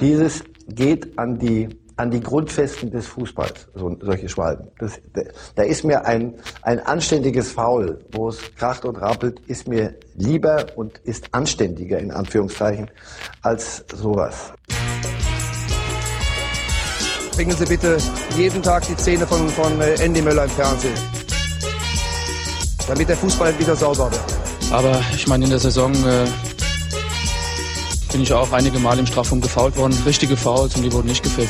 Dieses geht an die an die Grundfesten des Fußballs, so, solche Schwalben. Das, da ist mir ein, ein anständiges Foul, wo es kracht und rappelt, ist mir lieber und ist anständiger, in Anführungszeichen, als sowas. Bringen Sie bitte jeden Tag die Szene von, von äh, Andy Möller im Fernsehen. Damit der Fußball wieder sauber wird. Aber ich meine, in der Saison äh, bin ich auch einige Mal im Strafraum gefault worden. Richtige Fouls und die wurden nicht gefällt.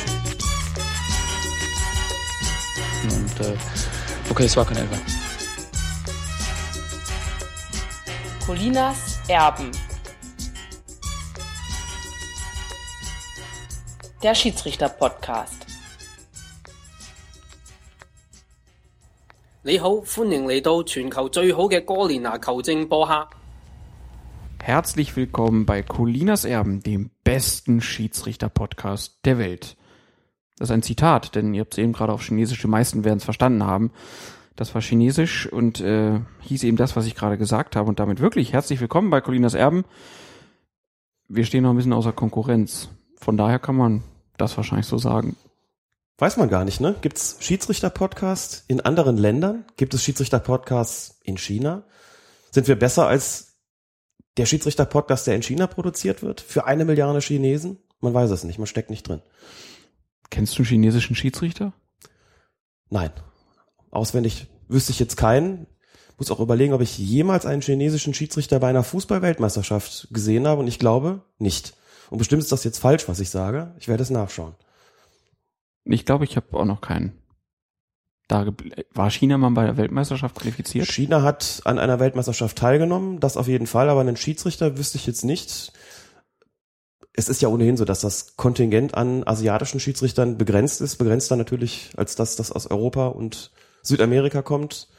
Und äh, okay, es war kein Elfer. Colinas Erben. Der Schiedsrichter-Podcast. 你好，欢迎嚟到全球最好嘅哥连拿球证播客。 Herzlich willkommen bei Colinas Erben, dem besten Schiedsrichter-Podcast der Welt. Das ist ein Zitat, denn ihr habt es eben gerade auf Chinesisch, die meisten werden es verstanden haben. Das war Chinesisch und äh, hieß eben das, was ich gerade gesagt habe. Und damit wirklich herzlich willkommen bei Colinas Erben. Wir stehen noch ein bisschen außer Konkurrenz. Von daher kann man das wahrscheinlich so sagen. Weiß man gar nicht, ne? Gibt's Schiedsrichter-Podcasts in anderen Ländern? Gibt es Schiedsrichter-Podcasts in China? Sind wir besser als der Schiedsrichter-Podcast, der in China produziert wird? Für eine Milliarde Chinesen? Man weiß es nicht, man steckt nicht drin. Kennst du einen chinesischen Schiedsrichter? Nein. Auswendig wüsste ich jetzt keinen. Muss auch überlegen, ob ich jemals einen chinesischen Schiedsrichter bei einer Fußball-Weltmeisterschaft gesehen habe und ich glaube nicht. Und bestimmt ist das jetzt falsch, was ich sage. Ich werde es nachschauen. Ich glaube, ich habe auch noch keinen. Da war China mal bei der Weltmeisterschaft qualifiziert? China hat an einer Weltmeisterschaft teilgenommen, das auf jeden Fall, aber einen Schiedsrichter wüsste ich jetzt nicht. Es ist ja ohnehin so, dass das Kontingent an asiatischen Schiedsrichtern begrenzt ist, begrenzter natürlich als das, das aus Europa und Südamerika kommt,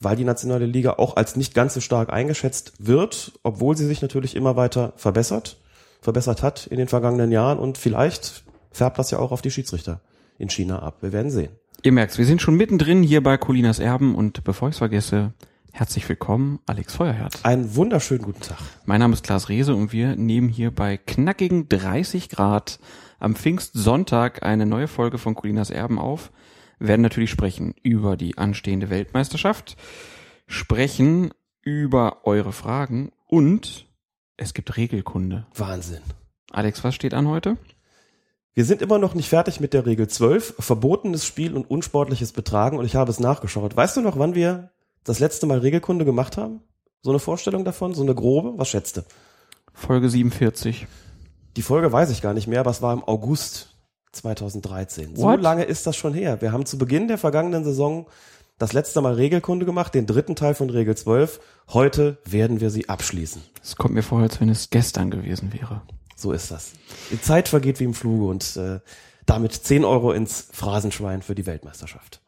weil die nationale Liga auch als nicht ganz so stark eingeschätzt wird, obwohl sie sich natürlich immer weiter verbessert, verbessert hat in den vergangenen Jahren und vielleicht färbt das ja auch auf die Schiedsrichter in China ab. Wir werden sehen. Ihr merkt's, wir sind schon mittendrin hier bei Colinas Erben und bevor ich's vergesse, herzlich willkommen, Alex Feuerherz. Einen wunderschönen guten Tag. Mein Name ist Klaas Rehse und wir nehmen hier bei knackigen 30 Grad am Pfingstsonntag eine neue Folge von Colinas Erben auf. Wir werden natürlich sprechen über die anstehende Weltmeisterschaft, sprechen über eure Fragen und es gibt Regelkunde. Wahnsinn. Alex, was steht an heute? Wir sind immer noch nicht fertig mit der Regel 12, verbotenes Spiel und unsportliches Betragen und ich habe es nachgeschaut. Weißt du noch, wann wir das letzte Mal Regelkunde gemacht haben? So eine Vorstellung davon, so eine grobe? Was schätzt du? Folge 47. Die Folge weiß ich gar nicht mehr, aber es war im August 2013. So What? lange ist das schon her. Wir haben zu Beginn der vergangenen Saison das letzte Mal Regelkunde gemacht, den dritten Teil von Regel 12. Heute werden wir sie abschließen. Es kommt mir vor, als wenn es gestern gewesen wäre. So ist das. Die Zeit vergeht wie im Fluge und äh, damit 10 Euro ins Phrasenschwein für die Weltmeisterschaft.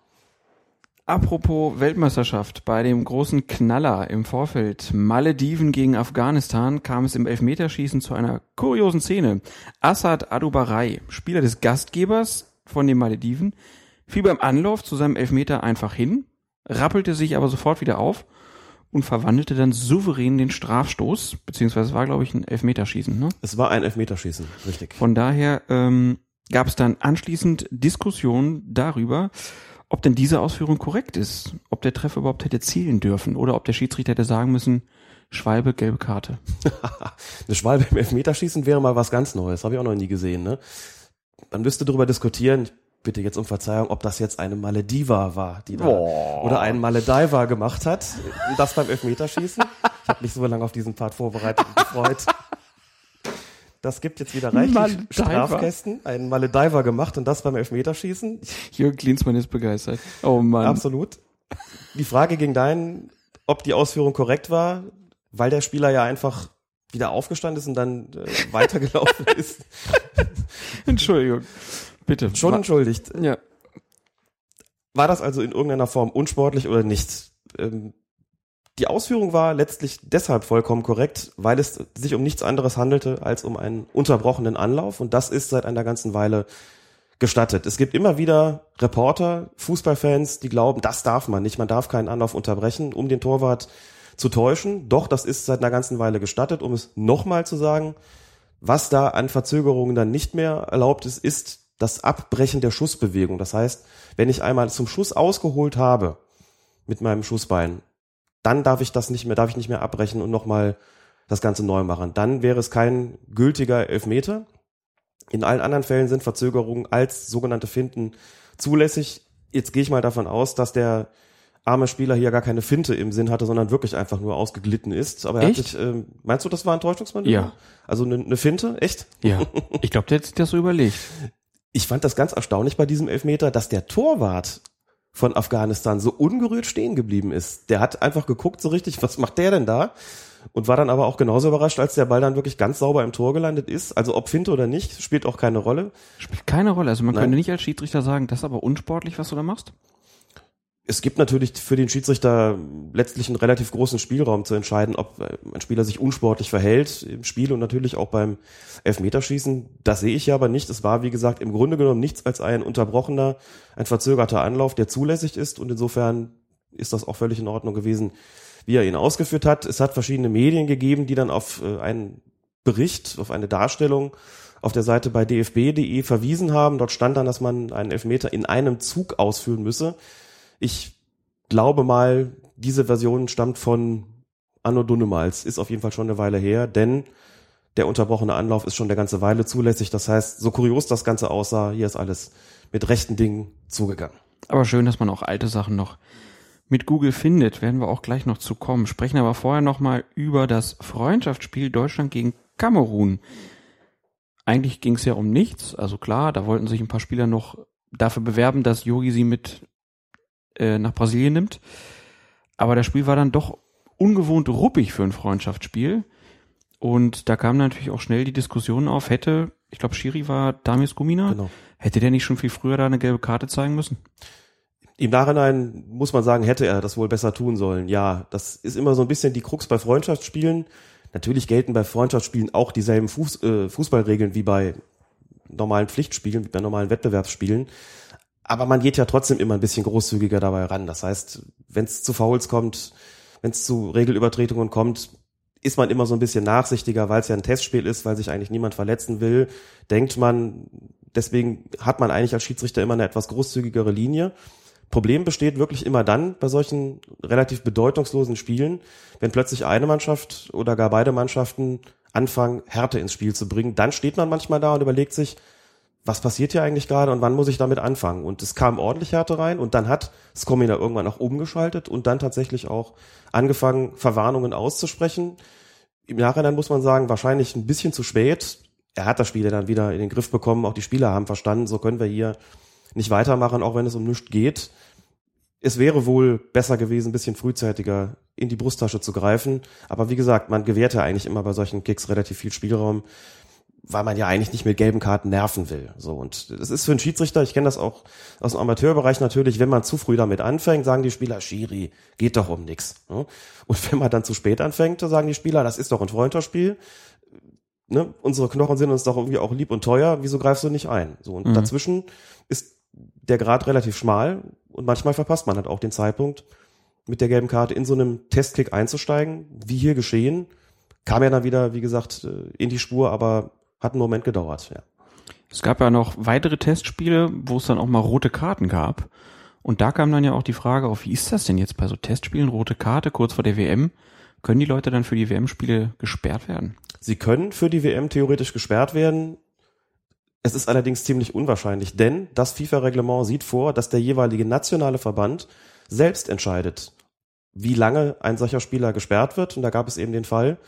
Apropos Weltmeisterschaft, bei dem großen Knaller im Vorfeld Malediven gegen Afghanistan kam es im Elfmeterschießen zu einer kuriosen Szene. Assad Adubarei, Spieler des Gastgebers von den Malediven, fiel beim Anlauf zu seinem Elfmeter einfach hin, rappelte sich aber sofort wieder auf und verwandelte dann souverän den Strafstoß, beziehungsweise es war, glaube ich, ein Elfmeterschießen. Ne? Es war ein Elfmeterschießen, richtig. Von daher ähm, gab es dann anschließend Diskussionen darüber, ob denn diese Ausführung korrekt ist, ob der Treffer überhaupt hätte zielen dürfen oder ob der Schiedsrichter hätte sagen müssen, Schwalbe, gelbe Karte. Eine Schwalbe im Elfmeterschießen wäre mal was ganz Neues, habe ich auch noch nie gesehen. Ne? Man müsste darüber diskutieren, bitte jetzt um Verzeihung, ob das jetzt eine Malediva war, die da, oder einen Malediver gemacht hat, das beim Elfmeterschießen. Ich habe mich so lange auf diesen Part vorbereitet und gefreut. Das gibt jetzt wieder reichlich Malediver. Strafkästen, einen Malediver gemacht und das beim Elfmeterschießen. Jürgen Klinsmann ist begeistert. Oh Mann. Absolut. Die Frage ging dahin, ob die Ausführung korrekt war, weil der Spieler ja einfach wieder aufgestanden ist und dann äh, weitergelaufen ist. Entschuldigung. Bitte. Schon entschuldigt. Ja. War das also in irgendeiner Form unsportlich oder nicht? Ähm, die Ausführung war letztlich deshalb vollkommen korrekt, weil es sich um nichts anderes handelte als um einen unterbrochenen Anlauf und das ist seit einer ganzen Weile gestattet. Es gibt immer wieder Reporter, Fußballfans, die glauben, das darf man nicht, man darf keinen Anlauf unterbrechen, um den Torwart zu täuschen. Doch, das ist seit einer ganzen Weile gestattet, um es nochmal zu sagen, Was da an Verzögerungen dann nicht mehr erlaubt ist, ist das Abbrechen der Schussbewegung. Das heißt, wenn ich einmal zum Schuss ausgeholt habe mit meinem Schussbein, dann darf ich das nicht mehr, darf ich nicht mehr abbrechen und nochmal das Ganze neu machen. Dann wäre es kein gültiger Elfmeter. In allen anderen Fällen sind Verzögerungen als sogenannte Finden zulässig. Jetzt gehe ich mal davon aus, dass der arme Spieler hier gar keine Finte im Sinn hatte, sondern wirklich einfach nur ausgeglitten ist. Aber er Echt? hat sich, ähm, meinst du, das war ein Täuschungsmanöver? Ja. Also eine, eine Finte? Echt? Ja. Ich glaube, der hat sich das so überlegt. Ich fand das ganz erstaunlich bei diesem Elfmeter, dass der Torwart von Afghanistan so ungerührt stehen geblieben ist. Der hat einfach geguckt so richtig, was macht der denn da? Und war dann aber auch genauso überrascht, als der Ball dann wirklich ganz sauber im Tor gelandet ist. Also ob Finte oder nicht, spielt auch keine Rolle. Spielt keine Rolle. Also man Nein. könnte nicht als Schiedsrichter sagen, das ist aber unsportlich, was du da machst. Es gibt natürlich für den Schiedsrichter letztlich einen relativ großen Spielraum zu entscheiden, ob äh, ein Spieler sich unsportlich verhält im Spiel und natürlich auch beim Elfmeterschießen. Das sehe ich ja aber nicht. Es war, wie gesagt, im Grunde genommen nichts als ein unterbrochener, ein verzögerter Anlauf, der zulässig ist und insofern ist das auch völlig in Ordnung gewesen, wie er ihn ausgeführt hat. Es hat verschiedene Medien gegeben, die dann auf äh, einen Bericht, auf eine Darstellung auf der Seite bei dfb.de verwiesen haben. Dort stand dann, dass man einen Elfmeter in einem Zug ausführen müsse. Ich glaube mal, diese Version stammt von Anno Dunnemals, ist auf jeden Fall schon eine Weile her, denn der unterbrochene Anlauf ist schon eine ganze Weile zulässig. Das heißt, so kurios das Ganze aussah, hier ist alles mit rechten Dingen zugegangen. Aber schön, dass man auch alte Sachen noch mit Google findet. Werden wir auch gleich noch zu kommen. Sprechen aber vorher nochmal über das Freundschaftsspiel Deutschland gegen Kamerun. Eigentlich ging es ja um nichts. Also klar, da wollten sich ein paar Spieler noch dafür bewerben, dass Yogi sie mit äh, nach Brasilien nimmt. Aber das Spiel war dann doch ungewohnt ruppig für ein Freundschaftsspiel. Und da kam natürlich auch schnell die Diskussion auf, hätte, ich glaube, Schiri war Damis Gumina, Genau. hätte der nicht schon viel früher da eine gelbe Karte zeigen müssen? Im Nachhinein muss man sagen, hätte er das wohl besser tun sollen. Ja, das ist immer so ein bisschen die Krux bei Freundschaftsspielen. Natürlich gelten bei Freundschaftsspielen auch dieselben Fuß, äh, Fußballregeln wie bei normalen Pflichtspielen, wie bei normalen Wettbewerbsspielen. Aber man geht ja trotzdem immer ein bisschen großzügiger dabei ran. Das heißt, wenn es zu Fouls kommt, wenn es zu Regelübertretungen kommt, ist man immer so ein bisschen nachsichtiger, weil es ja ein Testspiel ist, weil sich eigentlich niemand verletzen will, denkt man, deswegen hat man eigentlich als Schiedsrichter immer eine etwas großzügigere Linie. Problem besteht wirklich immer dann bei solchen relativ bedeutungslosen Spielen, wenn plötzlich eine Mannschaft oder gar beide Mannschaften anfangen, Härte ins Spiel zu bringen. Dann steht man manchmal da und überlegt sich, was passiert hier eigentlich gerade und wann muss ich damit anfangen? Und es kam ordentlich Härte rein und dann hat Skomina irgendwann auch umgeschaltet und dann tatsächlich auch angefangen, Verwarnungen auszusprechen. Im Nachhinein muss man sagen, wahrscheinlich ein bisschen zu spät. Er hat das Spiel dann wieder in den Griff bekommen, auch die Spieler haben verstanden, so können wir hier nicht weitermachen, auch wenn es um nichts geht. Es wäre wohl besser gewesen, ein bisschen frühzeitiger in die Brusttasche zu greifen. Aber wie gesagt, man gewährt ja eigentlich immer bei solchen Kicks relativ viel Spielraum, weil man ja eigentlich nicht mit gelben Karten nerven will. So und das ist für einen Schiedsrichter, ich kenne das auch aus dem Amateurbereich natürlich, wenn man zu früh damit anfängt, sagen die Spieler, Schiri, geht doch um nix. ne? Und wenn man dann zu spät anfängt, sagen die Spieler, das ist doch ein Freundschaftsspiel. Ne? Unsere Knochen sind uns doch irgendwie auch lieb und teuer, wieso greifst du nicht ein? So und Mhm. dazwischen ist der Grad relativ schmal und manchmal verpasst man halt auch den Zeitpunkt, mit der gelben Karte in so einem Testkick einzusteigen, wie hier geschehen. Kam ja dann wieder, wie gesagt, äh, in die Spur, aber hat einen Moment gedauert. Ja. Es gab ja noch weitere Testspiele, wo es dann auch mal rote Karten gab. Und da kam dann ja auch die Frage auf, wie ist das denn jetzt bei so Testspielen, rote Karte kurz vor der WM? Können die Leute dann für die WM-Spiele gesperrt werden? Sie können für die WM theoretisch gesperrt werden. Es ist allerdings ziemlich unwahrscheinlich, denn das FIFA-Reglement sieht vor, dass der jeweilige nationale Verband selbst entscheidet, wie lange ein solcher Spieler gesperrt wird. Und da gab es eben den Fall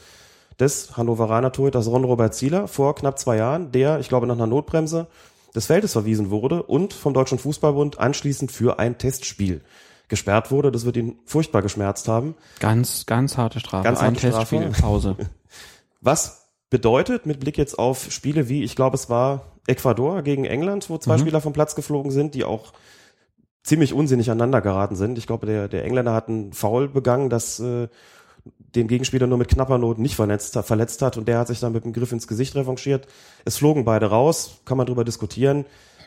des Hannoveraner Torhüters Ron Robert Zieler vor knapp zwei Jahren, der, ich glaube, nach einer Notbremse des Feldes verwiesen wurde und vom Deutschen Fußballbund anschließend für ein Testspiel gesperrt wurde. Das wird ihn furchtbar geschmerzt haben. Ganz, ganz harte Strafe. Ganz Ein harte Strafe. Testspiel in Pause. Was bedeutet, mit Blick jetzt auf Spiele wie, ich glaube, es war Ecuador gegen England, wo zwei Mhm. Spieler vom Platz geflogen sind, die auch ziemlich unsinnig aneinander geraten sind. Ich glaube, der, der Engländer hat einen Foul begangen, das äh, den Gegenspieler nur mit knapper Not nicht verletzt, hat- verletzt hat und der hat sich dann mit dem Griff ins Gesicht revanchiert. Es flogen beide raus, kann man drüber diskutieren.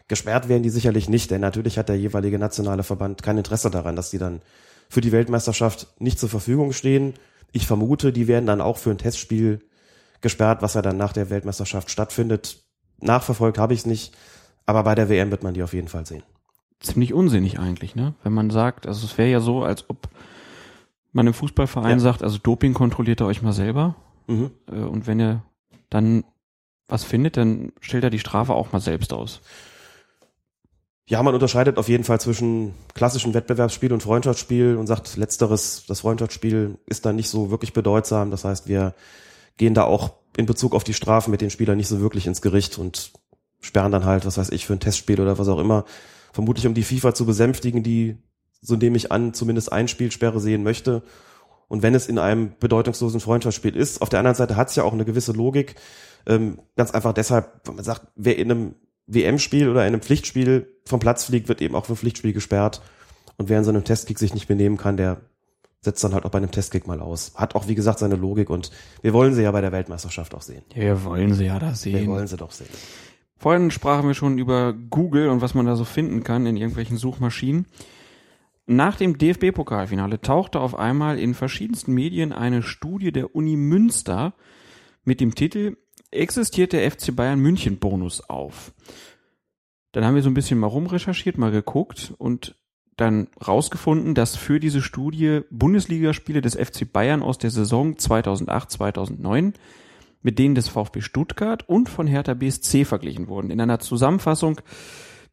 Gesperrt werden die sicherlich nicht, denn natürlich hat der jeweilige nationale Verband kein Interesse daran, dass die dann für die Weltmeisterschaft nicht zur Verfügung stehen. Ich vermute, die werden dann auch für ein Testspiel gesperrt, was ja dann nach der Weltmeisterschaft stattfindet. Nachverfolgt habe ich es nicht, aber bei der WM wird man die auf jeden Fall sehen. Ziemlich unsinnig eigentlich, ne? Wenn man sagt, also es wäre ja so, als ob man im Fußballverein Ja. sagt, also Doping kontrolliert ihr euch mal selber. Mhm. Äh, Und wenn ihr dann was findet, dann stellt er die Strafe auch mal selbst aus. Ja, man unterscheidet auf jeden Fall zwischen klassischem Wettbewerbsspiel und Freundschaftsspiel und sagt, letzteres, das Freundschaftsspiel ist da nicht so wirklich bedeutsam. Das heißt, wir gehen da auch in Bezug auf die Strafen mit den Spielern nicht so wirklich ins Gericht und sperren dann halt, was weiß ich, für ein Testspiel oder was auch immer. Vermutlich um die FIFA zu besänftigen, die, so nehme ich an, zumindest ein Spielsperre sehen möchte. Und wenn es in einem bedeutungslosen Freundschaftsspiel ist, auf der anderen Seite hat es ja auch eine gewisse Logik. Ähm, ganz einfach deshalb, wenn man sagt, wer in einem WM-Spiel oder in einem Pflichtspiel vom Platz fliegt, wird eben auch für ein Pflichtspiel gesperrt. Und wer in so einem Testkick sich nicht benehmen kann, der setzt dann halt auch bei einem Testkick mal aus. Hat auch, wie gesagt, seine Logik und wir wollen sie ja bei der Weltmeisterschaft auch sehen. Wir wollen sie ja da Wir sehen. wollen sie doch sehen. Vorhin sprachen wir schon über Google und was man da so finden kann in irgendwelchen Suchmaschinen. Nach dem DFB-Pokalfinale tauchte auf einmal in verschiedensten Medien eine Studie der Uni Münster mit dem Titel Existiert der FC Bayern München Bonus auf? Dann haben wir so ein bisschen mal rumrecherchiert, mal geguckt und dann rausgefunden, dass für diese Studie Bundesligaspiele des FC Bayern aus der Saison 2008-2009 mit denen des VfB Stuttgart und von Hertha BSC verglichen wurden. In einer Zusammenfassung,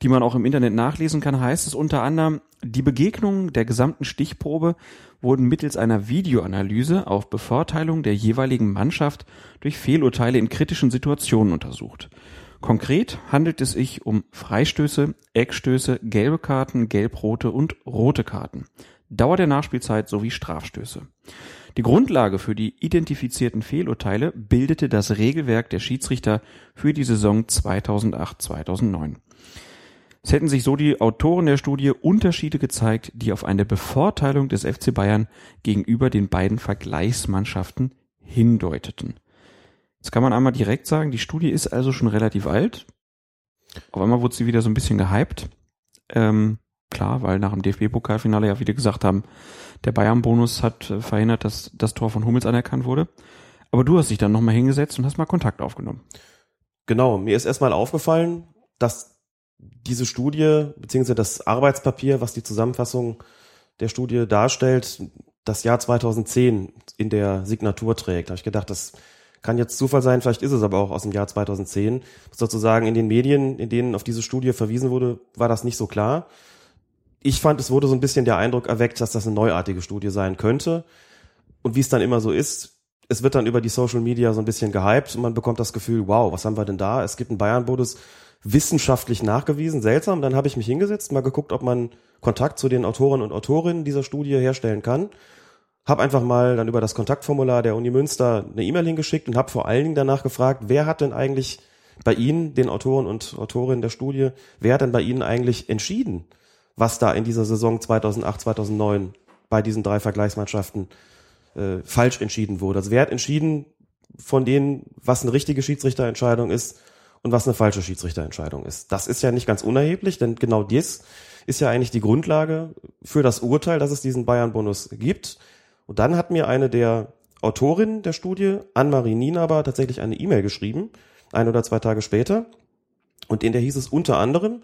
die man auch im Internet nachlesen kann, heißt es unter anderem, die Begegnungen der gesamten Stichprobe wurden mittels einer Videoanalyse auf Bevorteilung der jeweiligen Mannschaft durch Fehlurteile in kritischen Situationen untersucht. Konkret handelt es sich um Freistöße, Eckstöße, gelbe Karten, gelb-rote und rote Karten. Dauer der Nachspielzeit sowie Strafstöße. Die Grundlage für die identifizierten Fehlurteile bildete das Regelwerk der Schiedsrichter für die Saison 2008-2009. Es hätten sich so die Autoren der Studie Unterschiede gezeigt, die auf eine Bevorteilung des FC Bayern gegenüber den beiden Vergleichsmannschaften hindeuteten. Jetzt kann man einmal direkt sagen, die Studie ist also schon relativ alt. Auf einmal wurde sie wieder so ein bisschen gehypt. Ähm, klar, weil nach dem DFB-Pokalfinale ja wieder gesagt haben, der Bayern-Bonus hat äh, verhindert, dass das Tor von Hummels anerkannt wurde. Aber du hast dich dann nochmal hingesetzt und hast mal Kontakt aufgenommen. Genau, mir ist erstmal aufgefallen, dass diese Studie, beziehungsweise das Arbeitspapier, was die Zusammenfassung der Studie darstellt, das Jahr 2010 in der Signatur trägt. Da habe ich gedacht, das kann jetzt Zufall sein, vielleicht ist es aber auch aus dem Jahr 2010. Sozusagen in den Medien, in denen auf diese Studie verwiesen wurde, war das nicht so klar. Ich fand, es wurde so ein bisschen der Eindruck erweckt, dass das eine neuartige Studie sein könnte. Und wie es dann immer so ist, es wird dann über die Social Media so ein bisschen gehypt und man bekommt das Gefühl, wow, was haben wir denn da? Es gibt einen Bayern-Bonus wissenschaftlich nachgewiesen, seltsam. Dann habe ich mich hingesetzt, mal geguckt, ob man Kontakt zu den Autoren und Autorinnen dieser Studie herstellen kann. Hab einfach mal dann über das Kontaktformular der Uni Münster eine E-Mail hingeschickt und habe vor allen Dingen danach gefragt, wer hat denn eigentlich bei Ihnen, den Autoren und Autorinnen der Studie, wer hat denn bei Ihnen eigentlich entschieden, was da in dieser Saison 2008, 2009 bei diesen drei Vergleichsmannschaften äh, falsch entschieden wurde. Also wer hat entschieden von denen, was eine richtige Schiedsrichterentscheidung ist und was eine falsche Schiedsrichterentscheidung ist. Das ist ja nicht ganz unerheblich, denn genau dies ist ja eigentlich die Grundlage für das Urteil, dass es diesen Bayern-Bonus gibt. Und dann hat mir eine der Autorinnen der Studie, Anne-Marie Nienaber, tatsächlich eine E-Mail geschrieben, ein oder zwei Tage später. Und in der hieß es unter anderem,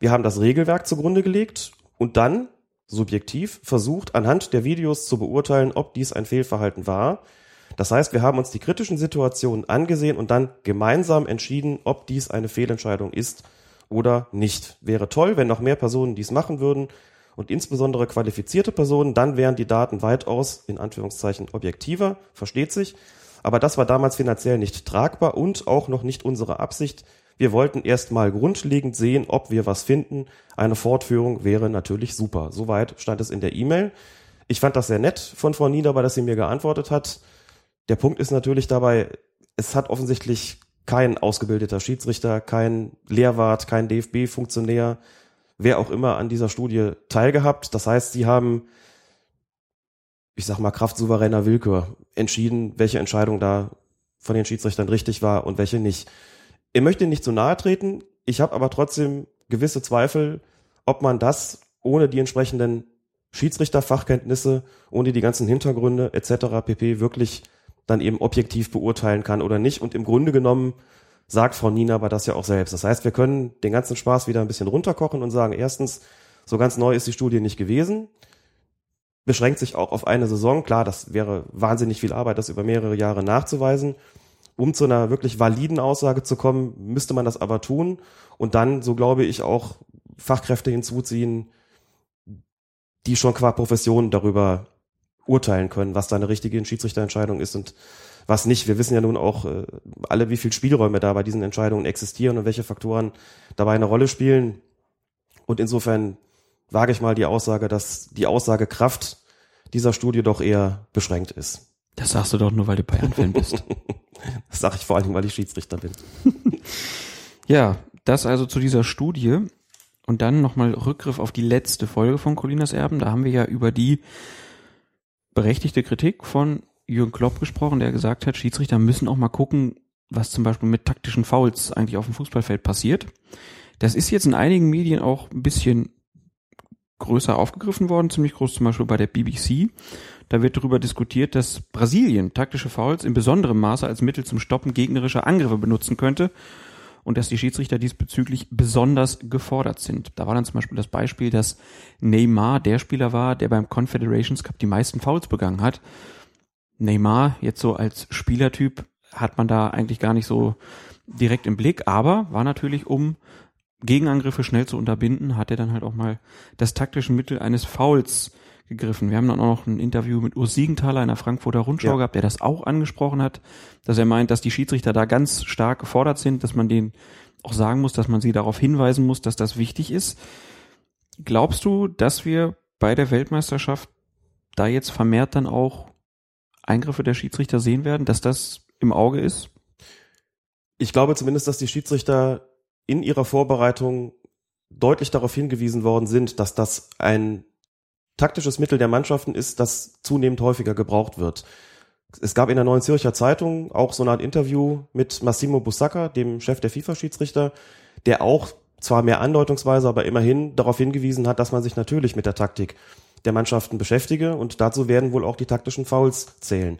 wir haben das Regelwerk zugrunde gelegt und dann subjektiv versucht, anhand der Videos zu beurteilen, ob dies ein Fehlverhalten war. Das heißt, wir haben uns die kritischen Situationen angesehen und dann gemeinsam entschieden, ob dies eine Fehlentscheidung ist oder nicht. Wäre toll, wenn noch mehr Personen dies machen würden und insbesondere qualifizierte Personen, dann wären die Daten weitaus, in Anführungszeichen, objektiver, versteht sich. Aber das war damals finanziell nicht tragbar und auch noch nicht unsere Absicht. Wir wollten erstmal grundlegend sehen, ob wir was finden. Eine Fortführung wäre natürlich super. Soweit stand es in der E-Mail. Ich fand das sehr nett von Frau Niederber, dass sie mir geantwortet hat. Der Punkt ist natürlich dabei, es hat offensichtlich kein ausgebildeter Schiedsrichter, kein Lehrwart, kein DFB-Funktionär, wer auch immer an dieser Studie teilgehabt. Das heißt, sie haben, ich sag mal, Kraft souveräner Willkür entschieden, welche Entscheidung da von den Schiedsrichtern richtig war und welche nicht. Ich möchte nicht zu nahe treten, ich habe aber trotzdem gewisse Zweifel, ob man das ohne die entsprechenden Schiedsrichterfachkenntnisse, ohne die ganzen Hintergründe etc. pp. wirklich dann eben objektiv beurteilen kann oder nicht. Und im Grunde genommen sagt Frau Nina aber das ja auch selbst. Das heißt, wir können den ganzen Spaß wieder ein bisschen runterkochen und sagen, erstens, so ganz neu ist die Studie nicht gewesen. Beschränkt sich auch auf eine Saison. Klar, das wäre wahnsinnig viel Arbeit, das über mehrere Jahre nachzuweisen. Um zu einer wirklich validen Aussage zu kommen, müsste man das aber tun und dann, so glaube ich, auch Fachkräfte hinzuziehen, die schon qua Profession darüber urteilen können, was da eine richtige Schiedsrichterentscheidung ist und was nicht. Wir wissen ja nun auch äh, alle, wie viel Spielräume da bei diesen Entscheidungen existieren und welche Faktoren dabei eine Rolle spielen. Und insofern wage ich mal die Aussage, dass die Aussagekraft dieser Studie doch eher beschränkt ist. Das sagst du doch nur, weil du Bayern-Fan bist. das sage ich vor allem, weil ich Schiedsrichter bin. ja, das also zu dieser Studie. Und dann nochmal Rückgriff auf die letzte Folge von Colinas Erben. Da haben wir ja über die berechtigte Kritik von Jürgen Klopp gesprochen, der gesagt hat, Schiedsrichter müssen auch mal gucken, was zum Beispiel mit taktischen Fouls eigentlich auf dem Fußballfeld passiert. Das ist jetzt in einigen Medien auch ein bisschen größer aufgegriffen worden, ziemlich groß zum Beispiel bei der BBC. Da wird darüber diskutiert, dass Brasilien taktische Fouls in besonderem Maße als Mittel zum Stoppen gegnerischer Angriffe benutzen könnte und dass die Schiedsrichter diesbezüglich besonders gefordert sind. Da war dann zum Beispiel das Beispiel, dass Neymar der Spieler war, der beim Confederations Cup die meisten Fouls begangen hat. Neymar jetzt so als Spielertyp hat man da eigentlich gar nicht so direkt im Blick, aber war natürlich, um Gegenangriffe schnell zu unterbinden, hat er dann halt auch mal das taktische Mittel eines Fouls gegriffen. Wir haben dann auch noch ein Interview mit Urs Siegenthaler in der Frankfurter Rundschau ja. gehabt, der das auch angesprochen hat, dass er meint, dass die Schiedsrichter da ganz stark gefordert sind, dass man denen auch sagen muss, dass man sie darauf hinweisen muss, dass das wichtig ist. Glaubst du, dass wir bei der Weltmeisterschaft da jetzt vermehrt dann auch Eingriffe der Schiedsrichter sehen werden, dass das im Auge ist? Ich glaube zumindest, dass die Schiedsrichter in ihrer Vorbereitung deutlich darauf hingewiesen worden sind, dass das ein taktisches Mittel der Mannschaften ist, das zunehmend häufiger gebraucht wird. Es gab in der Neuen Zürcher Zeitung auch so eine Art Interview mit Massimo Busacca, dem Chef der FIFA-Schiedsrichter, der auch zwar mehr andeutungsweise, aber immerhin darauf hingewiesen hat, dass man sich natürlich mit der Taktik der Mannschaften beschäftige und dazu werden wohl auch die taktischen Fouls zählen.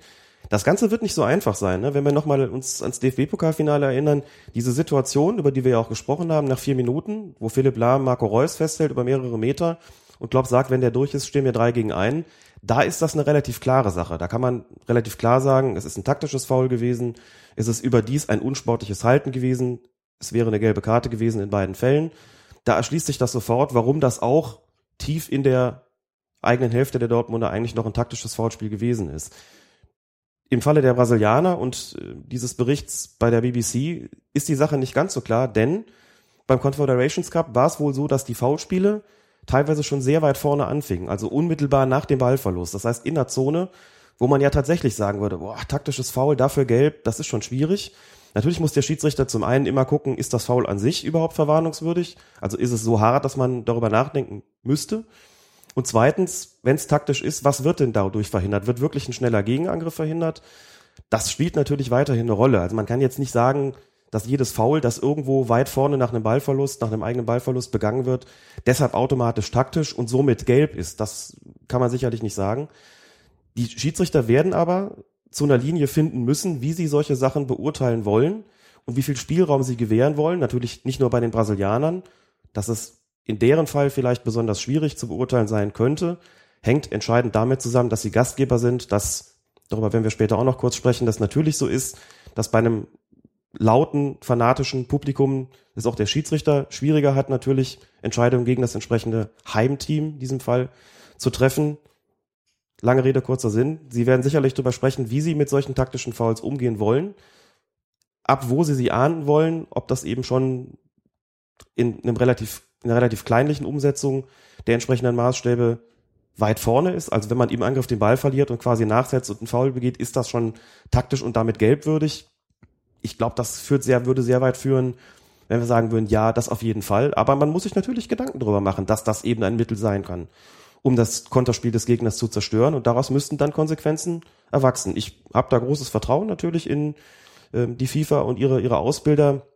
Das Ganze wird nicht so einfach sein, ne? wenn wir nochmal uns ans DFB-Pokalfinale erinnern. Diese Situation, über die wir ja auch gesprochen haben, nach vier Minuten, wo Philipp Lahm Marco Reus festhält über mehrere Meter und Klopp sagt, wenn der durch ist, stehen wir drei gegen einen. Da ist das eine relativ klare Sache. Da kann man relativ klar sagen, es ist ein taktisches Foul gewesen, es ist überdies ein unsportliches Halten gewesen, es wäre eine gelbe Karte gewesen in beiden Fällen. Da erschließt sich das sofort, warum das auch tief in der eigenen Hälfte der Dortmunder eigentlich noch ein taktisches Foulspiel gewesen ist. Im Falle der Brasilianer und äh, dieses Berichts bei der BBC ist die Sache nicht ganz so klar, denn beim Confederations Cup war es wohl so, dass die Foulspiele teilweise schon sehr weit vorne anfingen, also unmittelbar nach dem Ballverlust. Das heißt in der Zone, wo man ja tatsächlich sagen würde, boah, taktisches Foul, dafür gelb, das ist schon schwierig. Natürlich muss der Schiedsrichter zum einen immer gucken, ist das Foul an sich überhaupt verwarnungswürdig? Also ist es so hart, dass man darüber nachdenken müsste? Und zweitens, wenn es taktisch ist, was wird denn dadurch verhindert? Wird wirklich ein schneller Gegenangriff verhindert? Das spielt natürlich weiterhin eine Rolle. Also man kann jetzt nicht sagen, dass jedes Foul, das irgendwo weit vorne nach einem Ballverlust, nach einem eigenen Ballverlust begangen wird, deshalb automatisch taktisch und somit gelb ist. Das kann man sicherlich nicht sagen. Die Schiedsrichter werden aber zu einer Linie finden müssen, wie sie solche Sachen beurteilen wollen und wie viel Spielraum sie gewähren wollen. Natürlich nicht nur bei den Brasilianern, dass es in deren Fall vielleicht besonders schwierig zu beurteilen sein könnte, hängt entscheidend damit zusammen, dass sie Gastgeber sind, dass, darüber werden wir später auch noch kurz sprechen, dass natürlich so ist, dass bei einem lauten, fanatischen Publikum ist auch der Schiedsrichter schwieriger hat, natürlich Entscheidungen gegen das entsprechende Heimteam in diesem Fall zu treffen. Lange Rede, kurzer Sinn. Sie werden sicherlich darüber sprechen, wie Sie mit solchen taktischen Fouls umgehen wollen, ab wo Sie sie ahnen wollen, ob das eben schon in einem relativ, in einer relativ kleinlichen Umsetzung der entsprechenden Maßstäbe weit vorne ist. Also wenn man im Angriff den Ball verliert und quasi nachsetzt und einen Foul begeht, ist das schon taktisch und damit gelbwürdig ich glaube, das führt sehr, würde sehr weit führen, wenn wir sagen würden, ja, das auf jeden Fall. Aber man muss sich natürlich Gedanken darüber machen, dass das eben ein Mittel sein kann, um das Konterspiel des Gegners zu zerstören. Und daraus müssten dann Konsequenzen erwachsen. Ich habe da großes Vertrauen natürlich in ähm, die FIFA und ihre, ihre Ausbilder.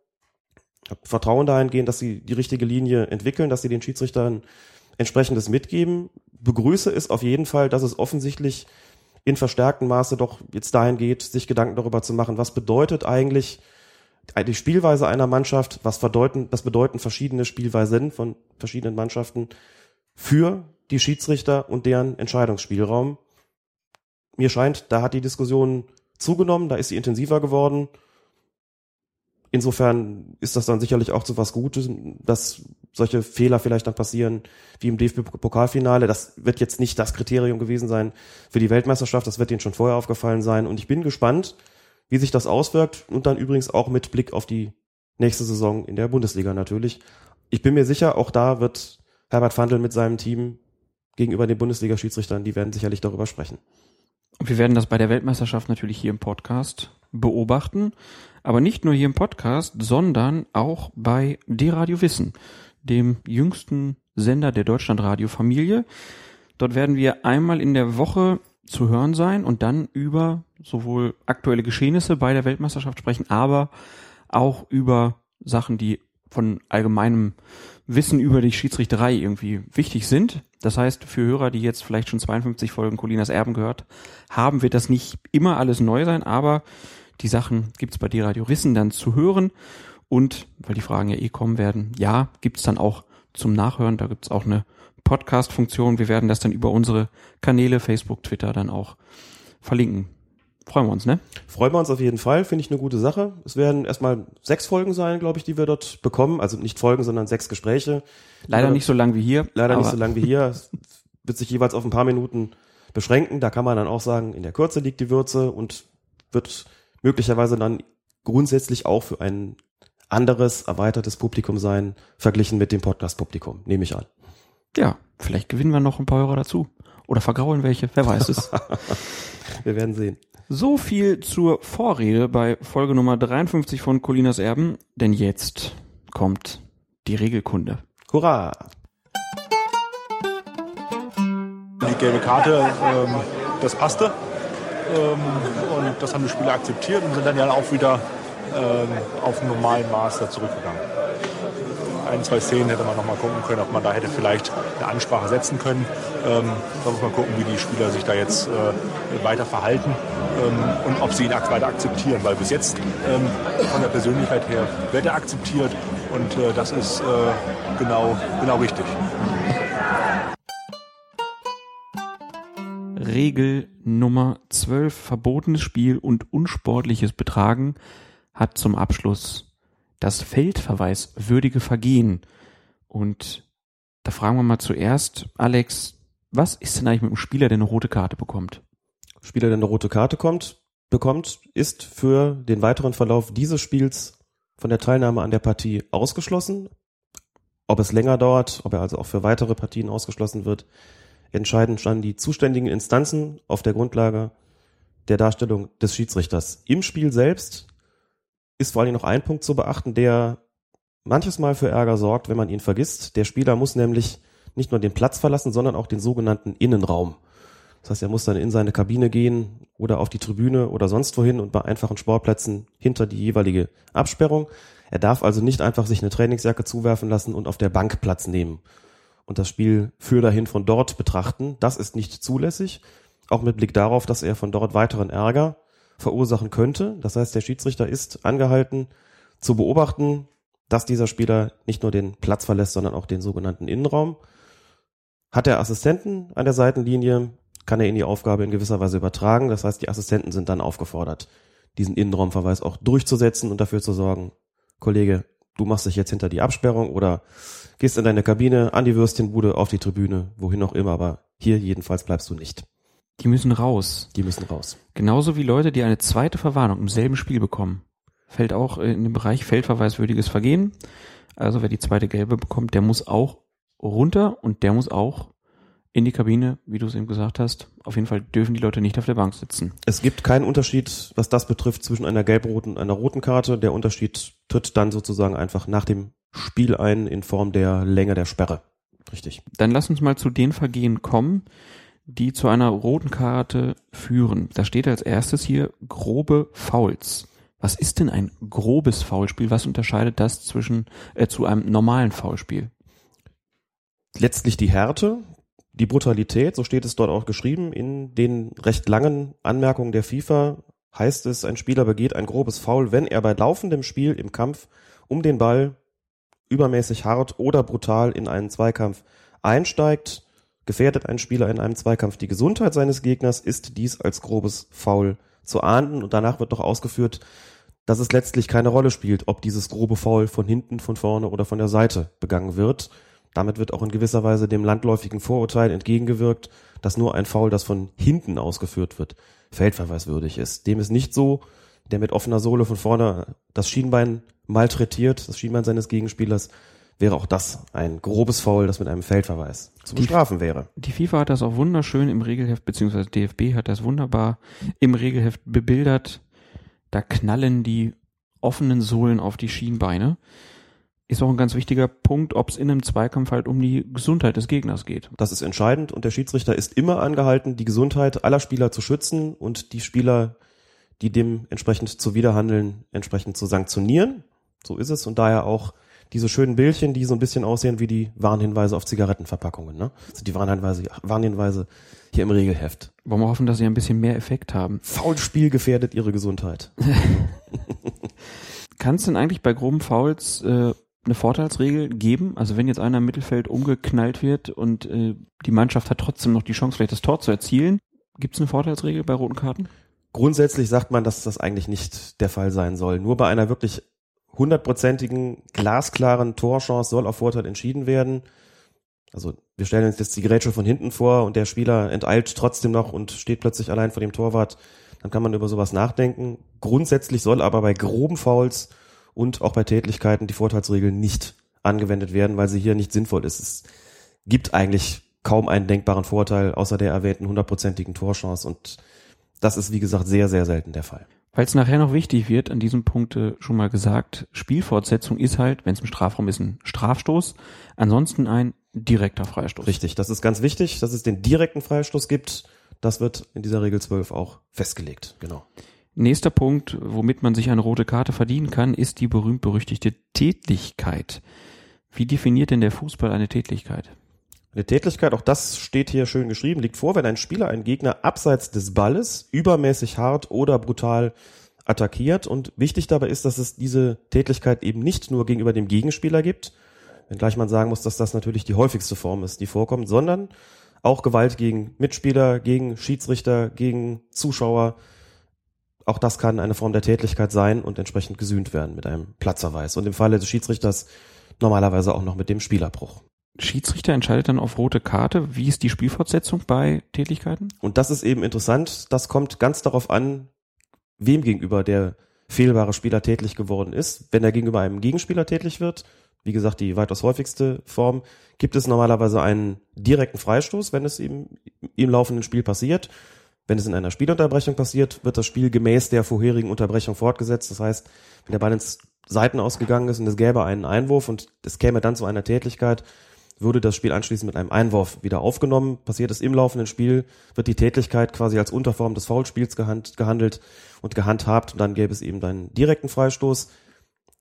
Hab Vertrauen dahingehend, dass sie die richtige Linie entwickeln, dass sie den Schiedsrichtern entsprechendes mitgeben. Begrüße es auf jeden Fall, dass es offensichtlich in verstärktem Maße doch jetzt dahin geht, sich Gedanken darüber zu machen, was bedeutet eigentlich die Spielweise einer Mannschaft, was bedeuten, was bedeuten verschiedene Spielweisen von verschiedenen Mannschaften für die Schiedsrichter und deren Entscheidungsspielraum. Mir scheint, da hat die Diskussion zugenommen, da ist sie intensiver geworden. Insofern ist das dann sicherlich auch zu was Gutes, dass solche Fehler vielleicht dann passieren, wie im DFB-Pokalfinale. Das wird jetzt nicht das Kriterium gewesen sein für die Weltmeisterschaft, das wird Ihnen schon vorher aufgefallen sein. Und ich bin gespannt, wie sich das auswirkt und dann übrigens auch mit Blick auf die nächste Saison in der Bundesliga natürlich. Ich bin mir sicher, auch da wird Herbert Fandl mit seinem Team gegenüber den Bundesliga-Schiedsrichtern, die werden sicherlich darüber sprechen. Und wir werden das bei der Weltmeisterschaft natürlich hier im Podcast beobachten. Aber nicht nur hier im Podcast, sondern auch bei D-Radio Wissen, dem jüngsten Sender der Deutschlandradio-Familie. Dort werden wir einmal in der Woche zu hören sein und dann über sowohl aktuelle Geschehnisse bei der Weltmeisterschaft sprechen, aber auch über Sachen, die von allgemeinem Wissen über die Schiedsrichterei irgendwie wichtig sind. Das heißt, für Hörer, die jetzt vielleicht schon 52 Folgen Colinas Erben gehört haben, wird das nicht immer alles neu sein, aber die Sachen gibt's bei dir Radio Rissen dann zu hören. Und weil die Fragen ja eh kommen werden, ja, gibt's dann auch zum Nachhören. Da gibt's auch eine Podcast-Funktion. Wir werden das dann über unsere Kanäle, Facebook, Twitter dann auch verlinken. Freuen wir uns, ne? Freuen wir uns auf jeden Fall, finde ich eine gute Sache. Es werden erstmal sechs Folgen sein, glaube ich, die wir dort bekommen. Also nicht Folgen, sondern sechs Gespräche. Leider nicht so lang wie hier. Leider nicht so lang wie hier. Es wird sich jeweils auf ein paar Minuten beschränken. Da kann man dann auch sagen, in der Kürze liegt die Würze und wird möglicherweise dann grundsätzlich auch für ein anderes, erweitertes Publikum sein, verglichen mit dem Podcast-Publikum, nehme ich an. Ja, vielleicht gewinnen wir noch ein paar Hörer dazu. Oder vergraulen welche, wer weiß es. wir werden sehen. So viel zur Vorrede bei Folge Nummer 53 von Colinas Erben, denn jetzt kommt die Regelkunde. Hurra! Die gelbe Karte, ähm, das passte. Ähm, und das haben die Spieler akzeptiert und sind dann ja auch wieder ähm, auf normalen Maß da zurückgegangen. Ein, zwei Szenen hätte man noch mal gucken können, ob man da hätte vielleicht eine Ansprache setzen können. Ähm, da muss man gucken, wie die Spieler sich da jetzt äh, weiter verhalten ähm, und ob sie ihn weiter akzeptieren. Weil bis jetzt ähm, von der Persönlichkeit her wird er akzeptiert und äh, das ist äh, genau, genau richtig. Regel Nummer 12, verbotenes Spiel und unsportliches Betragen, hat zum Abschluss das Feldverweis würdige Vergehen. Und da fragen wir mal zuerst, Alex, was ist denn eigentlich mit einem Spieler, der eine rote Karte bekommt? Spieler, der eine rote Karte kommt, bekommt, ist für den weiteren Verlauf dieses Spiels von der Teilnahme an der Partie ausgeschlossen. Ob es länger dauert, ob er also auch für weitere Partien ausgeschlossen wird, entscheiden dann die zuständigen Instanzen auf der Grundlage der Darstellung des Schiedsrichters. Im Spiel selbst ist vor allem noch ein Punkt zu beachten, der manches Mal für Ärger sorgt, wenn man ihn vergisst. Der Spieler muss nämlich nicht nur den Platz verlassen, sondern auch den sogenannten Innenraum. Das heißt, er muss dann in seine Kabine gehen oder auf die Tribüne oder sonst wohin und bei einfachen Sportplätzen hinter die jeweilige Absperrung. Er darf also nicht einfach sich eine Trainingsjacke zuwerfen lassen und auf der Bank Platz nehmen und das Spiel für dahin von dort betrachten. Das ist nicht zulässig, auch mit Blick darauf, dass er von dort weiteren Ärger verursachen könnte. Das heißt, der Schiedsrichter ist angehalten zu beobachten, dass dieser Spieler nicht nur den Platz verlässt, sondern auch den sogenannten Innenraum. Hat er Assistenten an der Seitenlinie, kann er ihnen die Aufgabe in gewisser Weise übertragen. Das heißt, die Assistenten sind dann aufgefordert, diesen Innenraumverweis auch durchzusetzen und dafür zu sorgen, Kollege, du machst dich jetzt hinter die Absperrung oder gehst in deine Kabine, an die Würstchenbude, auf die Tribüne, wohin auch immer, aber hier jedenfalls bleibst du nicht. Die müssen raus. Die müssen raus. Genauso wie Leute, die eine zweite Verwarnung im selben Spiel bekommen. Fällt auch in den Bereich feldverweiswürdiges Vergehen. Also wer die zweite gelbe bekommt, der muss auch runter und der muss auch in die Kabine, wie du es eben gesagt hast. Auf jeden Fall dürfen die Leute nicht auf der Bank sitzen. Es gibt keinen Unterschied, was das betrifft, zwischen einer gelb-roten und einer roten Karte. Der Unterschied tritt dann sozusagen einfach nach dem Spiel ein in Form der Länge der Sperre. Richtig. Dann lass uns mal zu den Vergehen kommen, die zu einer roten Karte führen. Da steht als erstes hier grobe Fouls. Was ist denn ein grobes Foulspiel? Was unterscheidet das zwischen äh, zu einem normalen Foulspiel? Letztlich die Härte Die Brutalität, so steht es dort auch geschrieben, in den recht langen Anmerkungen der FIFA heißt es, ein Spieler begeht ein grobes Foul, wenn er bei laufendem Spiel im Kampf um den Ball übermäßig hart oder brutal in einen Zweikampf einsteigt, gefährdet ein Spieler in einem Zweikampf die Gesundheit seines Gegners, ist dies als grobes Foul zu ahnden und danach wird doch ausgeführt, dass es letztlich keine Rolle spielt, ob dieses grobe Foul von hinten, von vorne oder von der Seite begangen wird. Damit wird auch in gewisser Weise dem landläufigen Vorurteil entgegengewirkt, dass nur ein Foul, das von hinten ausgeführt wird, feldverweiswürdig ist. Dem ist nicht so, der mit offener Sohle von vorne das Schienbein malträtiert, das Schienbein seines Gegenspielers, wäre auch das ein grobes Foul, das mit einem Feldverweis zu bestrafen wäre. Die FIFA hat das auch wunderschön im Regelheft, beziehungsweise DFB hat das wunderbar im Regelheft bebildert. Da knallen die offenen Sohlen auf die Schienbeine. Ist auch ein ganz wichtiger Punkt, ob es in einem Zweikampf halt um die Gesundheit des Gegners geht. Das ist entscheidend und der Schiedsrichter ist immer angehalten, die Gesundheit aller Spieler zu schützen und die Spieler, die dem entsprechend zuwiderhandeln, entsprechend zu sanktionieren. So ist es und daher auch diese schönen Bildchen, die so ein bisschen aussehen wie die Warnhinweise auf Zigarettenverpackungen. Ne? Also die Warnhinweise, Warnhinweise hier im Regelheft. Wollen wir hoffen, dass sie ein bisschen mehr Effekt haben. Foulspiel gefährdet ihre Gesundheit. Kann es denn eigentlich bei groben Fouls äh, eine Vorteilsregel geben? Also wenn jetzt einer im Mittelfeld umgeknallt wird und äh, die Mannschaft hat trotzdem noch die Chance, vielleicht das Tor zu erzielen, gibt es eine Vorteilsregel bei roten Karten? Grundsätzlich sagt man, dass das eigentlich nicht der Fall sein soll. Nur bei einer wirklich hundertprozentigen, glasklaren Torchance soll auf Vorteil entschieden werden. Also wir stellen uns jetzt die Gerätsche von hinten vor und der Spieler enteilt trotzdem noch und steht plötzlich allein vor dem Torwart. Dann kann man über sowas nachdenken. Grundsätzlich soll aber bei groben Fouls und auch bei Tätlichkeiten die Vorteilsregel nicht angewendet werden, weil sie hier nicht sinnvoll ist. Es gibt eigentlich kaum einen denkbaren Vorteil außer der erwähnten hundertprozentigen Torchance und das ist wie gesagt sehr, sehr selten der Fall. Weil es nachher noch wichtig wird, an diesem Punkt schon mal gesagt, Spielfortsetzung ist halt, wenn es im Strafraum ist, ein Strafstoß, ansonsten ein direkter Freistoß. Richtig, das ist ganz wichtig, dass es den direkten Freistoß gibt. Das wird in dieser Regel 12 auch festgelegt, genau. Nächster Punkt, womit man sich eine rote Karte verdienen kann, ist die berühmt-berüchtigte Tätlichkeit. Wie definiert denn der Fußball eine Tätlichkeit? Eine Tätlichkeit, auch das steht hier schön geschrieben, liegt vor, wenn ein Spieler einen Gegner abseits des Balles übermäßig hart oder brutal attackiert. Und wichtig dabei ist, dass es diese Tätlichkeit eben nicht nur gegenüber dem Gegenspieler gibt, wenngleich man sagen muss, dass das natürlich die häufigste Form ist, die vorkommt, sondern auch Gewalt gegen Mitspieler, gegen Schiedsrichter, gegen Zuschauer. Auch das kann eine Form der Tätlichkeit sein und entsprechend gesühnt werden mit einem Platzverweis. Und im Falle des Schiedsrichters normalerweise auch noch mit dem Spielerbruch. Schiedsrichter entscheidet dann auf rote Karte. Wie ist die Spielfortsetzung bei Tätlichkeiten? Und das ist eben interessant. Das kommt ganz darauf an, wem gegenüber der fehlbare Spieler tätlich geworden ist. Wenn er gegenüber einem Gegenspieler tätlich wird, wie gesagt, die weitaus häufigste Form, gibt es normalerweise einen direkten Freistoß, wenn es ihm im laufenden Spiel passiert. Wenn es in einer Spielunterbrechung passiert, wird das Spiel gemäß der vorherigen Unterbrechung fortgesetzt. Das heißt, wenn der Ball ins Seiten ausgegangen ist und es gäbe einen Einwurf und es käme dann zu einer Tätlichkeit, würde das Spiel anschließend mit einem Einwurf wieder aufgenommen. Passiert es im laufenden Spiel, wird die Tätlichkeit quasi als Unterform des Foulspiels gehandelt und gehandhabt und dann gäbe es eben einen direkten Freistoß.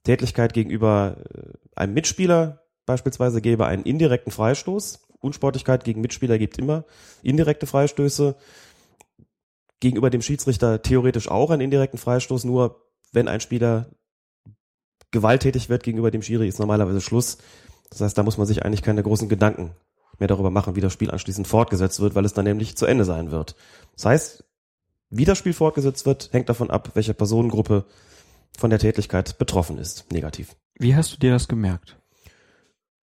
Tätlichkeit gegenüber äh, einem Mitspieler beispielsweise gäbe einen indirekten Freistoß. Unsportlichkeit gegen Mitspieler gibt immer indirekte Freistöße. Gegenüber dem Schiedsrichter theoretisch auch einen indirekten Freistoß, nur wenn ein Spieler gewalttätig wird gegenüber dem Schiri, ist normalerweise Schluss. Das heißt, da muss man sich eigentlich keine großen Gedanken mehr darüber machen, wie das Spiel anschließend fortgesetzt wird, weil es dann nämlich zu Ende sein wird. Das heißt, wie das Spiel fortgesetzt wird, hängt davon ab, welche Personengruppe von der Tätigkeit betroffen ist, negativ. Wie hast du dir das gemerkt?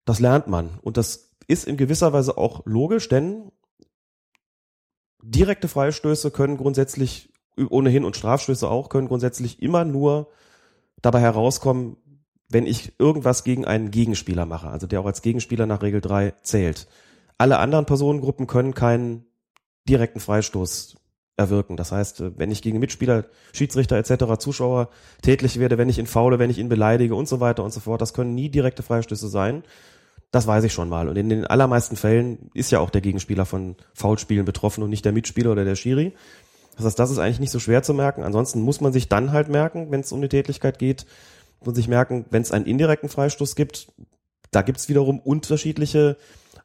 Das lernt man und das ist in gewisser Weise auch logisch, denn direkte Freistöße können grundsätzlich ohnehin und Strafstöße auch können grundsätzlich immer nur dabei herauskommen, wenn ich irgendwas gegen einen Gegenspieler mache, also der auch als Gegenspieler nach Regel 3 zählt. Alle anderen Personengruppen können keinen direkten Freistoß erwirken. Das heißt, wenn ich gegen Mitspieler, Schiedsrichter etc., Zuschauer tätlich werde, wenn ich ihn faule, wenn ich ihn beleidige und so weiter und so fort, das können nie direkte Freistöße sein. Das weiß ich schon mal. Und in den allermeisten Fällen ist ja auch der Gegenspieler von Foulspielen betroffen und nicht der Mitspieler oder der Schiri. Das heißt, das ist eigentlich nicht so schwer zu merken. Ansonsten muss man sich dann halt merken, wenn es um die Tätigkeit geht, muss sich merken, wenn es einen indirekten Freistoß gibt, da gibt es wiederum unterschiedliche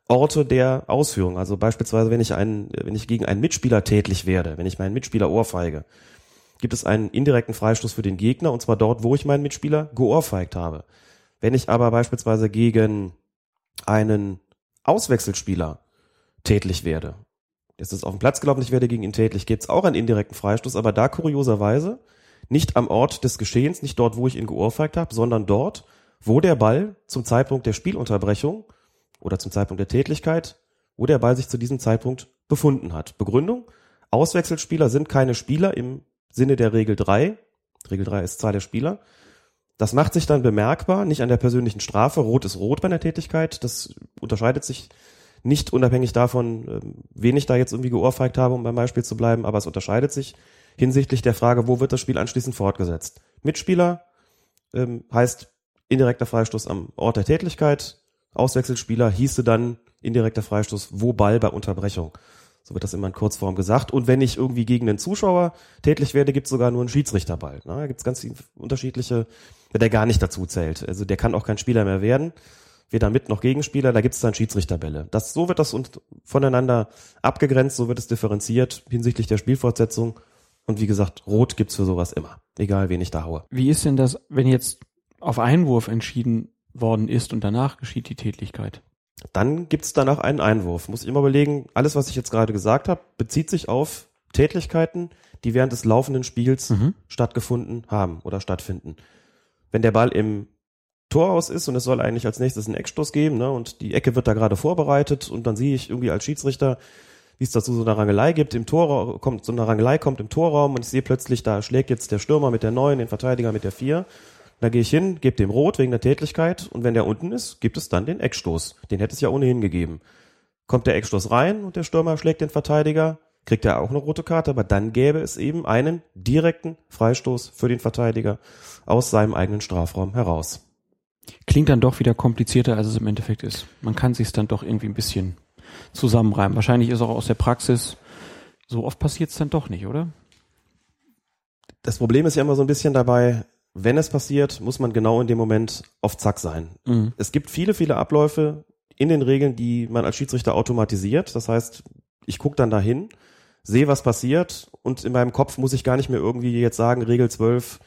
Orte der Ausführung. Also beispielsweise, wenn ich einen, wenn ich gegen einen Mitspieler tätlich werde, wenn ich meinen Mitspieler ohrfeige, gibt es einen indirekten Freistoß für den Gegner und zwar dort, wo ich meinen Mitspieler geohrfeigt habe. Wenn ich aber beispielsweise gegen einen Auswechselspieler tätlich werde, jetzt ist auf dem Platz gelaufen, ich werde gegen ihn tätlich, gibt es auch einen indirekten Freistoß, aber da kurioserweise nicht am Ort des Geschehens, nicht dort, wo ich ihn geohrfeigt habe, sondern dort, wo der Ball zum Zeitpunkt der Spielunterbrechung oder zum Zeitpunkt der Tätlichkeit, wo der Ball sich zu diesem Zeitpunkt befunden hat. Begründung, Auswechselspieler sind keine Spieler im Sinne der Regel 3. Regel 3 ist Zahl der Spieler. Das macht sich dann bemerkbar, nicht an der persönlichen Strafe. Rot ist rot bei einer Tätigkeit. Das unterscheidet sich nicht unabhängig davon, ähm, wen ich da jetzt irgendwie geohrfeigt habe, um beim Beispiel zu bleiben, aber es unterscheidet sich hinsichtlich der Frage, wo wird das Spiel anschließend fortgesetzt. Mitspieler ähm, heißt indirekter Freistoß am Ort der Tätigkeit, Auswechselspieler hieße dann indirekter Freistoß, wo Ball bei Unterbrechung. So wird das immer in Kurzform gesagt. Und wenn ich irgendwie gegen einen Zuschauer tätlich werde, gibt es sogar nur einen Schiedsrichterball. Ne? Da gibt es ganz unterschiedliche, der gar nicht dazu zählt. Also der kann auch kein Spieler mehr werden. Weder mit noch Gegenspieler, da gibt es dann Schiedsrichterbälle. Das, so wird das voneinander abgegrenzt, so wird es differenziert hinsichtlich der Spielfortsetzung. Und wie gesagt, Rot gibt's für sowas immer. Egal, wen ich da haue. Wie ist denn das, wenn jetzt auf Einwurf entschieden worden ist und danach geschieht die Tätlichkeit? Dann gibt's danach einen Einwurf. Muss ich immer überlegen, alles, was ich jetzt gerade gesagt habe, bezieht sich auf Tätlichkeiten, die während des laufenden Spiels mhm. stattgefunden haben oder stattfinden. Wenn der Ball im Tor aus ist und es soll eigentlich als nächstes einen Eckstoß geben, ne, und die Ecke wird da gerade vorbereitet und dann sehe ich irgendwie als Schiedsrichter, wie es dazu so eine Rangelei gibt, im Tor kommt so eine Rangelei kommt im Torraum und ich sehe plötzlich, da schlägt jetzt der Stürmer mit der neun, den Verteidiger mit der vier da gehe ich hin, gebe dem Rot wegen der Tätlichkeit und wenn der unten ist, gibt es dann den Eckstoß. Den hätte es ja ohnehin gegeben. Kommt der Eckstoß rein und der Stürmer schlägt den Verteidiger, kriegt er auch eine rote Karte, aber dann gäbe es eben einen direkten Freistoß für den Verteidiger aus seinem eigenen Strafraum heraus. Klingt dann doch wieder komplizierter, als es im Endeffekt ist. Man kann sich dann doch irgendwie ein bisschen zusammenreimen. Wahrscheinlich ist auch aus der Praxis so oft passiert es dann doch nicht, oder? Das Problem ist ja immer so ein bisschen dabei, wenn es passiert, muss man genau in dem Moment auf Zack sein. Mhm. Es gibt viele, viele Abläufe in den Regeln, die man als Schiedsrichter automatisiert. Das heißt, ich gucke dann dahin, sehe, was passiert und in meinem Kopf muss ich gar nicht mehr irgendwie jetzt sagen, Regel 12,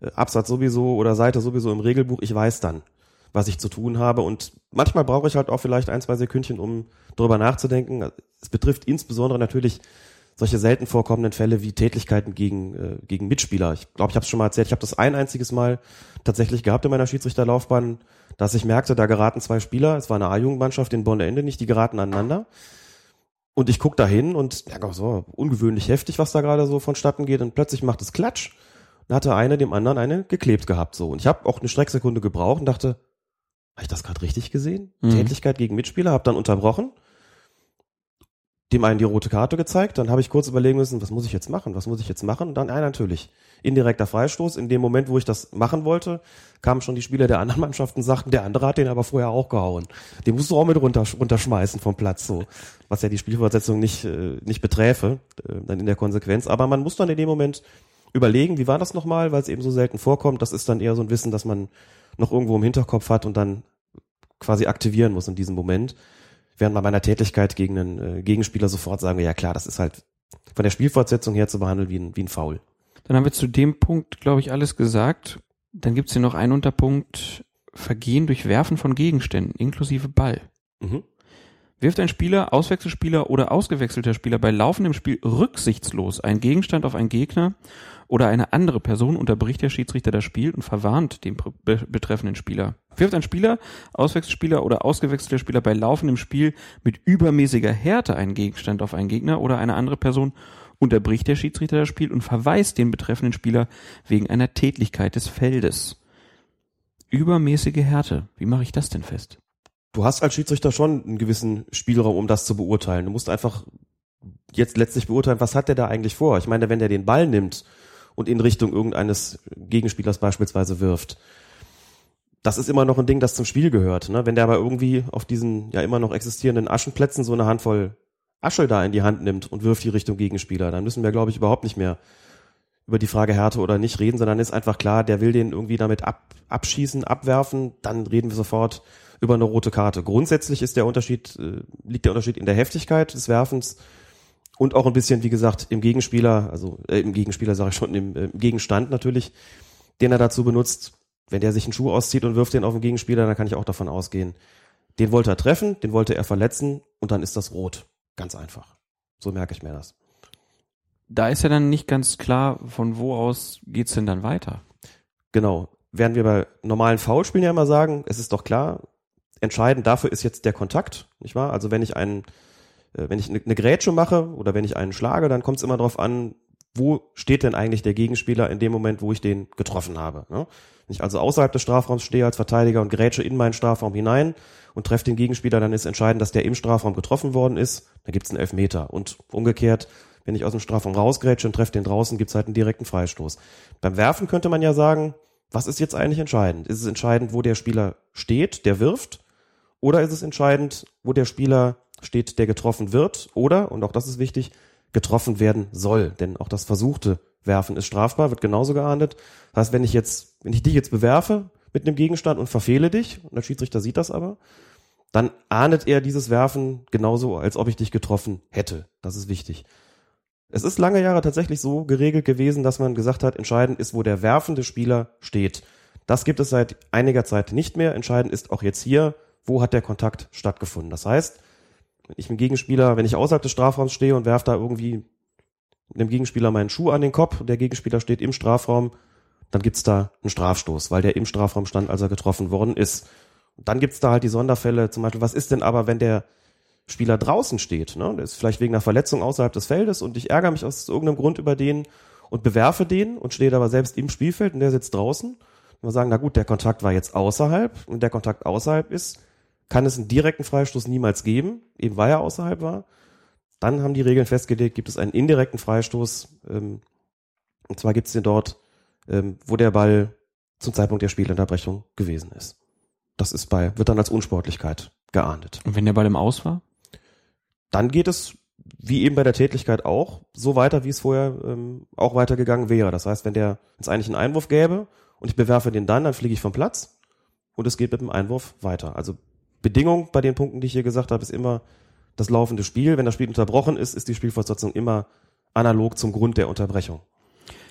äh, Absatz sowieso oder Seite sowieso im Regelbuch. Ich weiß dann, was ich zu tun habe und manchmal brauche ich halt auch vielleicht ein, zwei Sekündchen, um darüber nachzudenken. Es betrifft insbesondere natürlich solche selten vorkommenden Fälle wie Tätlichkeiten gegen, äh, gegen Mitspieler. Ich glaube, ich habe es schon mal erzählt, ich habe das ein einziges Mal tatsächlich gehabt in meiner Schiedsrichterlaufbahn, dass ich merkte, da geraten zwei Spieler, es war eine A-Jugendmannschaft in Bonner Ende nicht, die geraten aneinander. Und ich guck da hin und ja, so ungewöhnlich heftig, was da gerade so vonstatten geht. Und plötzlich macht es Klatsch. Da hatte einer dem anderen eine geklebt gehabt. so Und ich habe auch eine Strecksekunde gebraucht und dachte, habe ich das gerade richtig gesehen? Mhm. Tätlichkeit gegen Mitspieler, habe dann unterbrochen dem einen die rote Karte gezeigt, dann habe ich kurz überlegen müssen, was muss ich jetzt machen, was muss ich jetzt machen? Und dann, ja, natürlich, indirekter Freistoß. In dem Moment, wo ich das machen wollte, kamen schon die Spieler der anderen Mannschaften und sagten, der andere hat den aber vorher auch gehauen. Den musst du auch mit runter, runterschmeißen vom Platz, so. Was ja die Spielfortsetzung nicht, äh, nicht beträfe, äh, dann in der Konsequenz. Aber man muss dann in dem Moment überlegen, wie war das nochmal, weil es eben so selten vorkommt. Das ist dann eher so ein Wissen, das man noch irgendwo im Hinterkopf hat und dann quasi aktivieren muss in diesem Moment während bei meiner Tätigkeit gegen einen äh, Gegenspieler sofort sagen wir, ja klar, das ist halt von der Spielfortsetzung her zu behandeln wie ein, wie ein Foul. Dann haben wir zu dem Punkt, glaube ich, alles gesagt. Dann gibt's hier noch einen Unterpunkt, Vergehen durch Werfen von Gegenständen, inklusive Ball. Mhm. Wirft ein Spieler, Auswechselspieler oder ausgewechselter Spieler bei laufendem Spiel rücksichtslos einen Gegenstand auf einen Gegner oder eine andere Person, unterbricht der Schiedsrichter das Spiel und verwarnt den betreffenden Spieler. Wirft ein Spieler, Auswechselspieler oder ausgewechselter Spieler bei laufendem Spiel mit übermäßiger Härte einen Gegenstand auf einen Gegner oder eine andere Person, unterbricht der Schiedsrichter das Spiel und verweist den betreffenden Spieler wegen einer Tätlichkeit des Feldes. Übermäßige Härte. Wie mache ich das denn fest? du hast als Schiedsrichter schon einen gewissen Spielraum, um das zu beurteilen. Du musst einfach jetzt letztlich beurteilen, was hat der da eigentlich vor? Ich meine, wenn der den Ball nimmt und in Richtung irgendeines Gegenspielers beispielsweise wirft, das ist immer noch ein Ding, das zum Spiel gehört. Ne? Wenn der aber irgendwie auf diesen ja immer noch existierenden Aschenplätzen so eine Handvoll Asche da in die Hand nimmt und wirft die Richtung Gegenspieler, dann müssen wir, glaube ich, überhaupt nicht mehr über die Frage Härte oder nicht reden, sondern ist einfach klar, der will den irgendwie damit ab, abschießen, abwerfen, dann reden wir sofort über eine rote Karte. Grundsätzlich ist der Unterschied, äh, liegt der Unterschied in der Heftigkeit des Werfens und auch ein bisschen, wie gesagt, im Gegenspieler, also äh, im Gegenspieler sage ich schon, im, äh, im Gegenstand natürlich, den er dazu benutzt. Wenn der sich einen Schuh auszieht und wirft den auf den Gegenspieler, dann kann ich auch davon ausgehen, den wollte er treffen, den wollte er verletzen und dann ist das rot. Ganz einfach. So merke ich mir das. Da ist ja dann nicht ganz klar, von wo aus geht's denn dann weiter? Genau. Während wir bei normalen Foulspielen ja immer sagen, es ist doch klar, entscheidend dafür ist jetzt der Kontakt, nicht wahr? Also wenn ich einen, wenn ich eine, eine Grätsche mache oder wenn ich einen schlage, dann kommt es immer darauf an, wo steht denn eigentlich der Gegenspieler in dem Moment, wo ich den getroffen habe. Ne? Wenn ich also außerhalb des Strafraums stehe als Verteidiger und grätsche in meinen Strafraum hinein und treffe den Gegenspieler, dann ist entscheidend, dass der im Strafraum getroffen worden ist, dann gibt es einen Elfmeter. Und umgekehrt, wenn ich aus dem Strafraum rausgrätsche und treffe den draußen, gibt es halt einen direkten Freistoß. Beim Werfen könnte man ja sagen, was ist jetzt eigentlich entscheidend? Ist es entscheidend, wo der Spieler steht, der wirft? Oder ist es entscheidend, wo der Spieler steht, der getroffen wird? Oder, und auch das ist wichtig, getroffen werden soll. Denn auch das versuchte Werfen ist strafbar, wird genauso geahndet. Das heißt, wenn ich jetzt, wenn ich dich jetzt bewerfe mit einem Gegenstand und verfehle dich, und der Schiedsrichter sieht das aber, dann ahndet er dieses Werfen genauso, als ob ich dich getroffen hätte. Das ist wichtig. Es ist lange Jahre tatsächlich so geregelt gewesen, dass man gesagt hat, entscheidend ist, wo der werfende Spieler steht. Das gibt es seit einiger Zeit nicht mehr. Entscheidend ist auch jetzt hier, wo hat der Kontakt stattgefunden. Das heißt, wenn ich mit Gegenspieler, wenn ich außerhalb des Strafraums stehe und werfe da irgendwie dem Gegenspieler meinen Schuh an den Kopf und der Gegenspieler steht im Strafraum, dann gibt's da einen Strafstoß, weil der im Strafraum stand, als er getroffen worden ist. Und dann gibt's da halt die Sonderfälle, zum Beispiel, was ist denn aber, wenn der Spieler draußen steht, ne? Der ist vielleicht wegen einer Verletzung außerhalb des Feldes und ich ärgere mich aus irgendeinem Grund über den und bewerfe den und steht aber selbst im Spielfeld und der sitzt draußen. Und wir sagen, na gut, der Kontakt war jetzt außerhalb und der Kontakt außerhalb ist, kann es einen direkten Freistoß niemals geben, eben weil er außerhalb war. Dann haben die Regeln festgelegt, gibt es einen indirekten Freistoß. Ähm, und zwar gibt es den dort, ähm, wo der Ball zum Zeitpunkt der Spielunterbrechung gewesen ist. Das ist bei, wird dann als Unsportlichkeit geahndet. Und wenn der Ball im Aus war? dann geht es, wie eben bei der Tätigkeit auch, so weiter, wie es vorher ähm, auch weitergegangen wäre. Das heißt, wenn der jetzt eigentlich einen Einwurf gäbe und ich bewerfe den dann, dann fliege ich vom Platz und es geht mit dem Einwurf weiter. Also Bedingung bei den Punkten, die ich hier gesagt habe, ist immer das laufende Spiel. Wenn das Spiel unterbrochen ist, ist die Spielfortsetzung immer analog zum Grund der Unterbrechung.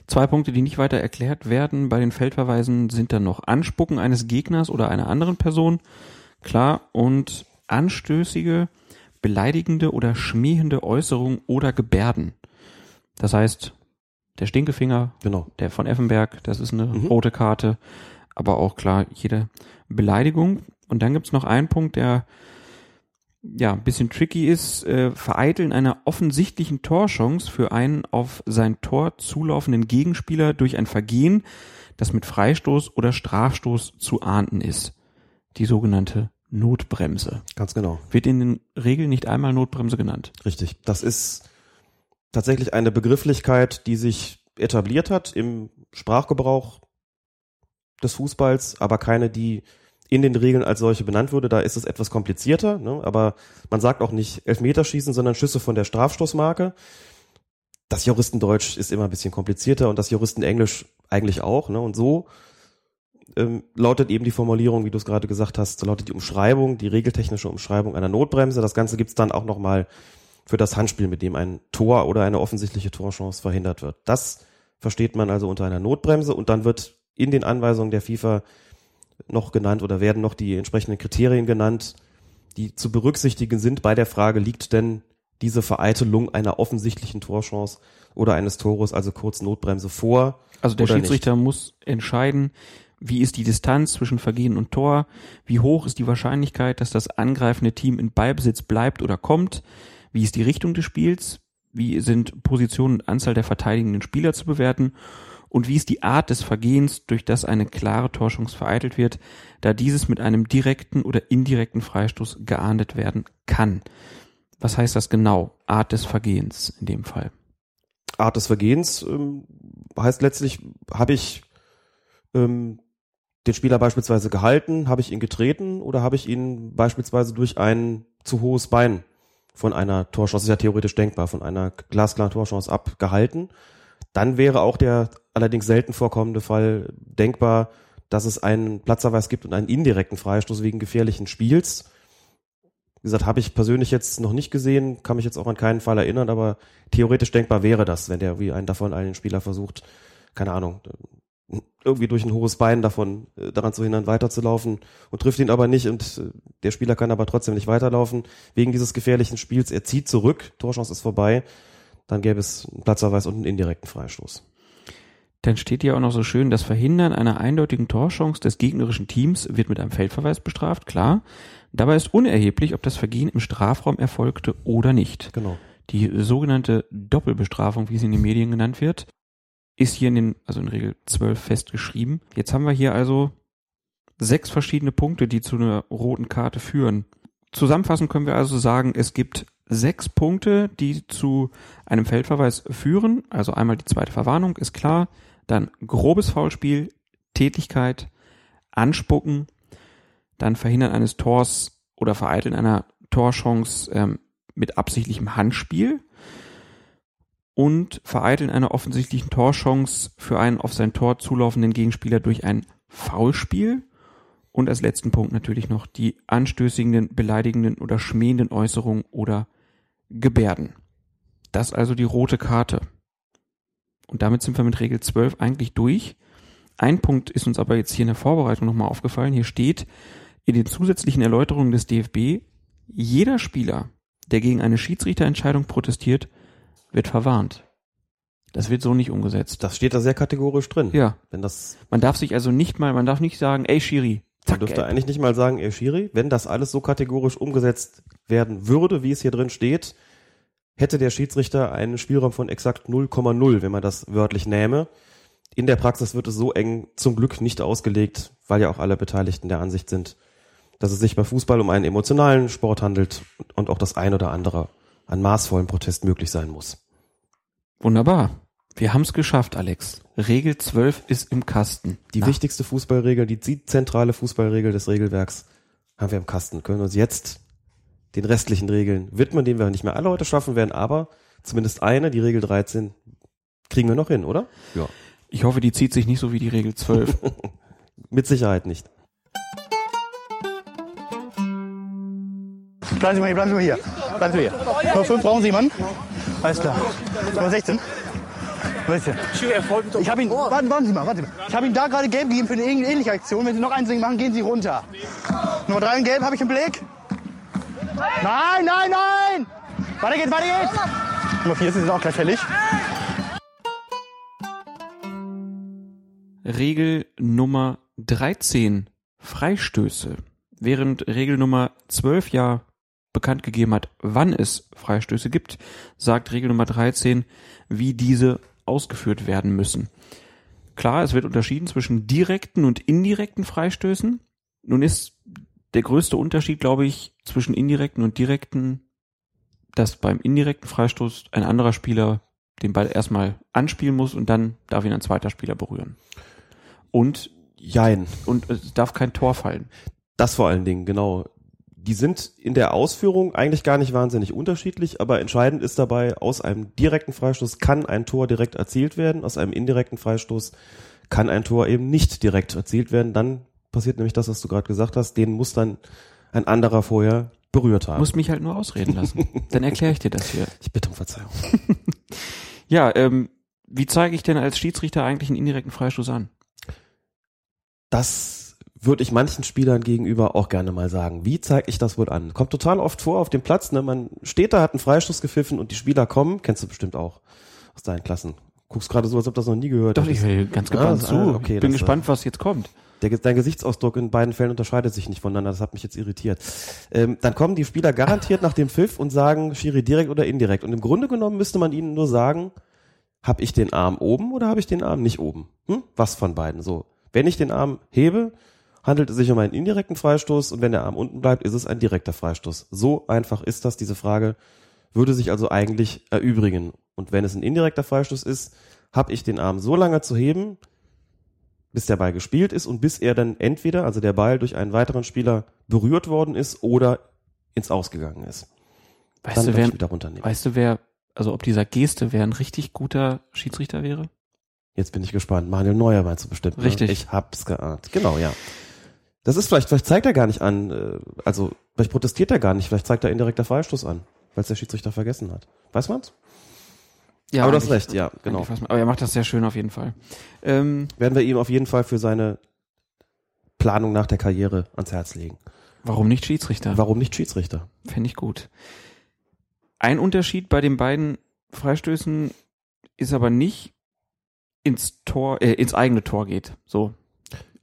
Zwei Punkte, die nicht weiter erklärt werden bei den Feldverweisen, sind dann noch Anspucken eines Gegners oder einer anderen Person. Klar, und anstößige beleidigende oder schmähende Äußerung oder Gebärden. Das heißt, der Stinkefinger, genau. der von Effenberg, das ist eine mhm. rote Karte, aber auch klar jede Beleidigung. Und dann gibt's noch einen Punkt, der ja ein bisschen tricky ist, äh, Vereiteln einer offensichtlichen Torchance für einen auf sein Tor zulaufenden Gegenspieler durch ein Vergehen, das mit Freistoß oder Strafstoß zu ahnden ist. Die sogenannte Notbremse. Ganz genau. Wird in den Regeln nicht einmal Notbremse genannt. Richtig. Das ist tatsächlich eine Begrifflichkeit, die sich etabliert hat im Sprachgebrauch des Fußballs, aber keine, die in den Regeln als solche benannt würde. Da ist es etwas komplizierter, ne? aber man sagt auch nicht Elfmeterschießen, sondern Schüsse von der Strafstoßmarke. Das Juristendeutsch ist immer ein bisschen komplizierter und das Juristenenglisch eigentlich auch. Ne? Und so ähm, lautet eben die Formulierung, wie du es gerade gesagt hast, so lautet die Umschreibung, die regeltechnische Umschreibung einer Notbremse. Das Ganze gibt's dann auch nochmal für das Handspiel, mit dem ein Tor oder eine offensichtliche Torchance verhindert wird. Das versteht man also unter einer Notbremse und dann wird in den Anweisungen der FIFA noch genannt oder werden noch die entsprechenden Kriterien genannt, die zu berücksichtigen sind bei der Frage, liegt denn diese Vereitelung einer offensichtlichen Torchance oder eines Tores, also kurz Notbremse vor? Also der Schiedsrichter nicht? muss entscheiden, wie ist die Distanz zwischen Vergehen und Tor? Wie hoch ist die Wahrscheinlichkeit, dass das angreifende Team in Ballbesitz bleibt oder kommt? Wie ist die Richtung des Spiels? Wie sind Position und Anzahl der verteidigenden Spieler zu bewerten? Und wie ist die Art des Vergehens, durch das eine klare Torschance vereitelt wird, da dieses mit einem direkten oder indirekten Freistoß geahndet werden kann? Was heißt das genau? Art des Vergehens in dem Fall. Art des Vergehens ähm, heißt letztlich, habe ich ähm, den Spieler beispielsweise gehalten? Habe ich ihn getreten oder habe ich ihn beispielsweise durch ein zu hohes Bein von einer Torchance, ist ja theoretisch denkbar, von einer glasklaren Torchance abgehalten? Dann wäre auch der allerdings selten vorkommende Fall denkbar, dass es einen Platzverweis gibt und einen indirekten Freistoß wegen gefährlichen Spiels. Wie gesagt, habe ich persönlich jetzt noch nicht gesehen, kann mich jetzt auch an keinen Fall erinnern, aber theoretisch denkbar wäre das, wenn der wie einen davon einen Spieler versucht, keine Ahnung, irgendwie durch ein hohes Bein davon äh, daran zu hindern, weiterzulaufen und trifft ihn aber nicht und äh, der Spieler kann aber trotzdem nicht weiterlaufen wegen dieses gefährlichen Spiels. Er zieht zurück, Torchance ist vorbei, dann gäbe es einen Platzverweis und einen indirekten Freistoß. Dann steht hier auch noch so schön, das Verhindern einer eindeutigen Torchance des gegnerischen Teams wird mit einem Feldverweis bestraft, klar. Dabei ist unerheblich, ob das Vergehen im Strafraum erfolgte oder nicht. Genau. Die sogenannte Doppelbestrafung, wie sie in den Medien genannt wird, ist hier in den, also in Regel 12 festgeschrieben. Jetzt haben wir hier also sechs verschiedene Punkte, die zu einer roten Karte führen. Zusammenfassend können wir also sagen, es gibt sechs Punkte, die zu einem Feldverweis führen. Also einmal die zweite Verwarnung, ist klar. Dann grobes Foulspiel, Tätigkeit, Anspucken, dann Verhindern eines Tors oder Vereiteln einer Torchance ähm, mit absichtlichem Handspiel und Vereiteln einer offensichtlichen Torchance für einen auf sein Tor zulaufenden Gegenspieler durch ein Foulspiel. Und als letzten Punkt natürlich noch die anstößigen, beleidigenden oder schmähenden Äußerungen oder Gebärden. Das also die rote Karte. Und damit sind wir mit Regel 12 eigentlich durch. Ein Punkt ist uns aber jetzt hier in der Vorbereitung nochmal aufgefallen. Hier steht in den zusätzlichen Erläuterungen des DFB, jeder Spieler, der gegen eine Schiedsrichterentscheidung protestiert, wird verwarnt. Das wird so nicht umgesetzt. Das steht da sehr kategorisch drin. Ja. Wenn das, Man darf sich also nicht mal, man darf nicht sagen, ey Schiri, man zack, dürfte gelb. eigentlich nicht mal sagen, ey Schiri, wenn das alles so kategorisch umgesetzt werden würde, wie es hier drin steht, hätte der Schiedsrichter einen Spielraum von exakt 0,0, wenn man das wörtlich nähme. In der Praxis wird es so eng zum Glück nicht ausgelegt, weil ja auch alle Beteiligten der Ansicht sind, dass es sich bei Fußball um einen emotionalen Sport handelt und auch das ein oder andere an maßvollem Protest möglich sein muss. Wunderbar. Wir haben es geschafft, Alex. Regel 12 ist im Kasten. Die Na, wichtigste Fußballregel, die zentrale Fußballregel des Regelwerks haben wir im Kasten. Können uns jetzt den restlichen Regeln widmen, den wir nicht mehr alle heute schaffen werden, aber zumindest eine, die Regel 13, kriegen wir noch hin, oder? Ja. Ich hoffe, die zieht sich nicht so wie die Regel 12. Mit Sicherheit nicht. Bleiben Sie mal hier, bleiben Sie mal hier. Bleiben Sie hier. Nummer 5 brauchen Sie jemanden? Alles klar. Nummer 16. Nummer 16. Ich habe ihn, warten, warten Sie mal, warten Sie mal. Ich habe Ihnen da gerade gelb gegeben für eine ähn- ähnliche Aktion. Wenn Sie noch eins machen, gehen Sie runter. Nummer 3 in gelb, habe ich im Blick. Nein, nein, nein! Weiter geht's, weiter geht's! Nummer 4 ist auch gleich fällig. Regel Nummer 13. Freistöße. Während Regel Nummer 12 ja bekannt gegeben hat, wann es Freistöße gibt, sagt Regel Nummer 13, wie diese ausgeführt werden müssen. Klar, es wird unterschieden zwischen direkten und indirekten Freistößen. Nun ist der größte Unterschied, glaube ich, zwischen indirekten und direkten, dass beim indirekten Freistoß ein anderer Spieler den Ball erstmal anspielen muss und dann darf ihn ein zweiter Spieler berühren. Und, Jein. und es darf kein Tor fallen. Das vor allen Dingen, genau. Die sind in der Ausführung eigentlich gar nicht wahnsinnig unterschiedlich, aber entscheidend ist dabei, aus einem direkten Freistoß kann ein Tor direkt erzielt werden, aus einem indirekten Freistoß kann ein Tor eben nicht direkt erzielt werden. Dann passiert nämlich das, was du gerade gesagt hast, den muss dann ein anderer vorher berührt haben. Muss mich halt nur ausreden lassen. Dann erkläre ich dir das hier. ich bitte um Verzeihung. Ja, ähm, wie zeige ich denn als Schiedsrichter eigentlich einen indirekten Freistoß an? Das würde ich manchen Spielern gegenüber auch gerne mal sagen. Wie zeige ich das wohl an? Kommt total oft vor auf dem Platz, ne? Man steht da, hat einen Freistoß gepfiffen und die Spieler kommen, kennst du bestimmt auch aus deinen Klassen. Guckst gerade so, als ob das noch nie gehört Doch, hättest. ich höre ganz Ah, gebannt das- zu. ah, okay, ich bin gespannt, was jetzt kommt. Der, dein Gesichtsausdruck in beiden Fällen unterscheidet sich nicht voneinander. Das hat mich jetzt irritiert. Ähm, dann kommen die Spieler garantiert nach dem Pfiff und sagen, Schiri direkt oder indirekt. Und im Grunde genommen müsste man ihnen nur sagen, habe ich den Arm oben oder habe ich den Arm nicht oben? Hm? Was von beiden? So, wenn ich den Arm hebe, handelt es sich um einen indirekten Freistoß und wenn der Arm unten bleibt, ist es ein direkter Freistoß. So einfach ist das. Diese Frage würde sich also eigentlich erübrigen. Und wenn es ein indirekter Freistoß ist, habe ich den Arm so lange zu heben, bis der Ball gespielt ist und bis er dann entweder, also der Ball durch einen weiteren Spieler berührt worden ist oder ins Ausgegangen ist. Weißt dann du, wer, wieder runternehmen. weißt du, wer, also ob dieser Geste, wer ein richtig guter Schiedsrichter wäre? Jetzt bin ich gespannt. Manuel Neuer meinst du bestimmt. Ne? Richtig. Ich hab's geahnt. Genau, ja. Das ist vielleicht, vielleicht zeigt er gar nicht an, äh, also vielleicht protestiert er gar nicht, vielleicht zeigt er indirekter Freistoß an, weil es der Schiedsrichter vergessen hat. Weiß man's? Ja, Aber du hast recht, ja, genau. Aber er macht das sehr schön auf jeden Fall. Ähm, Werden wir ihm auf jeden Fall für seine Planung nach der Karriere ans Herz legen. warum nicht Schiedsrichter? Warum nicht Schiedsrichter? Fände ich gut. Ein Unterschied bei den beiden Freistößen ist aber nicht ins Tor, äh, ins eigene Tor geht. So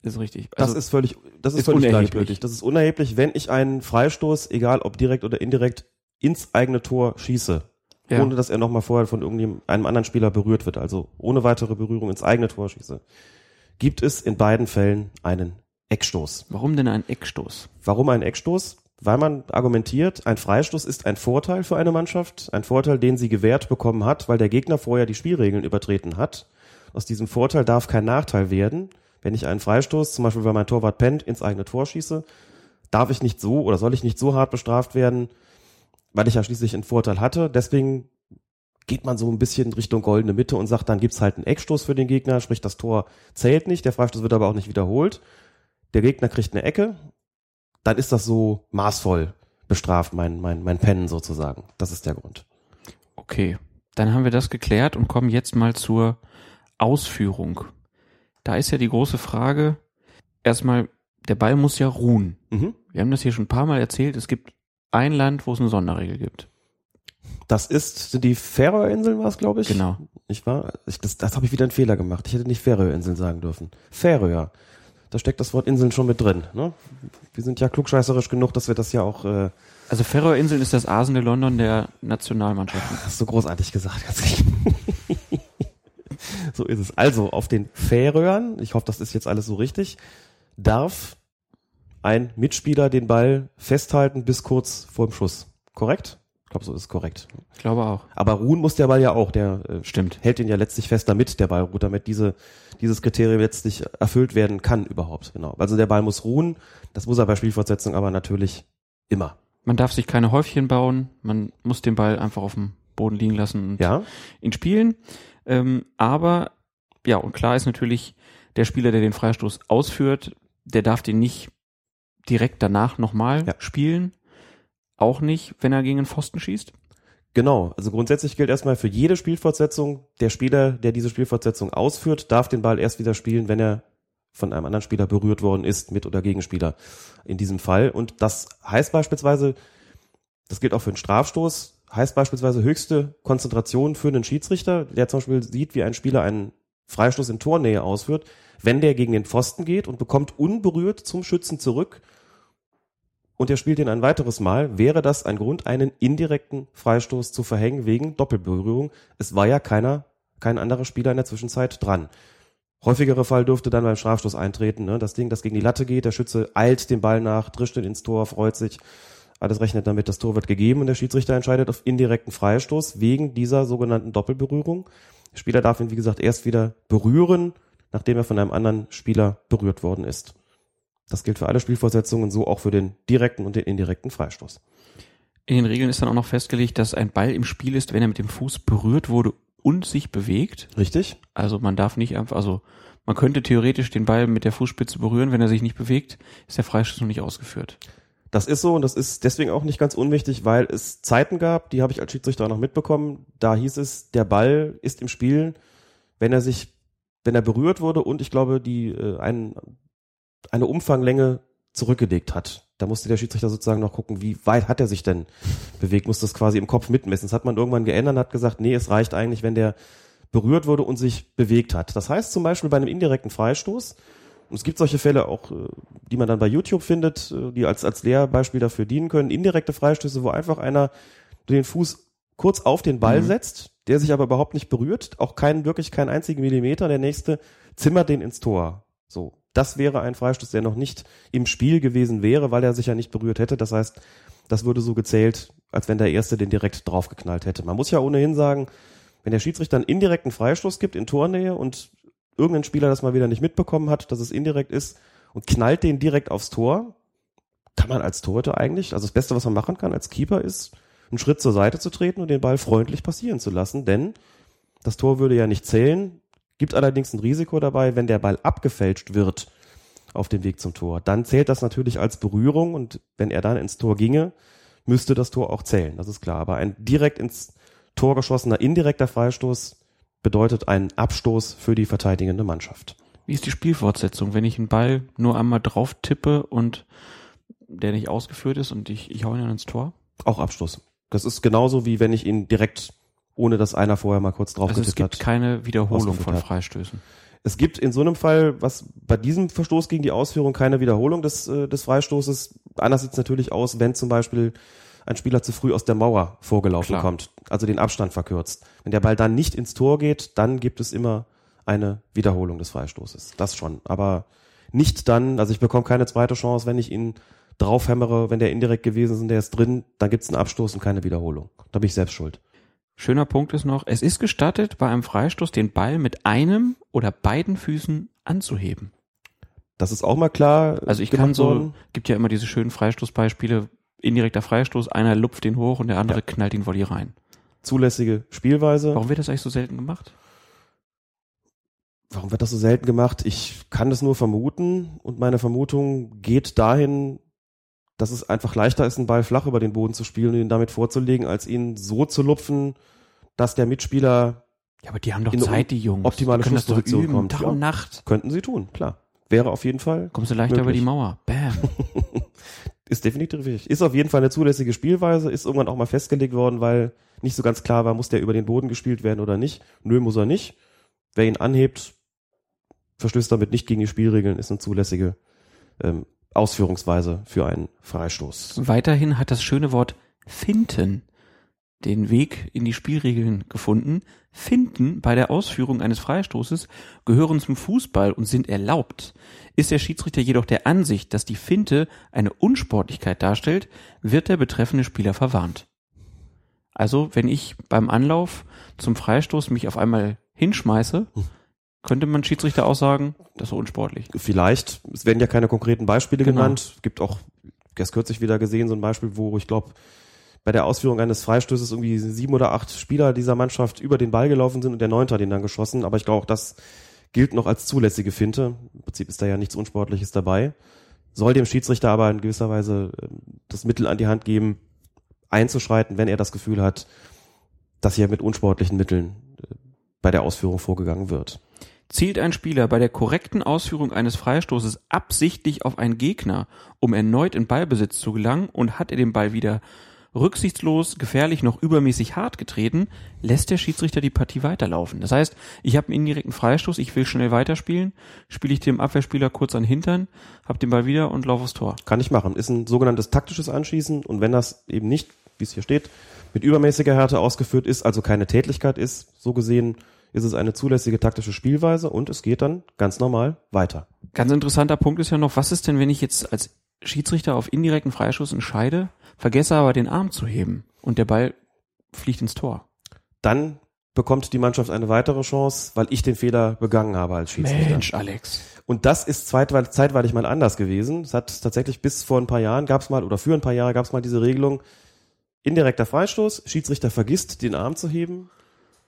ist richtig. Das Also, ist völlig, das ist, ist völlig unerheblich. gleichgültig. Das ist unerheblich, wenn ich einen Freistoß, egal ob direkt oder indirekt, ins eigene Tor schieße, ja. ohne dass er nochmal vorher von irgendeinem einem anderen Spieler berührt wird, also ohne weitere Berührung ins eigene Tor schieße, gibt es in beiden Fällen einen Eckstoß. Warum denn ein Eckstoß? Warum ein Eckstoß? Weil man argumentiert, ein Freistoß ist ein Vorteil für eine Mannschaft, ein Vorteil, den sie gewährt bekommen hat, weil der Gegner vorher die Spielregeln übertreten hat. Aus diesem Vorteil darf kein Nachteil werden. Wenn ich einen Freistoß, zum Beispiel weil mein Torwart pennt, ins eigene Tor schieße, darf ich nicht so oder soll ich nicht so hart bestraft werden, weil ich ja schließlich einen Vorteil hatte. Deswegen geht man so ein bisschen Richtung goldene Mitte und sagt, dann gibt's halt einen Eckstoß für den Gegner, sprich das Tor zählt nicht, der Freistoß wird aber auch nicht wiederholt. Der Gegner kriegt eine Ecke, dann ist das so maßvoll bestraft, mein, mein, mein Pennen sozusagen. Das ist der Grund. Okay, dann haben wir das geklärt und kommen jetzt mal zur Ausführung. Da ist ja die große Frage, erstmal, der Ball muss ja ruhen. Mhm. Wir haben das hier schon ein paar Mal erzählt, es gibt ein Land, wo es eine Sonderregel gibt. Das ist, sind die Färöerinseln war es, glaube ich? Genau. Ich war, ich, das, das habe ich wieder einen Fehler gemacht. Ich hätte nicht Färöerinseln sagen dürfen. Färöer. Da steckt das Wort Inseln schon mit drin. Ne? Wir sind ja klugscheißerisch genug, dass wir das ja auch äh, Also Färöerinseln ist das Asende London der Nationalmannschaften. Hast du großartig gesagt, ganz So ist es. Also auf den Färöern, ich hoffe, das ist jetzt alles so richtig, darf ein Mitspieler den Ball festhalten bis kurz vor dem Schuss. Korrekt? Ich glaube, so ist es korrekt. Ich glaube auch. Aber ruhen muss der Ball ja auch. Der äh, Stimmt. hält ihn ja letztlich fest, damit der Ball ruht, damit diese, dieses Kriterium letztlich erfüllt werden kann überhaupt. Genau. Also der Ball muss ruhen. Das muss er bei Spielfortsetzung aber natürlich immer. Man darf sich keine Häufchen bauen, man muss den Ball einfach auf dem Boden liegen lassen und Ja? ihn spielen. Ähm, aber ja, und klar ist natürlich, der Spieler, der den Freistoß ausführt, der darf den nicht direkt danach nochmal Ja. spielen. Auch nicht, wenn er gegen einen Pfosten schießt. Genau, also grundsätzlich gilt erstmal für jede Spielfortsetzung, der Spieler, der diese Spielfortsetzung ausführt, darf den Ball erst wieder spielen, wenn er von einem anderen Spieler berührt worden ist, mit oder Gegenspieler in diesem Fall. Und das heißt beispielsweise, das gilt auch für einen Strafstoß, heißt beispielsweise höchste Konzentration für einen Schiedsrichter, der zum Beispiel sieht, wie ein Spieler einen Freistoß in Tornähe ausführt, wenn der gegen den Pfosten geht und bekommt unberührt zum Schützen zurück und er spielt ihn ein weiteres Mal, wäre das ein Grund, einen indirekten Freistoß zu verhängen wegen Doppelberührung. Es war ja keiner, kein anderer Spieler in der Zwischenzeit dran. Häufigere Fall dürfte dann beim Strafstoß eintreten. Ne? Das Ding, das gegen die Latte geht, der Schütze eilt den Ball nach, drischt ihn ins Tor, freut sich. Alles rechnet damit, das Tor wird gegeben und der Schiedsrichter entscheidet auf indirekten Freistoß wegen dieser sogenannten Doppelberührung. Der Spieler darf ihn, wie gesagt, erst wieder berühren, nachdem er von einem anderen Spieler berührt worden ist. Das gilt für alle Spielfortsetzungen, so auch für den direkten und den indirekten Freistoß. In den Regeln ist dann auch noch festgelegt, dass ein Ball im Spiel ist, wenn er mit dem Fuß berührt wurde und sich bewegt. Richtig? Also man darf nicht einfach, also man könnte theoretisch den Ball mit der Fußspitze berühren, wenn er sich nicht bewegt, ist der Freistoß noch nicht ausgeführt. Das ist so und das ist deswegen auch nicht ganz unwichtig, weil es Zeiten gab, die habe ich als Schiedsrichter auch noch mitbekommen. Da hieß es, der Ball ist im Spiel, wenn er sich, wenn er berührt wurde und ich glaube, die äh, ein, eine Umfanglänge zurückgelegt hat. Da musste der Schiedsrichter sozusagen noch gucken, wie weit hat er sich denn bewegt, muss das quasi im Kopf mitmessen. Das hat man irgendwann geändert und hat gesagt, nee, es reicht eigentlich, wenn der berührt wurde und sich bewegt hat. Das heißt zum Beispiel bei einem indirekten Freistoß, und es gibt solche Fälle auch, äh, die man dann bei YouTube findet, äh, die als, als Lehrbeispiel dafür dienen können, indirekte Freistöße, wo einfach einer den Fuß kurz auf den Ball Mhm. setzt, der sich aber überhaupt nicht berührt, auch keinen, wirklich keinen einzigen Millimeter, der nächste zimmert den ins Tor. So. Das wäre ein Freistoß, der noch nicht im Spiel gewesen wäre, weil er sich ja nicht berührt hätte. Das heißt, das würde so gezählt, als wenn der Erste den direkt draufgeknallt hätte. Man muss ja ohnehin sagen, wenn der Schiedsrichter einen indirekten Freistoß gibt in Tornähe und irgendein Spieler das mal wieder nicht mitbekommen hat, dass es indirekt ist und knallt den direkt aufs Tor, kann man als Torhüter eigentlich, also das Beste, was man machen kann als Keeper ist, einen Schritt zur Seite zu treten und den Ball freundlich passieren zu lassen, denn das Tor würde ja nicht zählen, Gibt allerdings ein Risiko dabei, wenn der Ball abgefälscht wird auf dem Weg zum Tor. Dann zählt das natürlich als Berührung und wenn er dann ins Tor ginge, müsste das Tor auch zählen, das ist klar. Aber ein direkt ins Tor geschossener indirekter Freistoß bedeutet einen Abstoß für die verteidigende Mannschaft. Wie ist die Spielfortsetzung, wenn ich einen Ball nur einmal drauf tippe und der nicht ausgeführt ist und ich, ich hau ihn dann ins Tor? Auch Abstoß. Das ist genauso wie wenn ich ihn direkt, ohne dass einer vorher mal kurz drauf Also es gibt hat. keine Wiederholung von hat. Freistößen. Es gibt in so einem Fall, was bei diesem Verstoß gegen die Ausführung keine Wiederholung des, äh, des Freistoßes. Anders sieht es natürlich aus, wenn zum Beispiel ein Spieler zu früh aus der Mauer vorgelaufen Klar. kommt, also den Abstand verkürzt. Wenn der Ball dann nicht ins Tor geht, dann gibt es immer eine Wiederholung des Freistoßes. Das schon. Aber nicht dann, also ich bekomme keine zweite Chance, wenn ich ihn draufhämmere, wenn der indirekt gewesen ist und der ist drin, dann gibt es einen Abstoß und keine Wiederholung. Da bin ich selbst schuld. Schöner Punkt ist noch, es ist gestattet, bei einem Freistoß den Ball mit einem oder beiden Füßen anzuheben. Das ist auch mal klar. Also ich kann so, worden. gibt ja immer diese schönen Freistoßbeispiele, indirekter Freistoß, einer lupft ihn hoch und der andere Ja. knallt ihn Volley rein. zulässige Spielweise. Warum wird das eigentlich so selten gemacht? Warum wird das so selten gemacht? Ich kann das nur vermuten und meine Vermutung geht dahin, dass es einfach leichter ist, einen Ball flach über den Boden zu spielen und ihn damit vorzulegen, als ihn so zu lupfen, dass der Mitspieler Ja, aber die haben doch Zeit, die Jungs. optimale die können das doch Schussposition üben, kommt. Tag Ja. und Nacht. könnten sie tun, klar. Wäre auf jeden Fall, Kommst du leichter über Möglich. die Mauer. Bam. ist definitiv richtig. Ist auf jeden Fall eine zulässige Spielweise, ist irgendwann auch mal festgelegt worden, weil nicht so ganz klar war, muss der über den Boden gespielt werden oder nicht. Nö, muss er nicht. Wer ihn anhebt, verstößt damit nicht gegen die Spielregeln, ist eine zulässige ähm, Ausführungsweise für einen Freistoß. Weiterhin hat das schöne Wort finden den Weg in die Spielregeln gefunden. Finden bei der Ausführung eines Freistoßes gehören zum Fußball und sind erlaubt. Ist der Schiedsrichter jedoch der Ansicht, dass die Finte eine Unsportlichkeit darstellt, wird der betreffende Spieler verwarnt. Also, wenn ich beim Anlauf zum Freistoß mich auf einmal hinschmeiße, könnte man Schiedsrichter auch sagen, das ist unsportlich. Vielleicht, es werden ja keine konkreten Beispiele Genau. genannt. Es gibt auch, erst kürzlich wieder gesehen, so ein Beispiel, wo ich glaube, bei der Ausführung eines Freistößes irgendwie sieben oder acht Spieler dieser Mannschaft über den Ball gelaufen sind und der Neunte hat ihn dann geschossen. Aber ich glaube, auch das gilt noch als zulässige Finte. Im Prinzip ist da ja nichts Unsportliches dabei. Soll dem Schiedsrichter aber in gewisser Weise ähm, das Mittel an die Hand geben, einzuschreiten, wenn er das Gefühl hat, dass hier mit unsportlichen Mitteln äh, bei der Ausführung vorgegangen wird. Zielt ein Spieler bei der korrekten Ausführung eines Freistoßes absichtlich auf einen Gegner, um erneut in Ballbesitz zu gelangen und hat er den Ball wieder rücksichtslos, gefährlich noch übermäßig hart getreten, lässt der Schiedsrichter die Partie weiterlaufen. Das heißt, ich habe einen indirekten Freistoß, ich will schnell weiterspielen, spiele ich dem Abwehrspieler kurz an den Hintern, hab den Ball wieder und laufe aufs Tor. Kann ich machen. Ist ein sogenanntes taktisches Anschießen und wenn das eben nicht, wie es hier steht, mit übermäßiger Härte ausgeführt ist, also keine Tätlichkeit ist, so gesehen ist es eine zulässige taktische Spielweise und es geht dann ganz normal weiter. Ganz interessanter Punkt ist ja noch, was ist denn, wenn ich jetzt als Schiedsrichter auf indirekten Freistoß entscheide, vergesse aber den Arm zu heben und der Ball fliegt ins Tor? Dann bekommt die Mannschaft eine weitere Chance, weil ich den Fehler begangen habe als Schiedsrichter. Mensch, Alex. Und das ist zeitweilig, zeitweilig mal anders gewesen. Es hat tatsächlich bis vor ein paar Jahren gab es mal, oder für ein paar Jahre gab es mal diese Regelung, indirekter Freistoß, Schiedsrichter vergisst, den Arm zu heben,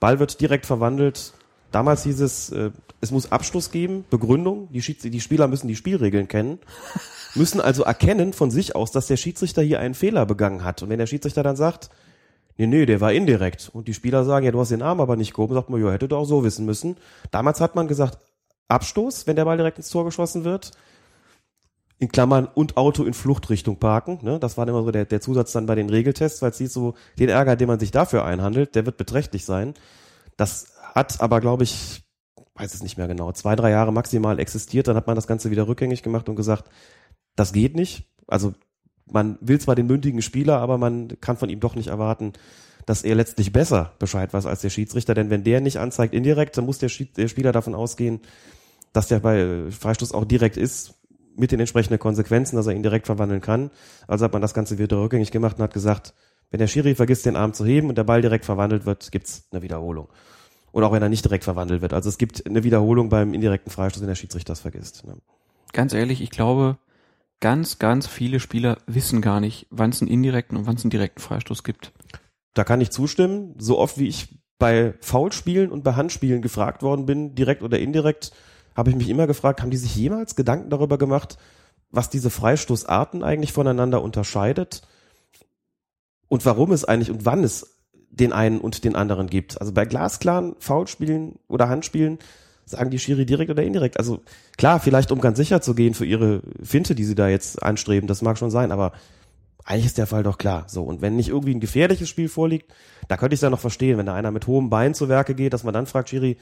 Ball wird direkt verwandelt. Damals hieß es, äh, es muss Abschluss geben, Begründung, die, Schieds die Spieler müssen die Spielregeln kennen, müssen also erkennen von sich aus, dass der Schiedsrichter hier einen Fehler begangen hat. Und wenn der Schiedsrichter dann sagt, nee, nee, der war indirekt, und die Spieler sagen, ja, du hast den Arm aber nicht gehoben, sagt man, ja, hätte du auch so wissen müssen. Damals hat man gesagt, Abstoß, wenn der Ball direkt ins Tor geschossen wird. In Klammern und Auto in Fluchtrichtung parken. Ne? Das war immer so der, der Zusatz dann bei den Regeltests, weil es sieht so, den Ärger, den man sich dafür einhandelt, der wird beträchtlich sein. Das hat aber, glaube ich, weiß es nicht mehr genau, zwei, drei Jahre maximal existiert. Dann hat man das Ganze wieder rückgängig gemacht und gesagt, das geht nicht. Also man will zwar den mündigen Spieler, aber man kann von ihm doch nicht erwarten, dass er letztlich besser Bescheid weiß als der Schiedsrichter. Denn wenn der nicht anzeigt indirekt, dann muss der Spieler davon ausgehen, dass der bei Freistoß auch direkt ist, mit den entsprechenden Konsequenzen, dass er ihn direkt verwandeln kann. Also hat man das Ganze wieder rückgängig gemacht und hat gesagt, wenn der Schiri vergisst, den Arm zu heben und der Ball direkt verwandelt wird, gibt's eine Wiederholung. Und auch wenn er nicht direkt verwandelt wird. Also es gibt eine Wiederholung beim indirekten Freistoß, wenn der Schiedsrichter das vergisst. Ne? Ganz ehrlich, ich glaube, ganz, ganz viele Spieler wissen gar nicht, wann es einen indirekten und wann es einen direkten Freistoß gibt. Da kann ich zustimmen. So oft wie ich bei Foulspielen und bei Handspielen gefragt worden bin, direkt oder indirekt, habe ich mich immer gefragt, haben die sich jemals Gedanken darüber gemacht, was diese Freistoßarten eigentlich voneinander unterscheidet und warum es eigentlich und wann es den einen und den anderen gibt. Also bei glasklaren Foulspielen oder Handspielen sagen die Schiri direkt oder indirekt. Also klar, vielleicht um ganz sicher zu gehen für ihre Finte, die sie da jetzt anstreben, das mag schon sein, aber eigentlich ist der Fall doch klar. So, und wenn nicht irgendwie ein gefährliches Spiel vorliegt, da könnte ich es ja noch verstehen, wenn da einer mit hohem Bein zu Werke geht, dass man dann fragt, Schiri,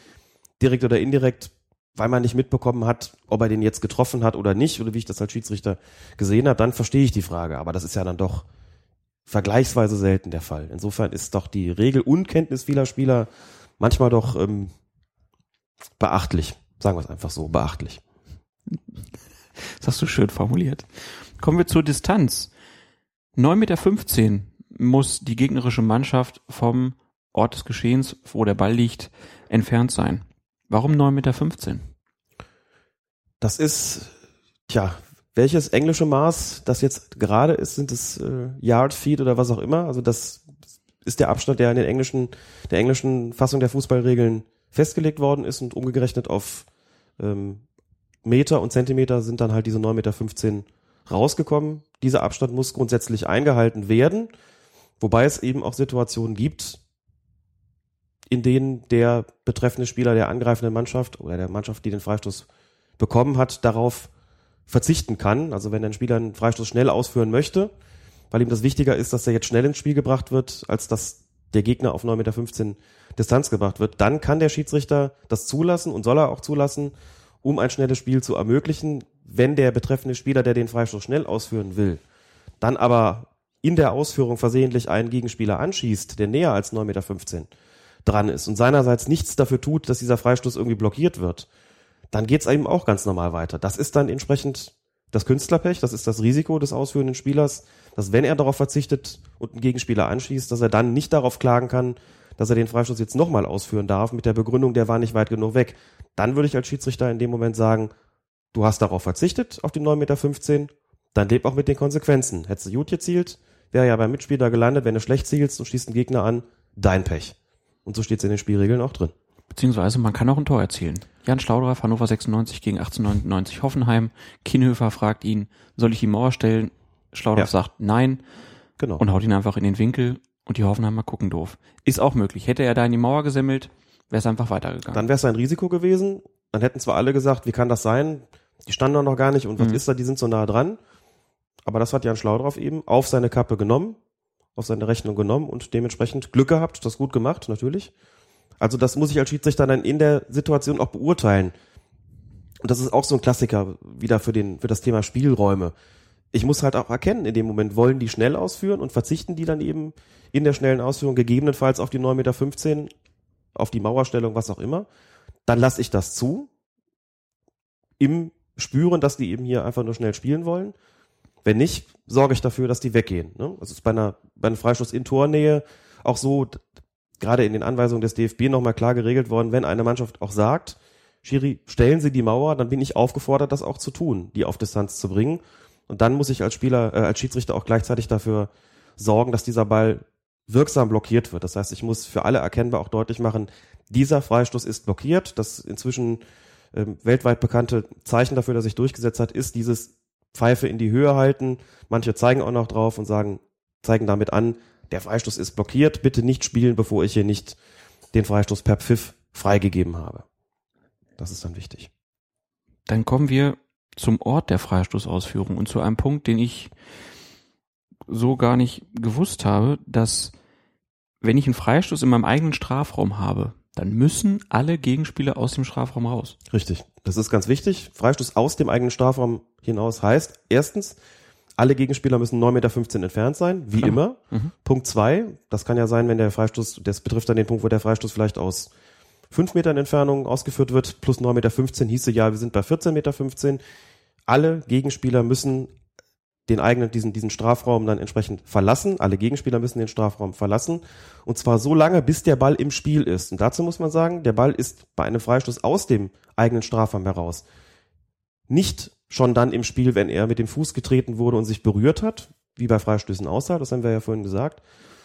direkt oder indirekt, weil man nicht mitbekommen hat, ob er den jetzt getroffen hat oder nicht, oder wie ich das als Schiedsrichter gesehen habe, dann verstehe ich die Frage. Aber das ist ja dann doch vergleichsweise selten der Fall. Insofern ist doch die Regel Unkenntnis vieler Spieler manchmal doch ähm, beachtlich. Sagen wir es einfach so, beachtlich. Das hast du schön formuliert. Kommen wir zur Distanz. 9,15 Meter muss die gegnerische Mannschaft vom Ort des Geschehens, wo der Ball liegt, entfernt sein. Warum 9,15 Meter? Das ist, tja, welches englische Maß das jetzt gerade ist, sind es äh, Yard Feet oder was auch immer. Also das ist der Abstand, der in den englischen, der englischen Fassung der Fußballregeln festgelegt worden ist und umgerechnet auf ähm, Meter und Zentimeter sind dann halt diese 9,15 Meter rausgekommen. Dieser Abstand muss grundsätzlich eingehalten werden, wobei es eben auch Situationen gibt, in denen der betreffende Spieler der angreifenden Mannschaft oder der Mannschaft, die den Freistoß bekommen hat, darauf verzichten kann. Also wenn ein Spieler einen Freistoß schnell ausführen möchte, weil ihm das wichtiger ist, dass er jetzt schnell ins Spiel gebracht wird, als dass der Gegner auf 9,15 Meter Distanz gebracht wird, dann kann der Schiedsrichter das zulassen und soll er auch zulassen, um ein schnelles Spiel zu ermöglichen, wenn der betreffende Spieler, der den Freistoß schnell ausführen will, dann aber in der Ausführung versehentlich einen Gegenspieler anschießt, der näher als 9,15 Meter dran ist und seinerseits nichts dafür tut, dass dieser Freistoß irgendwie blockiert wird, dann geht's eben auch ganz normal weiter. Das ist dann entsprechend das Künstlerpech, das ist das Risiko des ausführenden Spielers, dass wenn er darauf verzichtet und einen Gegenspieler anschießt, dass er dann nicht darauf klagen kann, dass er den Freistoß jetzt nochmal ausführen darf mit der Begründung, der war nicht weit genug weg. Dann würde ich als Schiedsrichter in dem Moment sagen, du hast darauf verzichtet, auf die 9,15 Meter, dann leb auch mit den Konsequenzen. Hättest du gut gezielt, wäre ja beim Mitspieler gelandet, wenn du schlecht zielst und schießt einen Gegner an, dein Pech. Und so steht es in den Spielregeln auch drin. Beziehungsweise man kann auch ein Tor erzielen. Jan Schlaudraff, Hannover 96 gegen 1899 Hoffenheim. Kienhöfer fragt ihn, soll ich die Mauer stellen? Schlaudraff ja. sagt nein. Genau. Und haut ihn einfach in den Winkel und die Hoffenheimer gucken doof. Ist auch möglich. Hätte er da in die Mauer gesemmelt, wäre es einfach weitergegangen. Dann wäre es ein Risiko gewesen. Dann hätten zwar alle gesagt, wie kann das sein? Die standen doch noch gar nicht und was mhm. ist da? Die sind so nah dran. Aber das hat Jan Schlaudraff eben auf seine Kappe genommen, auf seine Rechnung genommen und dementsprechend Glück gehabt, das gut gemacht, natürlich. Also das muss ich als Schiedsrichter dann in der Situation auch beurteilen. Und das ist auch so ein Klassiker wieder für den, für das Thema Spielräume. Ich muss halt auch erkennen, in dem Moment wollen die schnell ausführen und verzichten die dann eben in der schnellen Ausführung gegebenenfalls auf die 9,15 Meter, auf die Mauerstellung, was auch immer. Dann lasse ich das zu. Im Spüren, dass die eben hier einfach nur schnell spielen wollen. Wenn nicht, sorge ich dafür, dass die weggehen. Ne? Das ist bei einer, bei einem Freistoß in Tornähe auch so, gerade in den Anweisungen des DFB nochmal klar geregelt worden, wenn eine Mannschaft auch sagt, Schiri, stellen Sie die Mauer, dann bin ich aufgefordert, das auch zu tun, die auf Distanz zu bringen. Und dann muss ich als Spieler, äh, als Schiedsrichter auch gleichzeitig dafür sorgen, dass dieser Ball wirksam blockiert wird. Das heißt, ich muss für alle erkennbar auch deutlich machen, dieser Freistoß ist blockiert. Das inzwischen ähm, weltweit bekannte Zeichen dafür, dass sich durchgesetzt hat, ist dieses Pfeife in die Höhe halten. Manche zeigen auch noch drauf und sagen, zeigen damit an, der Freistoß ist blockiert, bitte nicht spielen, bevor ich hier nicht den Freistoß per Pfiff freigegeben habe. Das ist dann wichtig. Dann kommen wir zum Ort der Freistoßausführung und zu einem Punkt, den ich so gar nicht gewusst habe, dass wenn ich einen Freistoß in meinem eigenen Strafraum habe, dann müssen alle Gegenspieler aus dem Strafraum raus. Richtig. Das ist ganz wichtig. Freistoß aus dem eigenen Strafraum hinaus heißt, erstens, alle Gegenspieler müssen 9,15 Meter entfernt sein, wie Klar. immer. Mhm. Punkt zwei, das kann ja sein, wenn der Freistoß, das betrifft dann den Punkt, wo der Freistoß vielleicht aus 5 Metern Entfernung ausgeführt wird, plus 9,15 Meter hieße ja, wir sind bei 14,15 Meter. Alle Gegenspieler müssen den eigenen, diesen, diesen Strafraum dann entsprechend verlassen. Alle Gegenspieler müssen den Strafraum verlassen. Und zwar so lange, bis der Ball im Spiel ist. Und dazu muss man sagen, der Ball ist bei einem Freistoß aus dem eigenen Strafraum heraus nicht schon dann im Spiel, wenn er mit dem Fuß getreten wurde und sich berührt hat, wie bei Freistößen aussah, das haben wir ja vorhin gesagt,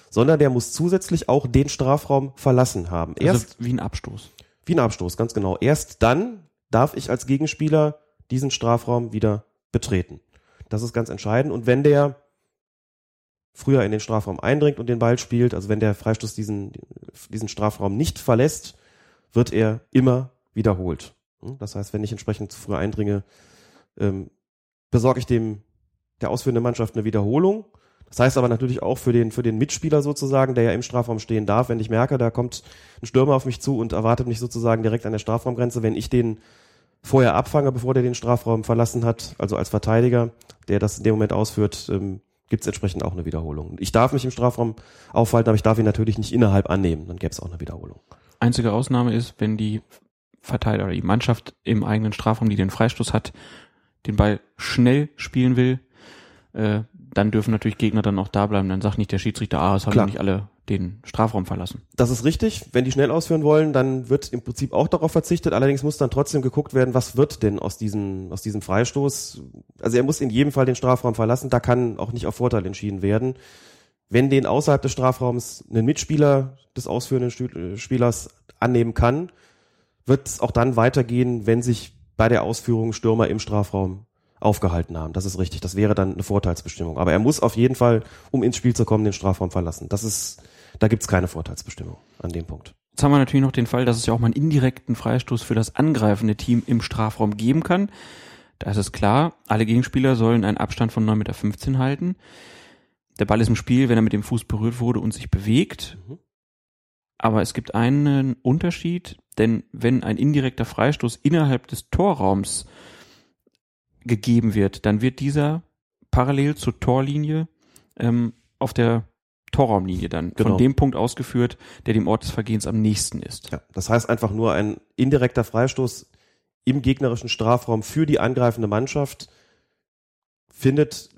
sondern der muss zusätzlich auch den Strafraum verlassen haben. Erst also wie ein Abstoß. Wie ein Abstoß, ganz genau. Erst dann darf ich als Gegenspieler diesen Strafraum wieder betreten. Das ist ganz entscheidend. Und wenn der früher in den Strafraum eindringt und den Ball spielt, also wenn der Freistoß diesen, diesen Strafraum nicht verlässt, wird er immer wiederholt. Das heißt, wenn ich entsprechend zu früh eindringe, ähm, besorge ich dem der ausführenden Mannschaft eine Wiederholung. Das heißt aber natürlich auch für den, für den Mitspieler sozusagen, der ja im Strafraum stehen darf, wenn ich merke, da kommt ein Stürmer auf mich zu und erwartet mich sozusagen direkt an der Strafraumgrenze, wenn ich den vorher abfange, bevor der den Strafraum verlassen hat, also als Verteidiger, der das in dem Moment ausführt, ähm, gibt es entsprechend auch eine Wiederholung. Ich darf mich im Strafraum aufhalten, aber ich darf ihn natürlich nicht innerhalb annehmen, dann gäbe es auch eine Wiederholung. Einzige Ausnahme ist, wenn die Verteidiger oder die Mannschaft im eigenen Strafraum, die den Freistoß hat, den Ball schnell spielen will, äh, dann dürfen natürlich Gegner dann auch da bleiben. Dann sagt nicht der Schiedsrichter, ah, es haben Klar. nicht alle den Strafraum verlassen. Das ist richtig. Wenn die schnell ausführen wollen, dann wird im Prinzip auch darauf verzichtet. Allerdings muss dann trotzdem geguckt werden, was wird denn aus diesem, aus diesem Freistoß. Also er muss in jedem Fall den Strafraum verlassen. Da kann auch nicht auf Vorteil entschieden werden. Wenn den außerhalb des Strafraums einen Mitspieler des ausführenden äh, Spielers annehmen kann, wird es auch dann weitergehen, wenn sich bei der Ausführung Stürmer im Strafraum aufgehalten haben. Das ist richtig. Das wäre dann eine Vorteilsbestimmung. Aber er muss auf jeden Fall, um ins Spiel zu kommen, den Strafraum verlassen. Das ist, da gibt's keine Vorteilsbestimmung an dem Punkt. Jetzt haben wir natürlich noch den Fall, dass es ja auch mal einen indirekten Freistoß für das angreifende Team im Strafraum geben kann. Da ist es klar, alle Gegenspieler sollen einen Abstand von 9,15 Meter halten. Der Ball ist im Spiel, wenn er mit dem Fuß berührt wurde und sich bewegt. Mhm. Aber es gibt einen Unterschied, denn wenn ein indirekter Freistoß innerhalb des Torraums gegeben wird, dann wird dieser parallel zur Torlinie ähm, auf der Torraumlinie dann genau. von dem Punkt ausgeführt, der dem Ort des Vergehens am nächsten ist. Ja, das heißt einfach nur ein indirekter Freistoß im gegnerischen Strafraum für die angreifende Mannschaft findet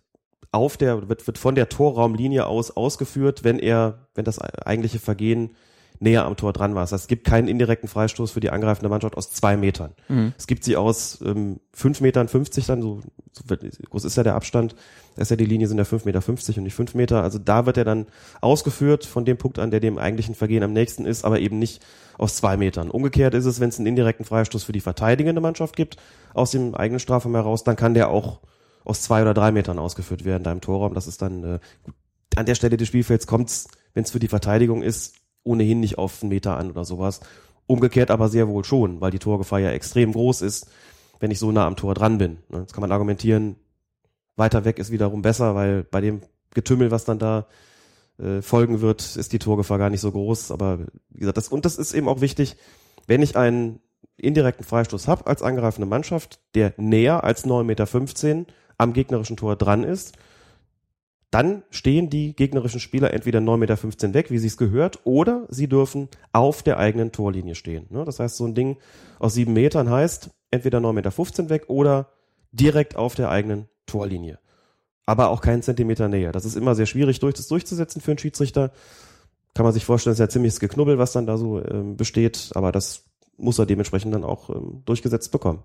auf der wird, wird von der Torraumlinie aus ausgeführt, wenn er wenn das eigentliche Vergehen näher am Tor dran war. Das heißt, es gibt keinen indirekten Freistoß für die angreifende Mannschaft aus zwei Metern. Mhm. Es gibt sie aus ähm, fünf Metern fünfzig dann, so, so groß ist ja der Abstand, da ist ja die Linie sind ja fünf Meter fünfzig und nicht fünf Meter. Also da wird er dann ausgeführt von dem Punkt an, der dem eigentlichen Vergehen am nächsten ist, aber eben nicht aus zwei Metern. Umgekehrt ist es, wenn es einen indirekten Freistoß für die verteidigende Mannschaft gibt, aus dem eigenen Strafraum heraus, dann kann der auch aus zwei oder drei Metern ausgeführt werden, da im Torraum. Das ist dann äh, an der Stelle des Spielfelds kommt's, wenn es für die Verteidigung ist, ohnehin nicht auf einen Meter an oder sowas. Umgekehrt aber sehr wohl schon, weil die Torgefahr ja extrem groß ist, wenn ich so nah am Tor dran bin. Ne, jetzt kann man argumentieren, weiter weg ist wiederum besser, weil bei dem Getümmel, was dann da äh, folgen wird, ist die Torgefahr gar nicht so groß. Aber wie gesagt, das, und das ist eben auch wichtig, wenn ich einen indirekten Freistoß habe als angreifende Mannschaft, der näher als 9,15 Meter am gegnerischen Tor dran ist, dann stehen die gegnerischen Spieler entweder 9,15 Meter weg, wie sie es gehört, oder sie dürfen auf der eigenen Torlinie stehen. Ne? Das heißt, so ein Ding aus sieben Metern heißt entweder 9,15 Meter weg oder direkt auf der eigenen Torlinie. Aber auch keinen Zentimeter näher. Das ist immer sehr schwierig durch, das durchzusetzen für einen Schiedsrichter. Kann man sich vorstellen, ist ja ziemliches Geknubbel, was dann da so ähm, besteht, aber das muss er dementsprechend dann auch ähm, durchgesetzt bekommen.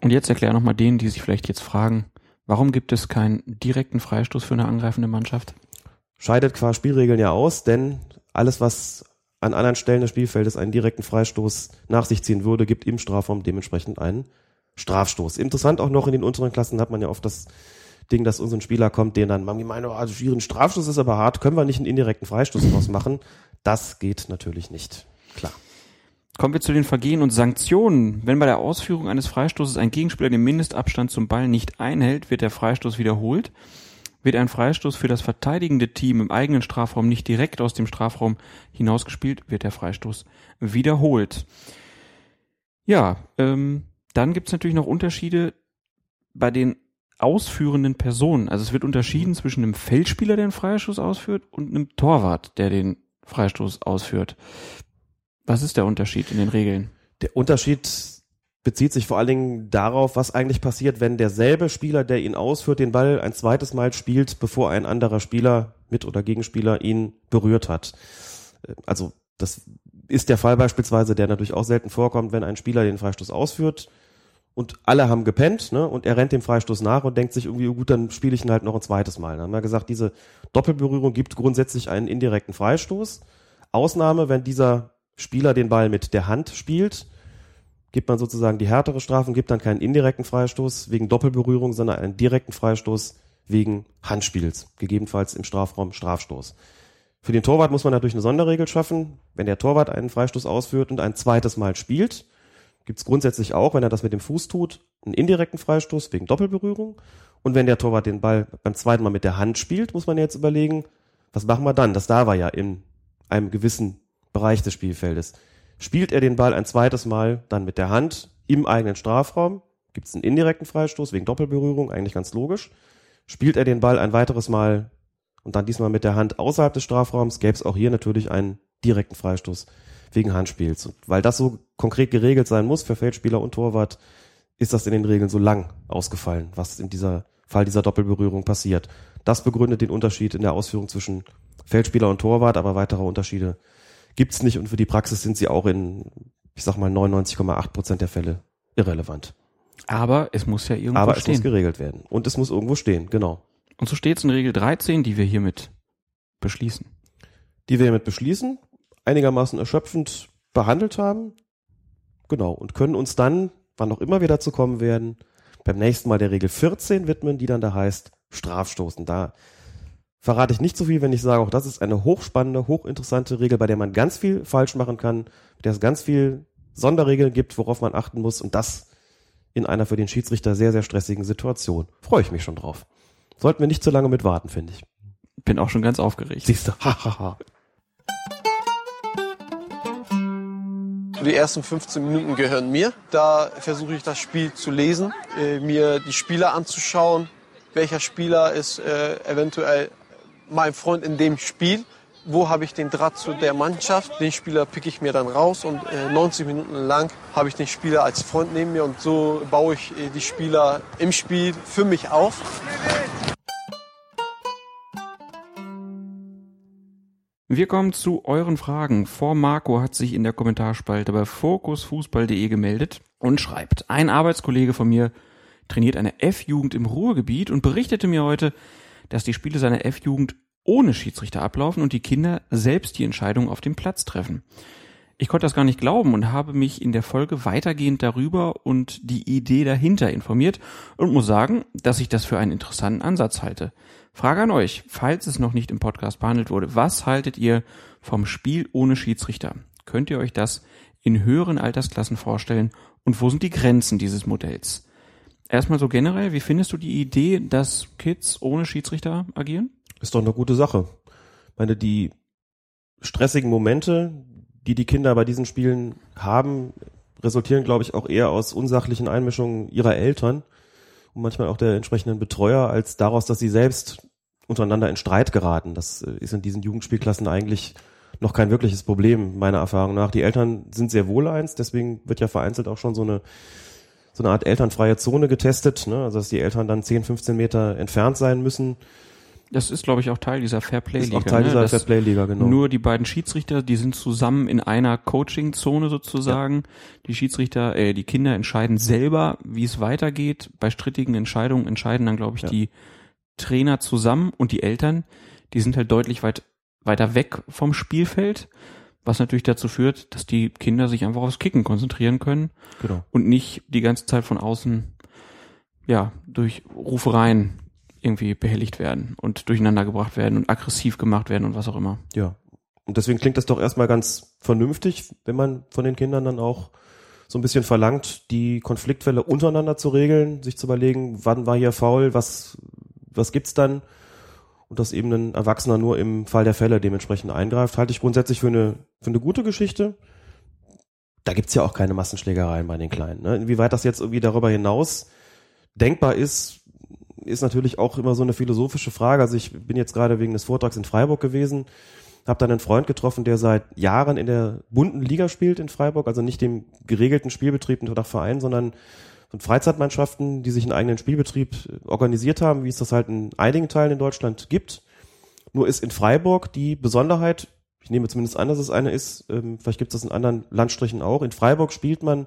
Und jetzt erklär nochmal denen, die sich vielleicht jetzt fragen, Warum gibt es keinen direkten Freistoß für eine angreifende Mannschaft? Scheidet qua Spielregeln ja aus, denn alles, was an anderen Stellen des Spielfeldes einen direkten Freistoß nach sich ziehen würde, gibt im Strafraum dementsprechend einen Strafstoß. Interessant auch noch in den unteren Klassen hat man ja oft das Ding, dass uns ein Spieler kommt, den dann man meint, oh, also ein Strafstoß ist aber hart, können wir nicht einen indirekten Freistoß daraus machen? Das geht natürlich nicht. Klar. Kommen wir zu den Vergehen und Sanktionen. Wenn bei der Ausführung eines Freistoßes ein Gegenspieler den Mindestabstand zum Ball nicht einhält, wird der Freistoß wiederholt. Wird ein Freistoß für das verteidigende Team im eigenen Strafraum nicht direkt aus dem Strafraum hinausgespielt, wird der Freistoß wiederholt. Ja, ähm, dann gibt's natürlich noch Unterschiede bei den ausführenden Personen. Also es wird unterschieden zwischen einem Feldspieler, der einen Freistoß ausführt, und einem Torwart, der den Freistoß ausführt. Was ist der Unterschied in den Regeln? Der Unterschied bezieht sich vor allen Dingen darauf, was eigentlich passiert, wenn derselbe Spieler, der ihn ausführt, den Ball ein zweites Mal spielt, bevor ein anderer Spieler, Mit- oder Gegenspieler, ihn berührt hat. Also das ist der Fall beispielsweise, der natürlich auch selten vorkommt, wenn ein Spieler den Freistoß ausführt und alle haben gepennt, ne? Und er rennt dem Freistoß nach und denkt sich irgendwie, oh gut, dann spiele ich ihn halt noch ein zweites Mal. Dann haben wir gesagt, diese Doppelberührung gibt grundsätzlich einen indirekten Freistoß. Ausnahme, wenn dieser Spieler den Ball mit der Hand spielt, gibt man sozusagen die härtere Strafe und gibt dann keinen indirekten Freistoß wegen Doppelberührung, sondern einen direkten Freistoß wegen Handspiels, gegebenenfalls im Strafraum Strafstoß. Für den Torwart muss man natürlich eine Sonderregel schaffen. Wenn der Torwart einen Freistoß ausführt und ein zweites Mal spielt, gibt es grundsätzlich auch, wenn er das mit dem Fuß tut, einen indirekten Freistoß wegen Doppelberührung. Und wenn der Torwart den Ball beim zweiten Mal mit der Hand spielt, muss man jetzt überlegen, was machen wir dann? Das da war ja in einem gewissen Bereich des Spielfeldes. Spielt er den Ball ein zweites Mal dann mit der Hand im eigenen Strafraum, gibt es einen indirekten Freistoß wegen Doppelberührung, eigentlich ganz logisch. Spielt er den Ball ein weiteres Mal und dann diesmal mit der Hand außerhalb des Strafraums, gäbe es auch hier natürlich einen direkten Freistoß wegen Handspiels. Und weil das so konkret geregelt sein muss für Feldspieler und Torwart, ist das in den Regeln so lang ausgefallen, was in dieser Fall dieser Doppelberührung passiert. Das begründet den Unterschied in der Ausführung zwischen Feldspieler und Torwart, aber weitere Unterschiede gibt's nicht und für die Praxis sind sie auch in, ich sag mal, 99,8 Prozent der Fälle irrelevant. Aber es muss ja irgendwo Aber stehen. es muss geregelt werden. Und es muss irgendwo stehen, genau. Und so steht es in Regel 13, die wir hiermit beschließen. Die wir hiermit beschließen, einigermaßen erschöpfend behandelt haben. Genau. Und können uns dann, wann auch immer wir dazu kommen werden, beim nächsten Mal der Regel 14 widmen, die dann da heißt Strafstoßen. Da verrate ich nicht so viel, wenn ich sage, auch das ist eine hochspannende, hochinteressante Regel, bei der man ganz viel falsch machen kann, mit der es ganz viel Sonderregeln gibt, worauf man achten muss und das in einer für den Schiedsrichter sehr, sehr stressigen Situation. Freue ich mich schon drauf. Sollten wir nicht zu lange mit warten, finde ich. Bin auch schon ganz aufgeregt. Siehst du, hahaha. Die ersten 15 Minuten gehören mir. Da versuche ich das Spiel zu lesen, äh, mir die Spieler anzuschauen. Welcher Spieler ist äh, eventuell mein Freund in dem Spiel? Wo habe ich den Draht zu der Mannschaft? Den Spieler picke ich mir dann raus und äh, 90 Minuten lang habe ich den Spieler als Freund neben mir und so baue ich äh, die Spieler im Spiel für mich auf. Wir kommen zu euren Fragen. Vor Marco hat sich in der Kommentarspalte bei fokusfußball.de gemeldet und schreibt, ein Arbeitskollege von mir trainiert eine F-Jugend im Ruhrgebiet und berichtete mir heute, dass die Spiele seiner F-Jugend ohne Schiedsrichter ablaufen und die Kinder selbst die Entscheidung auf dem Platz treffen. Ich konnte das gar nicht glauben und habe mich in der Folge weitergehend darüber und die Idee dahinter informiert und muss sagen, dass ich das für einen interessanten Ansatz halte. Frage an euch, falls es noch nicht im Podcast behandelt wurde, was haltet ihr vom Spiel ohne Schiedsrichter? Könnt ihr euch das in höheren Altersklassen vorstellen und wo sind die Grenzen dieses Modells? Erstmal so generell, wie findest du die Idee, dass Kids ohne Schiedsrichter agieren? Ist doch eine gute Sache. Ich meine, die stressigen Momente, die die Kinder bei diesen Spielen haben, resultieren, glaube ich, auch eher aus unsachlichen Einmischungen ihrer Eltern und manchmal auch der entsprechenden Betreuer, als daraus, dass sie selbst untereinander in Streit geraten. Das äh, ist in diesen Jugendspielklassen eigentlich noch kein wirkliches Problem, meiner Erfahrung nach. Die Eltern sind sehr wohl eins, deswegen wird ja vereinzelt auch schon so eine so eine Art elternfreie Zone getestet, ne? also dass die Eltern dann 10, 15 Meter entfernt sein müssen. Das ist, glaube ich, auch Teil dieser Fairplay-Liga. Auch Teil ne? dieser Fairplay-Liga, genau. Nur die beiden Schiedsrichter, die sind zusammen in einer Coaching-Zone sozusagen. Die Schiedsrichter, äh, die Kinder entscheiden selber, wie es weitergeht. Bei strittigen Entscheidungen entscheiden dann, glaube ich, Ja. die Trainer zusammen und die Eltern, die sind halt deutlich weit, weiter weg vom Spielfeld, was natürlich dazu führt, dass die Kinder sich einfach aufs Kicken konzentrieren können Genau. und nicht die ganze Zeit von außen, ja, durch Rufereien irgendwie behelligt werden und durcheinander gebracht werden und aggressiv gemacht werden und was auch immer. Ja. Und deswegen klingt das doch erstmal ganz vernünftig, wenn man von den Kindern dann auch so ein bisschen verlangt, die Konfliktfälle untereinander zu regeln, sich zu überlegen, wann war hier faul, was, was gibt's dann? Und dass eben ein Erwachsener nur im Fall der Fälle dementsprechend eingreift, halte ich grundsätzlich für eine, für eine gute Geschichte. Da gibt's ja auch keine Massenschlägereien bei den Kleinen. Ne? Inwieweit das jetzt irgendwie darüber hinaus denkbar ist, ist natürlich auch immer so eine philosophische Frage. Also ich bin jetzt gerade wegen des Vortrags in Freiburg gewesen, habe dann einen Freund getroffen, der seit Jahren in der bunten Liga spielt in Freiburg, also nicht dem geregelten Spielbetrieb nach Verein, sondern von Freizeitmannschaften, die sich einen eigenen Spielbetrieb organisiert haben, wie es das halt in einigen Teilen in Deutschland gibt. Nur ist in Freiburg die Besonderheit, ich nehme zumindest an, dass es eine ist, ähm, vielleicht gibt es das in anderen Landstrichen auch, in Freiburg spielt man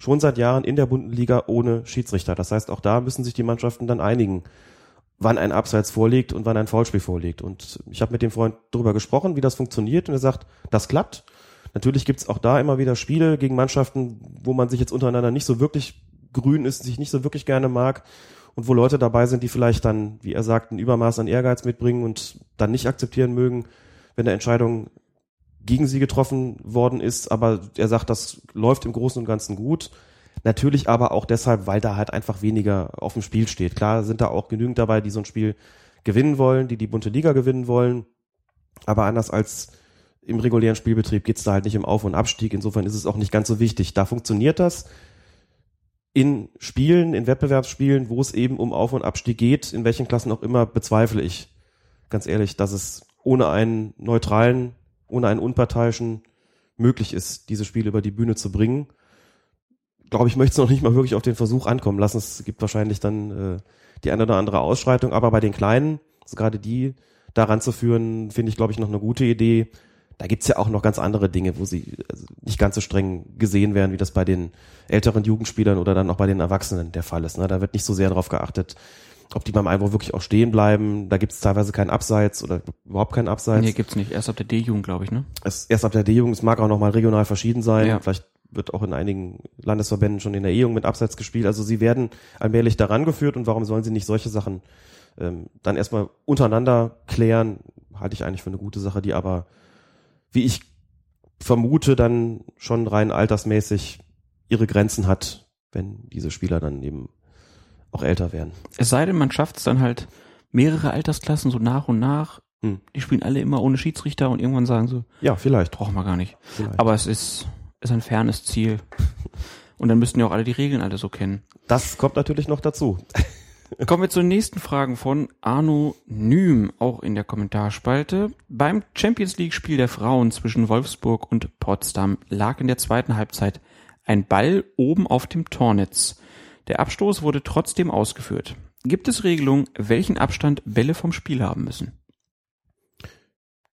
schon seit Jahren in der Bundesliga ohne Schiedsrichter. Das heißt, auch da müssen sich die Mannschaften dann einigen, wann ein Abseits vorliegt und wann ein Foulspiel vorliegt. Und ich habe mit dem Freund darüber gesprochen, wie das funktioniert und er sagt, das klappt. Natürlich gibt's auch da immer wieder Spiele gegen Mannschaften, wo man sich jetzt untereinander nicht so wirklich grün ist, sich nicht so wirklich gerne mag und wo Leute dabei sind, die vielleicht dann, wie er sagt, ein Übermaß an Ehrgeiz mitbringen und dann nicht akzeptieren mögen, wenn eine Entscheidung gegen sie getroffen worden ist. Aber er sagt, das läuft im Großen und Ganzen gut. Natürlich aber auch deshalb, weil da halt einfach weniger auf dem Spiel steht. Klar sind da auch genügend dabei, die so ein Spiel gewinnen wollen, die die bunte Liga gewinnen wollen. Aber anders als im regulären Spielbetrieb geht's da halt nicht im Auf- und Abstieg. Insofern ist es auch nicht ganz so wichtig. Da funktioniert das in Spielen, in Wettbewerbsspielen, wo es eben um Auf- und Abstieg geht, in welchen Klassen auch immer, bezweifle ich ganz ehrlich, dass es ohne einen neutralen, ohne einen unparteiischen möglich ist, diese Spiele über die Bühne zu bringen. Glaube ich, möchte es noch nicht mal wirklich auf den Versuch ankommen lassen. Es gibt wahrscheinlich dann äh, die eine oder andere Ausschreitung, aber bei den Kleinen, also gerade die daran zu führen, finde ich, glaube ich, noch eine gute Idee. Da gibt's ja auch noch ganz andere Dinge, wo sie also nicht ganz so streng gesehen werden, wie das bei den älteren Jugendspielern oder dann auch bei den Erwachsenen der Fall ist. Ne? Da wird nicht so sehr darauf geachtet, ob die beim Einwurf wirklich auch stehen bleiben. Da gibt's teilweise keinen Abseits oder überhaupt keinen Abseits. Nee, gibt's nicht. Erst ab der D-Jugend, glaube ich, ne? Erst ab der D-Jugend, es mag auch noch mal regional verschieden sein. Ja. Vielleicht wird auch in einigen Landesverbänden schon in der E-Jugend mit Abseits gespielt. Also sie werden allmählich daran geführt und warum sollen sie nicht solche Sachen ähm, dann erstmal untereinander klären, halte ich eigentlich für eine gute Sache, die aber, wie ich vermute, dann schon rein altersmäßig ihre Grenzen hat, wenn diese Spieler dann eben auch älter werden. Es sei denn, man schafft es dann halt mehrere Altersklassen so nach und nach. Hm. Die spielen alle immer ohne Schiedsrichter und irgendwann sagen so, Ja, vielleicht. brauchen wir gar nicht. vielleicht. Aber es ist, ist ein fernes Ziel. Und dann müssten ja auch alle die Regeln alle so kennen. das kommt natürlich noch dazu. Kommen wir zu den nächsten Fragen von Arno Nüm, auch in der Kommentarspalte. Beim Champions League Spiel der Frauen zwischen Wolfsburg und Potsdam lag in der zweiten Halbzeit ein Ball oben auf dem Tornetz. Der Abstoß wurde trotzdem ausgeführt. Gibt es Regelungen, welchen Abstand Bälle vom Spiel haben müssen?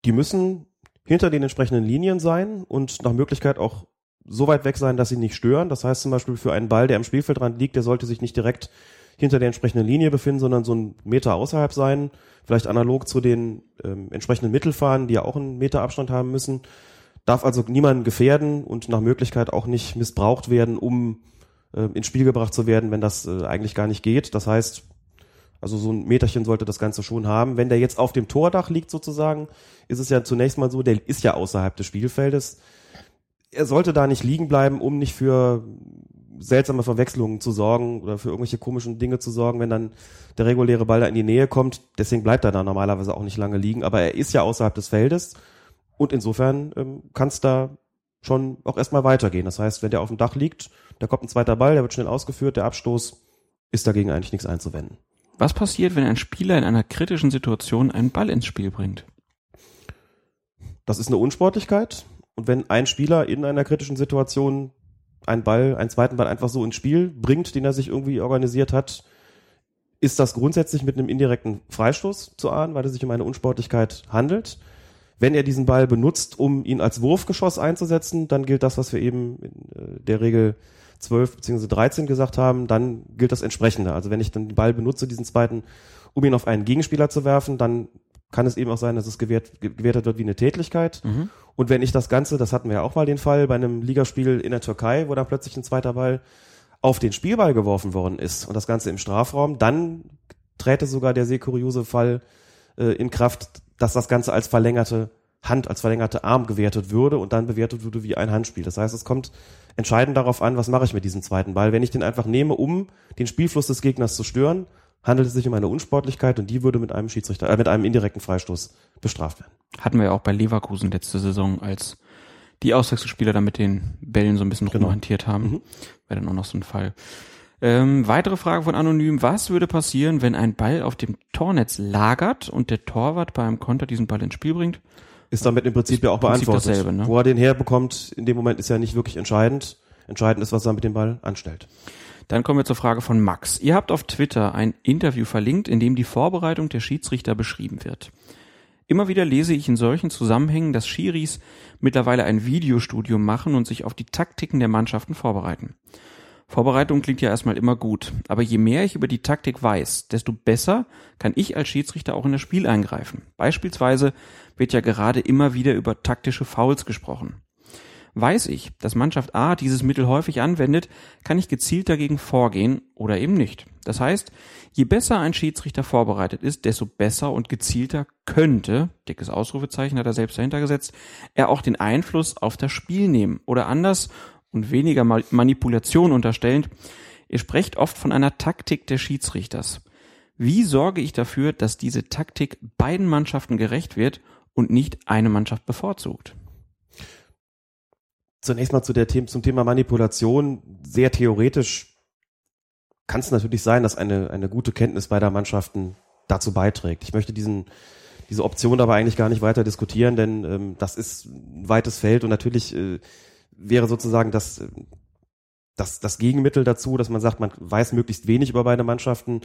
Die müssen hinter den entsprechenden Linien sein und nach Möglichkeit auch so weit weg sein, dass sie nicht stören. Das heißt zum Beispiel für einen Ball, der am Spielfeldrand liegt, der sollte sich nicht direkt hinter der entsprechenden Linie befinden, sondern so einen Meter außerhalb sein. Vielleicht analog zu den ähm, entsprechenden Mittelfahren, die ja auch einen Meter Abstand haben müssen. Darf also niemanden gefährden und nach Möglichkeit auch nicht missbraucht werden, um äh, ins Spiel gebracht zu werden, wenn das äh, eigentlich gar nicht geht. Das heißt, also so ein Meterchen sollte das Ganze schon haben. Wenn der jetzt auf dem Tordach liegt sozusagen, ist es ja zunächst mal so, der ist ja außerhalb des Spielfeldes. Er sollte da nicht liegen bleiben, um nicht für seltsame Verwechslungen zu sorgen oder für irgendwelche komischen Dinge zu sorgen, wenn dann der reguläre Ball da in die Nähe kommt. Deswegen bleibt er da normalerweise auch nicht lange liegen, aber er ist ja außerhalb des Feldes und insofern ähm, kann es da schon auch erstmal weitergehen. Das heißt, wenn der auf dem Dach liegt, da kommt ein zweiter Ball, der wird schnell ausgeführt, der Abstoß ist dagegen eigentlich nichts einzuwenden. Was passiert, wenn ein Spieler in einer kritischen Situation einen Ball ins Spiel bringt? Das ist eine Unsportlichkeit. Und wenn ein Spieler in einer kritischen Situation einen Ball, einen zweiten Ball einfach so ins Spiel bringt, den er sich irgendwie organisiert hat, ist das grundsätzlich mit einem indirekten Freistoß zu ahnen, weil es sich um eine Unsportlichkeit handelt. Wenn er diesen Ball benutzt, um ihn als Wurfgeschoss einzusetzen, dann gilt das, was wir eben in äh, der Regel 12 bzw. 13 gesagt haben, dann gilt das entsprechende. Also wenn ich dann den Ball benutze, diesen zweiten, um ihn auf einen Gegenspieler zu werfen, dann kann es eben auch sein, dass es gewährt, gewertet wird wie eine Tätlichkeit. Mhm. Und wenn ich das Ganze, das hatten wir ja auch mal den Fall bei einem Ligaspiel in der Türkei, wo dann plötzlich ein zweiter Ball auf den Spielball geworfen worden ist und das Ganze im Strafraum, dann träte sogar der sehr kuriose Fall äh, in Kraft, dass das Ganze als verlängerte Hand, als verlängerte Arm gewertet würde und dann bewertet würde wie ein Handspiel. Das heißt, es kommt entscheidend darauf an, was mache ich mit diesem zweiten Ball. Wenn ich den einfach nehme, um den Spielfluss des Gegners zu stören, handelt es sich um eine Unsportlichkeit und die würde mit einem Schiedsrichter, äh, mit einem indirekten Freistoß bestraft werden. Hatten wir ja auch bei Leverkusen letzte Saison, als die Auswechselspieler da mit den Bällen so ein bisschen Genau. rumhantiert haben. Mhm. Wäre dann auch noch so ein Fall. Ähm, weitere Frage von Anonym. Was würde passieren, wenn ein Ball auf dem Tornetz lagert und der Torwart beim Konter diesen Ball ins Spiel bringt? Ist damit im Prinzip ja auch Prinzip beantwortet. dasselbe, ne? Wo er den herbekommt, in dem Moment ist ja nicht wirklich entscheidend. Entscheidend ist, was er mit dem Ball anstellt. Dann kommen wir zur Frage von Max. Ihr habt auf Twitter ein Interview verlinkt, in dem die Vorbereitung der Schiedsrichter beschrieben wird. Immer wieder lese ich in solchen Zusammenhängen, dass Schiris mittlerweile ein Videostudium machen und sich auf die Taktiken der Mannschaften vorbereiten. Vorbereitung klingt ja erstmal immer gut, aber je mehr ich über die Taktik weiß, desto besser kann ich als Schiedsrichter auch in das Spiel eingreifen. Beispielsweise wird ja gerade immer wieder über taktische Fouls gesprochen. Weiß ich, dass Mannschaft A dieses Mittel häufig anwendet, kann ich gezielt dagegen vorgehen oder eben nicht. Das heißt, je besser ein Schiedsrichter vorbereitet ist, desto besser und gezielter könnte, dickes Ausrufezeichen hat er selbst dahinter gesetzt, er auch den Einfluss auf das Spiel nehmen oder anders und weniger Manipulation unterstellend. Ihr sprecht oft von einer Taktik des Schiedsrichters. Wie sorge ich dafür, dass diese Taktik beiden Mannschaften gerecht wird und nicht eine Mannschaft bevorzugt? Zunächst mal zu der The zum Thema Manipulation. Sehr theoretisch kann es natürlich sein, dass eine, eine gute Kenntnis beider Mannschaften dazu beiträgt. Ich möchte diesen, diese Option aber eigentlich gar nicht weiter diskutieren, denn ähm, das ist ein weites Feld und natürlich äh, wäre sozusagen das, das, das Gegenmittel dazu, dass man sagt, man weiß möglichst wenig über beide Mannschaften,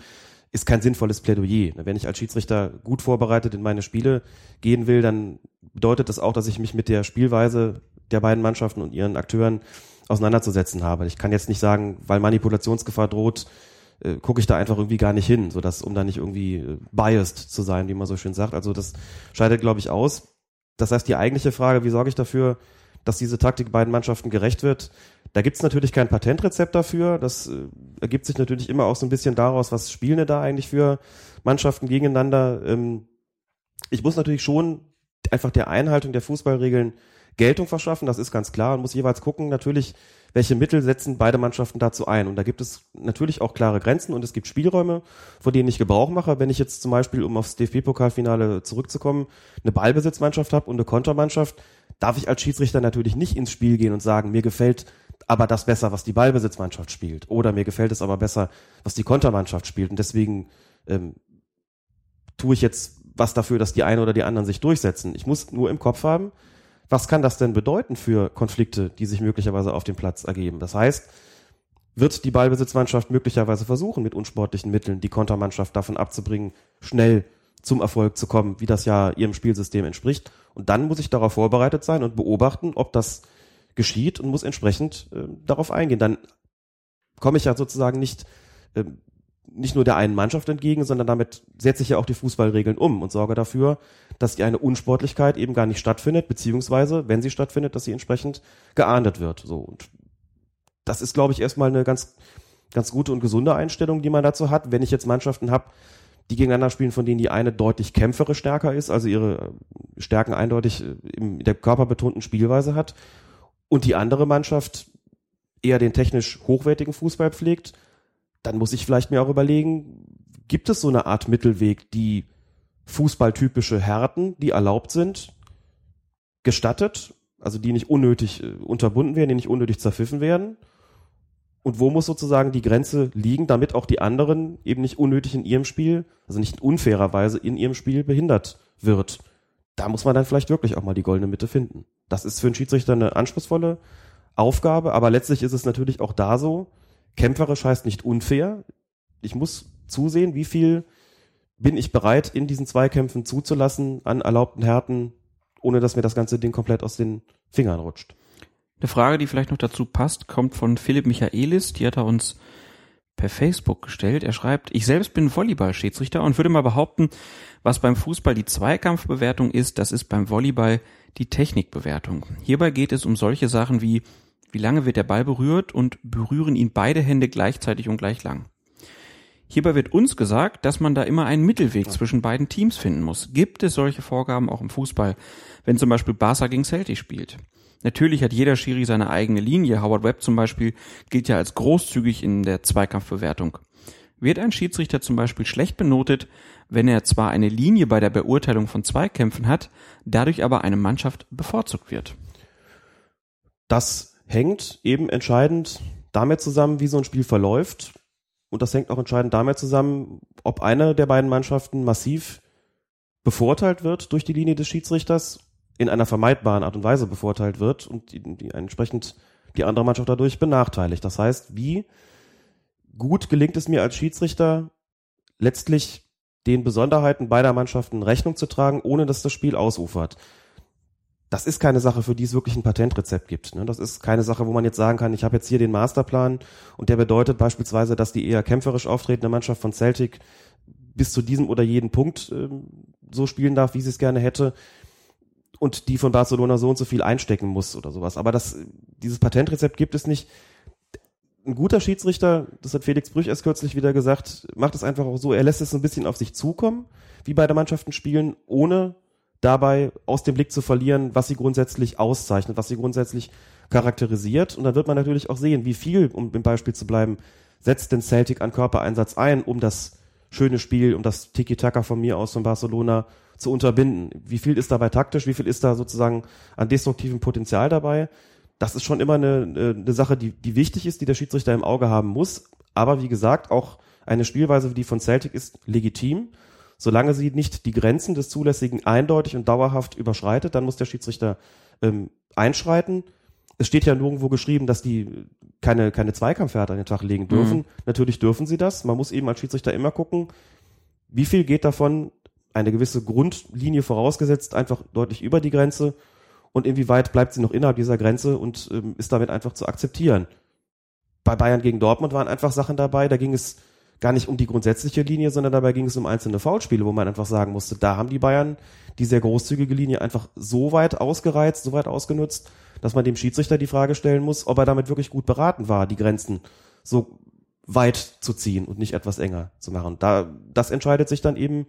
ist kein sinnvolles Plädoyer. Wenn ich als Schiedsrichter gut vorbereitet in meine Spiele gehen will, dann bedeutet das auch, dass ich mich mit der Spielweise der beiden Mannschaften und ihren Akteuren auseinanderzusetzen habe. Ich kann jetzt nicht sagen, weil Manipulationsgefahr droht, äh, gucke ich da einfach irgendwie gar nicht hin, so dass um da nicht irgendwie äh, biased zu sein, wie man so schön sagt. Also das scheidet, glaube ich, aus. Das heißt, die eigentliche Frage, wie sorge ich dafür, dass diese Taktik beiden Mannschaften gerecht wird, da gibt es natürlich kein Patentrezept dafür. Das äh, ergibt sich natürlich immer auch so ein bisschen daraus, was spielen da eigentlich für Mannschaften gegeneinander. Ähm, ich muss natürlich schon einfach der Einhaltung der Fußballregeln Geltung verschaffen, das ist ganz klar und muss jeweils gucken, natürlich, welche Mittel setzen beide Mannschaften dazu ein. Und da gibt es natürlich auch klare Grenzen und es gibt Spielräume, von denen ich Gebrauch mache. Wenn ich jetzt zum Beispiel, um aufs DFB-Pokalfinale zurückzukommen, eine Ballbesitzmannschaft habe und eine Kontermannschaft, darf ich als Schiedsrichter natürlich nicht ins Spiel gehen und sagen, mir gefällt aber das besser, was die Ballbesitzmannschaft spielt. Oder mir gefällt es aber besser, was die Kontermannschaft spielt. Und deswegen ähm, tue ich jetzt was dafür, dass die eine oder die anderen sich durchsetzen. Ich muss nur im Kopf haben, was kann das denn bedeuten für Konflikte, die sich möglicherweise auf dem Platz ergeben? Das heißt, wird die Ballbesitzmannschaft möglicherweise versuchen, mit unsportlichen Mitteln die Kontermannschaft davon abzubringen, schnell zum Erfolg zu kommen, wie das ja ihrem Spielsystem entspricht. Und dann muss ich darauf vorbereitet sein und beobachten, ob das geschieht und muss entsprechend äh, darauf eingehen. Dann komme ich ja sozusagen nicht äh, nicht nur der einen Mannschaft entgegen, sondern damit setze ich ja auch die Fußballregeln um und sorge dafür, dass die eine Unsportlichkeit eben gar nicht stattfindet, beziehungsweise, wenn sie stattfindet, dass sie entsprechend geahndet wird. So. Und das ist, glaube ich, erstmal eine ganz, ganz gute und gesunde Einstellung, die man dazu hat. Wenn ich jetzt Mannschaften habe, die gegeneinander spielen, von denen die eine deutlich kämpferisch stärker ist, also ihre Stärken eindeutig in der körperbetonten Spielweise hat, und die andere Mannschaft eher den technisch hochwertigen Fußball pflegt, dann muss ich vielleicht mir auch überlegen, gibt es so eine Art Mittelweg, die fußballtypische Härten, die erlaubt sind, gestattet, also die nicht unnötig äh, unterbunden werden, die nicht unnötig zerpfiffen werden? Und wo muss sozusagen die Grenze liegen, damit auch die anderen eben nicht unnötig in ihrem Spiel, also nicht unfairerweise in ihrem Spiel behindert wird? Da muss man dann vielleicht wirklich auch mal die goldene Mitte finden. Das ist für einen Schiedsrichter eine anspruchsvolle Aufgabe, aber letztlich ist es natürlich auch da so, Kämpferisch heißt nicht unfair. Ich muss zusehen, wie viel bin ich bereit, in diesen Zweikämpfen zuzulassen an erlaubten Härten, ohne dass mir das ganze Ding komplett aus den Fingern rutscht. Eine Frage, die vielleicht noch dazu passt, kommt von Philipp Michaelis. Die hat er uns per Facebook gestellt. Er schreibt, ich selbst bin Volleyball-Schiedsrichter und würde mal behaupten, was beim Fußball die Zweikampfbewertung ist, das ist beim Volleyball die Technikbewertung. Hierbei geht es um solche Sachen wie wie lange wird der Ball berührt und berühren ihn beide Hände gleichzeitig und gleich lang. Hierbei wird uns gesagt, dass man da immer einen Mittelweg zwischen beiden Teams finden muss. Gibt es solche Vorgaben auch im Fußball, wenn zum Beispiel Barca gegen Celtic spielt? Natürlich hat jeder Schiri seine eigene Linie. Howard Webb zum Beispiel gilt ja als großzügig in der Zweikampfbewertung. Wird ein Schiedsrichter zum Beispiel schlecht benotet, wenn er zwar eine Linie bei der Beurteilung von Zweikämpfen hat, dadurch aber eine Mannschaft bevorzugt wird? Das hängt eben entscheidend damit zusammen, wie so ein Spiel verläuft. Und das hängt auch entscheidend damit zusammen, ob eine der beiden Mannschaften massiv bevorteilt wird durch die Linie des Schiedsrichters, in einer vermeidbaren Art und Weise bevorteilt wird und die, die entsprechend die andere Mannschaft dadurch benachteiligt. Das heißt, wie gut gelingt es mir als Schiedsrichter, letztlich den Besonderheiten beider Mannschaften Rechnung zu tragen, ohne dass das Spiel ausufert. das ist keine Sache, für die es wirklich ein Patentrezept gibt. Ne? Das ist keine Sache, wo man jetzt sagen kann, ich habe jetzt hier den Masterplan und der bedeutet beispielsweise, dass die eher kämpferisch auftretende Mannschaft von Celtic bis zu diesem oder jeden Punkt äh, so spielen darf, wie sie es gerne hätte und die von Barcelona so und so viel einstecken muss oder sowas. Aber das, dieses Patentrezept gibt es nicht. Ein guter Schiedsrichter, das hat Felix Brüch erst kürzlich wieder gesagt, macht es einfach auch so, er lässt es ein bisschen auf sich zukommen, wie beide Mannschaften spielen, ohne dabei aus dem Blick zu verlieren, was sie grundsätzlich auszeichnet, was sie grundsätzlich charakterisiert. Und dann wird man natürlich auch sehen, wie viel, um im Beispiel zu bleiben, setzt denn Celtic an Körpereinsatz ein, um das schöne Spiel, um das Tiki-Taka von mir aus von Barcelona zu unterbinden. Wie viel ist dabei taktisch, wie viel ist da sozusagen an destruktivem Potenzial dabei? Das ist schon immer eine, eine Sache, die, die wichtig ist, die der Schiedsrichter im Auge haben muss. Aber wie gesagt, auch eine Spielweise wie die von Celtic ist legitim. Solange sie nicht die Grenzen des Zulässigen eindeutig und dauerhaft überschreitet, dann muss der Schiedsrichter ähm, einschreiten. Es steht ja nirgendwo geschrieben, dass die keine, keine Zweikampfwerte an den Tag legen dürfen. Mhm. Natürlich dürfen sie das. Man muss eben als Schiedsrichter immer gucken, wie viel geht davon eine gewisse Grundlinie vorausgesetzt, einfach deutlich über die Grenze und inwieweit bleibt sie noch innerhalb dieser Grenze und ähm, ist damit einfach zu akzeptieren. Bei Bayern gegen Dortmund waren einfach Sachen dabei, da ging es gar nicht um die grundsätzliche Linie, sondern dabei ging es um einzelne Foulspiele, wo man einfach sagen musste, da haben die Bayern die sehr großzügige Linie einfach so weit ausgereizt, so weit ausgenutzt, dass man dem Schiedsrichter die Frage stellen muss, ob er damit wirklich gut beraten war, die Grenzen so weit zu ziehen und nicht etwas enger zu machen. Da, das entscheidet sich dann eben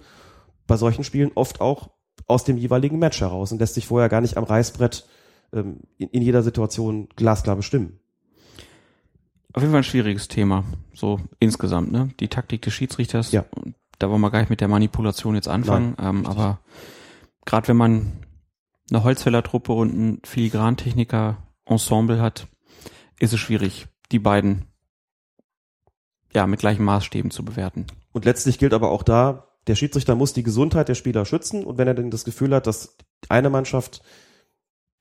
bei solchen Spielen oft auch aus dem jeweiligen Match heraus und lässt sich vorher gar nicht am Reißbrett ähm, in, in jeder Situation glasklar bestimmen. Auf jeden Fall ein schwieriges Thema, so insgesamt, ne? Die Taktik des Schiedsrichters. Ja. Da wollen wir gar nicht mit der Manipulation jetzt anfangen, ähm, aber gerade wenn man eine Holzfällertruppe und ein Filigrantechniker-Ensemble hat, ist es schwierig, die beiden ja mit gleichen Maßstäben zu bewerten. Und letztlich gilt aber auch da, der Schiedsrichter muss die Gesundheit der Spieler schützen und wenn er denn das Gefühl hat, dass eine Mannschaft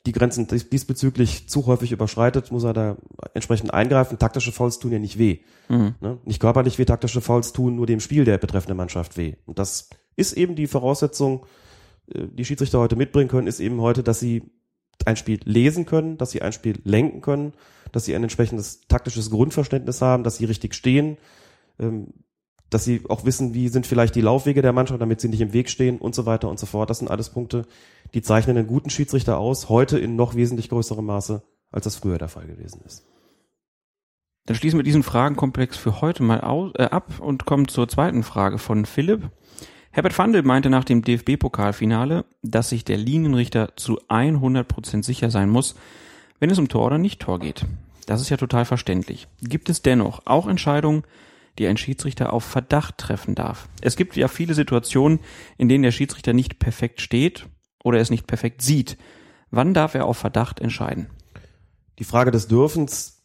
die Grenzen diesbezüglich zu häufig überschreitet, muss er da entsprechend eingreifen. Taktische Fouls tun ja nicht weh. Mhm. Ne? Nicht körperlich weh, taktische Fouls tun nur dem Spiel der betreffenden Mannschaft weh. Und das ist eben die Voraussetzung, äh, die Schiedsrichter heute mitbringen können, ist eben heute, dass sie ein Spiel lesen können, dass sie ein Spiel lenken können, dass sie ein entsprechendes taktisches Grundverständnis haben, dass sie richtig stehen, ähm, dass sie auch wissen, wie sind vielleicht die Laufwege der Mannschaft, damit sie nicht im Weg stehen und so weiter und so fort. Das sind alles Punkte, die zeichnen einen guten Schiedsrichter aus, heute in noch wesentlich größerem Maße, als das früher der Fall gewesen ist. Dann schließen wir diesen Fragenkomplex für heute mal aus, äh, ab und kommen zur zweiten Frage von Philipp. Herbert Fandel meinte nach dem DFB-Pokalfinale, dass sich der Linienrichter zu 100 Prozent sicher sein muss, wenn es um Tor oder nicht Tor geht. Das ist ja total verständlich. Gibt es dennoch auch Entscheidungen, die ein Schiedsrichter auf Verdacht treffen darf? Es gibt ja viele Situationen, in denen der Schiedsrichter nicht perfekt steht oder es nicht perfekt sieht. Wann darf er auf Verdacht entscheiden? Die Frage des Dürfens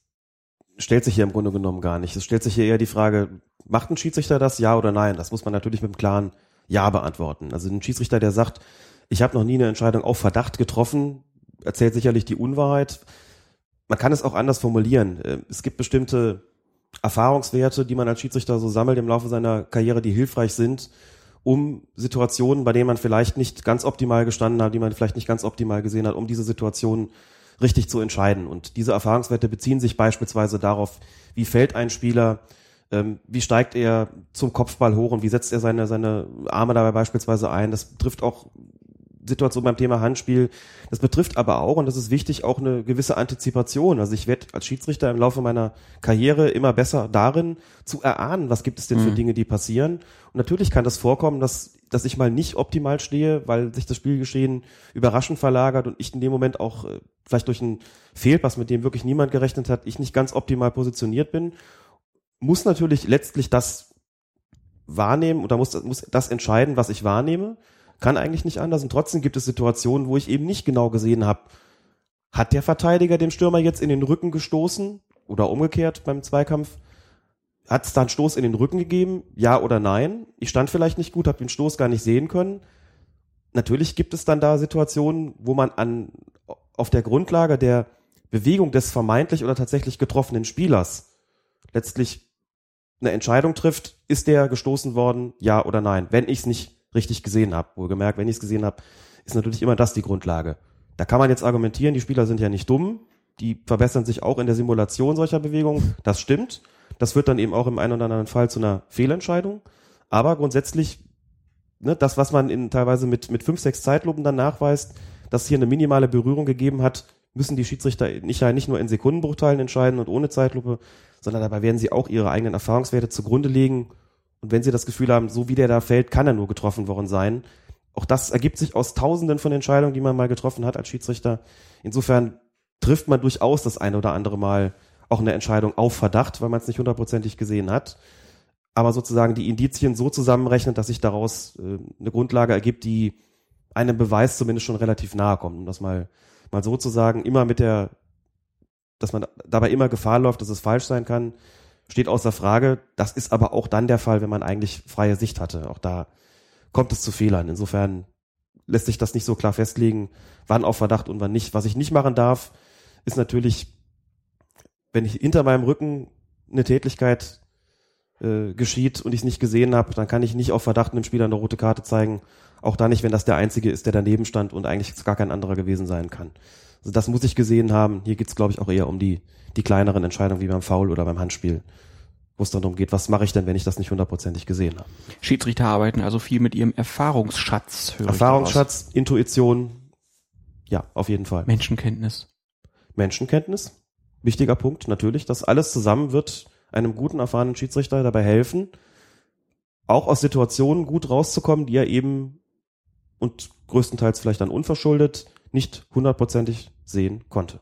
stellt sich hier im Grunde genommen gar nicht. Es stellt sich hier eher die Frage, macht ein Schiedsrichter das, ja oder nein? Das muss man natürlich mit einem klaren Ja beantworten. Also ein Schiedsrichter, der sagt, ich habe noch nie eine Entscheidung auf Verdacht getroffen, erzählt sicherlich die Unwahrheit. Man kann es auch anders formulieren. Äh, es gibt bestimmte Erfahrungswerte, die man als Schiedsrichter so sammelt im Laufe seiner Karriere, die hilfreich sind, um Situationen, bei denen man vielleicht nicht ganz optimal gestanden hat, die man vielleicht nicht ganz optimal gesehen hat, um diese Situationen richtig zu entscheiden. Und diese Erfahrungswerte beziehen sich beispielsweise darauf, wie fällt ein Spieler, ähm, wie steigt er zum Kopfball hoch und wie setzt er seine, seine Arme dabei beispielsweise ein. Das trifft auch Situation beim Thema Handspiel. Das betrifft aber auch, und das ist wichtig, auch eine gewisse Antizipation. Also ich werde als Schiedsrichter im Laufe meiner Karriere immer besser darin, zu erahnen, was gibt es denn für mhm. Dinge, die passieren. Und natürlich kann das vorkommen, dass, dass ich mal nicht optimal stehe, weil sich das Spielgeschehen überraschend verlagert und ich in dem Moment auch äh, vielleicht durch einen Fehlpass, mit dem wirklich niemand gerechnet hat, ich nicht ganz optimal positioniert bin. Muss natürlich letztlich das wahrnehmen oder muss, muss das entscheiden, was ich wahrnehme kann eigentlich nicht anders. Und trotzdem gibt es Situationen, wo ich eben nicht genau gesehen habe, hat der Verteidiger dem Stürmer jetzt in den Rücken gestoßen oder umgekehrt beim Zweikampf? Hat es da einen Stoß in den Rücken gegeben? Ja oder nein? Ich stand vielleicht nicht gut, habe den Stoß gar nicht sehen können. Natürlich gibt es dann da Situationen, wo man an, auf der Grundlage der Bewegung des vermeintlich oder tatsächlich getroffenen Spielers letztlich eine Entscheidung trifft, ist der gestoßen worden, ja oder nein, wenn ich es nicht richtig gesehen habe. Wohlgemerkt, wenn ich es gesehen habe, ist natürlich immer das die Grundlage. Da kann man jetzt argumentieren, die Spieler sind ja nicht dumm, die verbessern sich auch in der Simulation solcher Bewegungen. Das stimmt. Das wird dann eben auch im einen oder anderen Fall zu einer Fehlentscheidung. Aber grundsätzlich, ne, das, was man in, teilweise mit, mit fünf, sechs Zeitlupen dann nachweist, dass hier eine minimale Berührung gegeben hat, müssen die Schiedsrichter nicht, nicht nur in Sekundenbruchteilen entscheiden und ohne Zeitlupe, sondern dabei werden sie auch ihre eigenen Erfahrungswerte zugrunde legen. Und wenn sie das Gefühl haben, so wie der da fällt, kann er nur getroffen worden sein. Auch das ergibt sich aus Tausenden von Entscheidungen, die man mal getroffen hat als Schiedsrichter. Insofern trifft man durchaus das eine oder andere Mal auch eine Entscheidung auf Verdacht, weil man es nicht hundertprozentig gesehen hat. Aber sozusagen die Indizien so zusammenrechnet, dass sich daraus äh, eine Grundlage ergibt, die einem Beweis zumindest schon relativ nahe kommt. Um das mal, mal so zu sagen, immer mit der, dass man dabei immer Gefahr läuft, dass es falsch sein kann, steht außer Frage. Das ist aber auch dann der Fall, wenn man eigentlich freie Sicht hatte. Auch da kommt es zu Fehlern. Insofern lässt sich das nicht so klar festlegen, wann auf Verdacht und wann nicht. Was ich nicht machen darf, ist natürlich, wenn ich hinter meinem Rücken eine Tätigkeit äh, geschieht und ich es nicht gesehen habe, dann kann ich nicht auf Verdacht einem Spieler eine rote Karte zeigen. Auch da nicht, wenn das der Einzige ist, der daneben stand und eigentlich gar kein anderer gewesen sein kann. Also das muss ich gesehen haben. Hier geht's, glaube ich, auch eher um die, die kleineren Entscheidungen wie beim Foul oder beim Handspiel, wo es dann darum geht, was mache ich denn, wenn ich das nicht hundertprozentig gesehen habe. Schiedsrichter arbeiten also viel mit ihrem Erfahrungsschatz. höre ich Erfahrungsschatz, Intuition, ja, auf jeden Fall. Menschenkenntnis. Menschenkenntnis, wichtiger Punkt, natürlich. Das alles zusammen wird einem guten, erfahrenen Schiedsrichter dabei helfen, auch aus Situationen gut rauszukommen, die er eben und größtenteils vielleicht dann unverschuldet nicht hundertprozentig sehen konnte.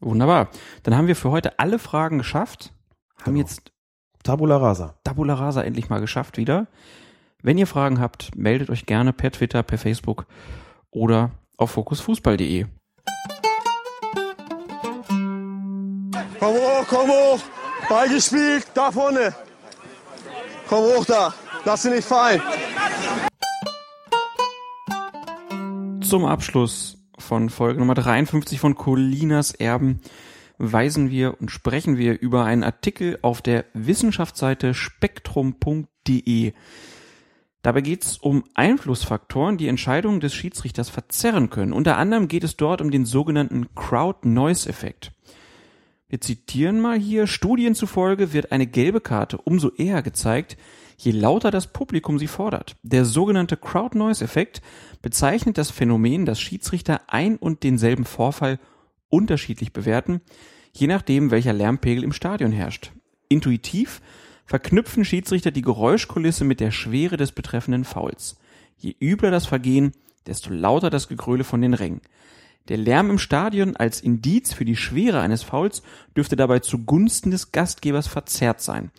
Wunderbar. Dann haben wir für heute alle Fragen geschafft. Haben Genau. jetzt Tabula rasa. Tabula Rasa endlich mal geschafft wieder. Wenn ihr Fragen habt, meldet euch gerne per Twitter, per Facebook oder auf fokusfußball.de. Komm hoch, komm hoch. Ball gespielt, da vorne. Komm hoch da. Lass sie nicht fallen. Zum Abschluss von Folge Nummer 53 von Colinas Erben weisen wir und sprechen wir über einen Artikel auf der Wissenschaftsseite spektrum.de. Dabei geht es um Einflussfaktoren, die Entscheidungen des Schiedsrichters verzerren können. Unter anderem geht es dort um den sogenannten Crowd-Noise-Effekt. Wir zitieren mal hier, Studien zufolge wird eine gelbe Karte umso eher gezeigt, je lauter das Publikum sie fordert. Der sogenannte Crowd-Noise-Effekt bezeichnet das Phänomen, dass Schiedsrichter ein und denselben Vorfall unterschiedlich bewerten, je nachdem, welcher Lärmpegel im Stadion herrscht. Intuitiv verknüpfen Schiedsrichter die Geräuschkulisse mit der Schwere des betreffenden Fouls. Je übler das Vergehen, desto lauter das Gegröle von den Rängen. Der Lärm im Stadion als Indiz für die Schwere eines Fouls dürfte dabei zugunsten des Gastgebers verzerrt sein.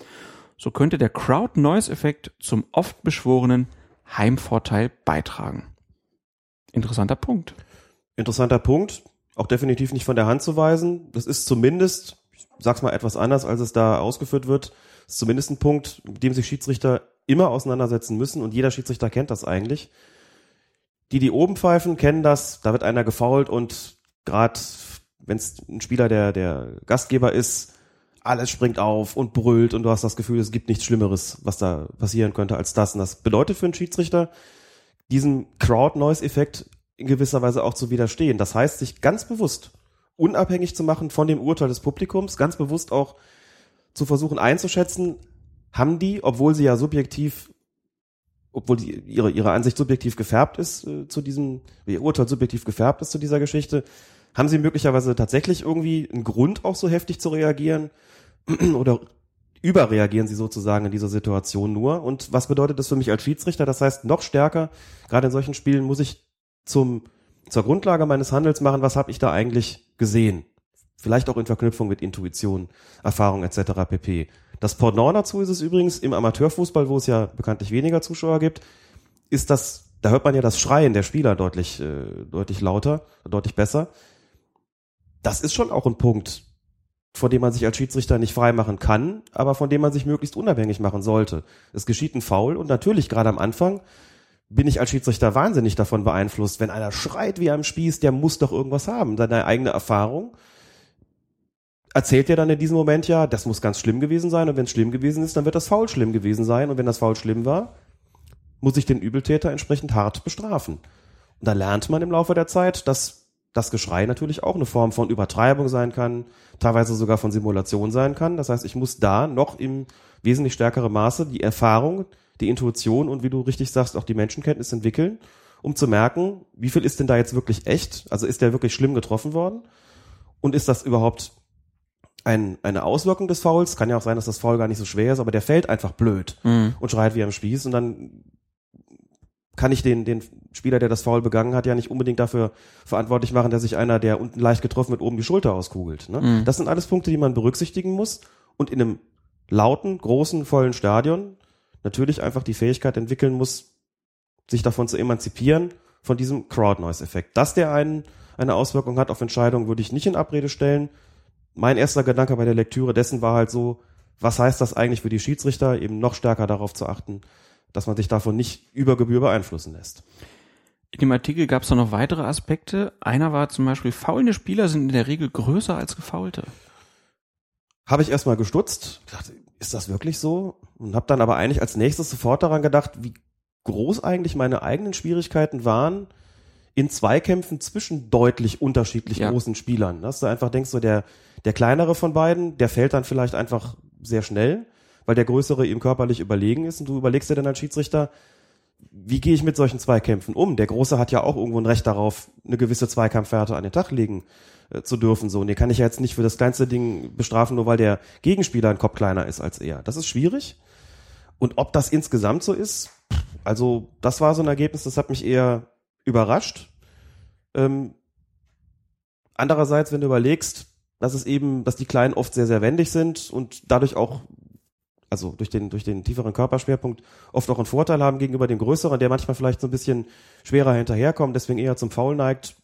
So könnte der Crowd-Noise-Effekt zum oft beschworenen Heimvorteil beitragen. Interessanter Punkt. Interessanter Punkt, auch definitiv nicht von der Hand zu weisen. Das ist zumindest, ich sag's mal etwas anders, als es da ausgeführt wird, ist zumindest ein Punkt, mit dem sich Schiedsrichter immer auseinandersetzen müssen und jeder Schiedsrichter kennt das eigentlich. Die, die oben pfeifen, kennen das, da wird einer gefault und gerade wenn es ein Spieler der, der Gastgeber ist, alles springt auf und brüllt und du hast das Gefühl, es gibt nichts Schlimmeres, was da passieren könnte als das. Und das bedeutet für einen Schiedsrichter, diesem Crowd-Noise-Effekt in gewisser Weise auch zu widerstehen. Das heißt, sich ganz bewusst unabhängig zu machen von dem Urteil des Publikums, ganz bewusst auch zu versuchen einzuschätzen, haben die, obwohl sie ja subjektiv, obwohl die, ihre, ihre Ansicht subjektiv gefärbt ist äh, zu diesem, ihr Urteil subjektiv gefärbt ist zu dieser Geschichte, haben sie möglicherweise tatsächlich irgendwie einen Grund auch so heftig zu reagieren oder überreagieren sie sozusagen in dieser Situation nur. Und was bedeutet das für mich als Schiedsrichter? Das heißt, noch stärker, gerade in solchen Spielen, muss ich zum, zur Grundlage meines Handels machen, was habe ich da eigentlich gesehen? Vielleicht auch in Verknüpfung mit Intuition, Erfahrung etc. pp. Das Pendant dazu ist es übrigens im Amateurfußball, wo es ja bekanntlich weniger Zuschauer gibt, ist das, da hört man ja das Schreien der Spieler deutlich, äh, deutlich lauter, deutlich besser. Das ist schon auch ein Punkt, von dem man sich als Schiedsrichter nicht frei machen kann, aber von dem man sich möglichst unabhängig machen sollte. Es geschieht ein Foul und natürlich gerade am Anfang bin ich als Schiedsrichter wahnsinnig davon beeinflusst. Wenn einer schreit wie am Spieß, der muss doch irgendwas haben, seine eigene Erfahrung. Erzählt er dann in diesem Moment ja, das muss ganz schlimm gewesen sein und wenn es schlimm gewesen ist, dann wird das Foul schlimm gewesen sein und wenn das Foul schlimm war, muss ich den Übeltäter entsprechend hart bestrafen. Und da lernt man im Laufe der Zeit, dass das Geschrei natürlich auch eine Form von Übertreibung sein kann, teilweise sogar von Simulation sein kann. Das heißt, ich muss da noch im wesentlich stärkeren Maße die Erfahrung, die Intuition und wie du richtig sagst, auch die Menschenkenntnis entwickeln, um zu merken, wie viel ist denn da jetzt wirklich echt? Also ist der wirklich schlimm getroffen worden? Und ist das überhaupt ein, eine Auswirkung des Fouls? Kann ja auch sein, dass das Foul gar nicht so schwer ist, aber der fällt einfach blöd Mhm. und schreit wie am Spieß und dann kann ich den, den Spieler, der das Foul begangen hat, ja nicht unbedingt dafür verantwortlich machen, dass sich einer, der unten leicht getroffen wird, oben die Schulter auskugelt. Ne? Mhm. Das sind alles Punkte, die man berücksichtigen muss und in einem lauten, großen, vollen Stadion natürlich einfach die Fähigkeit entwickeln muss, sich davon zu emanzipieren, von diesem Crowd-Noise-Effekt. Dass der einen, eine Auswirkung hat auf Entscheidungen, würde ich nicht in Abrede stellen. Mein erster Gedanke bei der Lektüre dessen war halt so, was heißt das eigentlich für die Schiedsrichter, eben noch stärker darauf zu achten, dass man sich davon nicht über Gebühr beeinflussen lässt. In dem Artikel gab es da noch weitere Aspekte. Einer war zum Beispiel, faulende Spieler sind in der Regel größer als gefaulte. Habe ich erstmal gestutzt, gedacht, ist das wirklich so? Und habe dann aber eigentlich als nächstes sofort daran gedacht, wie groß eigentlich meine eigenen Schwierigkeiten waren in Zweikämpfen zwischen deutlich unterschiedlich Ja. großen Spielern. Dass du einfach denkst, so der, der kleinere von beiden, der fällt dann vielleicht einfach sehr schnell, weil der größere ihm körperlich überlegen ist. Und du überlegst dir dann als Schiedsrichter, wie gehe ich mit solchen Zweikämpfen um? Der Große hat ja auch irgendwo ein Recht darauf, eine gewisse Zweikampfwerte an den Tag legen äh, zu dürfen. So, und den kann ich ja jetzt nicht für das kleinste Ding bestrafen, nur weil der Gegenspieler ein Kopf kleiner ist als er. Das ist schwierig. Und ob das insgesamt so ist, also das war so ein Ergebnis, das hat mich eher überrascht. Ähm, andererseits, wenn du überlegst, dass es eben, dass die Kleinen oft sehr, sehr wendig sind und dadurch auch, also durch den, durch den tieferen Körperschwerpunkt oft auch einen Vorteil haben gegenüber dem Größeren, der manchmal vielleicht so ein bisschen schwerer hinterherkommt, deswegen eher zum Foul neigt,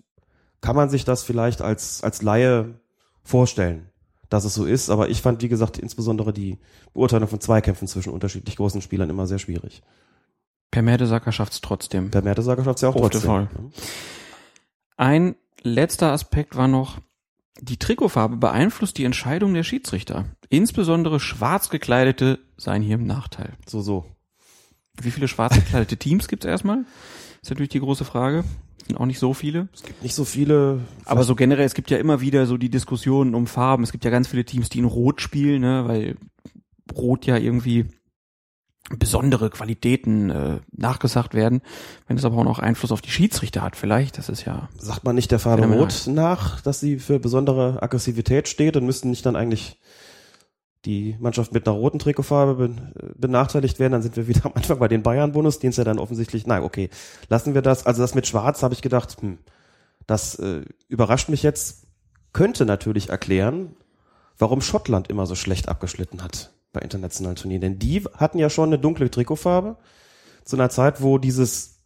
kann man sich das vielleicht als, als Laie vorstellen, dass es so ist. Aber ich fand, wie gesagt, insbesondere die Beurteilung von Zweikämpfen zwischen unterschiedlich großen Spielern immer sehr schwierig. Per Mertesacker schafft's trotzdem. Der Mertesacker schafft es ja auch der trotzdem. Fall. Ein letzter Aspekt war noch, die Trikotfarbe beeinflusst die Entscheidung der Schiedsrichter. Insbesondere schwarz gekleidete seien hier im Nachteil. So, so. Wie viele schwarz gekleidete Teams gibt's erstmal? Ist natürlich die große Frage. Sind auch nicht so viele. Es gibt nicht so viele. Aber so generell, es gibt ja immer wieder so die Diskussionen um Farben. Es gibt ja ganz viele Teams, die in Rot spielen, ne, weil Rot ja irgendwie besondere Qualitäten äh, nachgesagt werden. Wenn es aber auch noch Einfluss auf die Schiedsrichter hat, vielleicht, das ist ja sagt man nicht der Farbe. Rot nach, dass sie für besondere Aggressivität steht und müssten nicht dann eigentlich die Mannschaft mit einer roten Trikotfarbe ben- benachteiligt werden, dann sind wir wieder am Anfang bei den Bayern-Bonus, den es ja dann offensichtlich, na okay, lassen wir das. Also das mit Schwarz habe ich gedacht, hm, das äh, überrascht mich jetzt, könnte natürlich erklären, warum Schottland immer so schlecht abgeschnitten hat bei internationalen Turnieren. Denn die hatten ja schon eine dunkle Trikotfarbe zu einer Zeit, wo dieses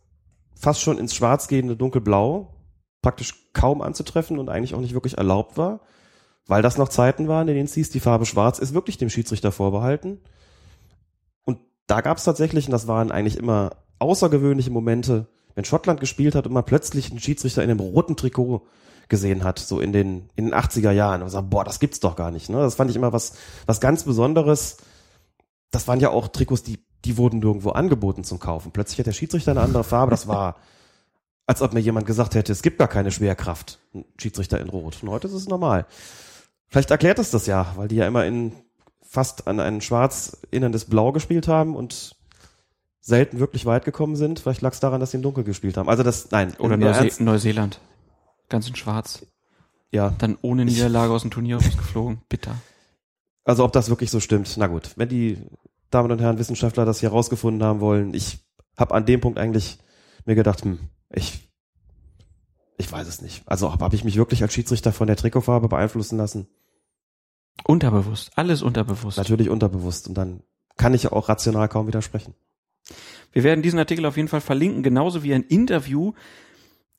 fast schon ins Schwarz gehende Dunkelblau praktisch kaum anzutreffen und eigentlich auch nicht wirklich erlaubt war, weil das noch Zeiten waren, in denen es hieß, die Farbe Schwarz ist wirklich dem Schiedsrichter vorbehalten. Und da gab es tatsächlich, und das waren eigentlich immer außergewöhnliche Momente, wenn Schottland gespielt hat und man plötzlich einen Schiedsrichter in einem roten Trikot gesehen hat, so in den, in den 80er Jahren. Und sagt, boah, das gibt's doch gar nicht. Ne? Das fand ich immer was, was ganz Besonderes. Das waren ja auch Trikots, die, die wurden nirgendwo angeboten zum Kaufen. Plötzlich hat der Schiedsrichter eine andere Farbe. Das war, als ob mir jemand gesagt hätte, es gibt gar keine Schwerkraft. Ein Schiedsrichter in Rot. Und heute ist es normal. Vielleicht erklärt es das ja, weil die ja immer in fast an ein schwarz innerndes Blau gespielt haben und selten wirklich weit gekommen sind. Vielleicht lag es daran, dass sie in Dunkel gespielt haben. Also das, nein. oder Neuse Ernst, Neuseeland. Ganz in schwarz. ja. Dann ohne Niederlage aus dem Turnier rausgeflogen. Bitter. Also ob das wirklich so stimmt. Na gut, wenn die Damen und Herren Wissenschaftler das hier rausgefunden haben wollen, ich habe an dem Punkt eigentlich mir gedacht, hm, ich ich weiß es nicht. Also habe hab ich mich wirklich als Schiedsrichter von der Trikotfarbe beeinflussen lassen? Unterbewusst. Alles unterbewusst. Natürlich unterbewusst. Und dann kann ich ja auch rational kaum widersprechen. Wir werden diesen Artikel auf jeden Fall verlinken, genauso wie ein Interview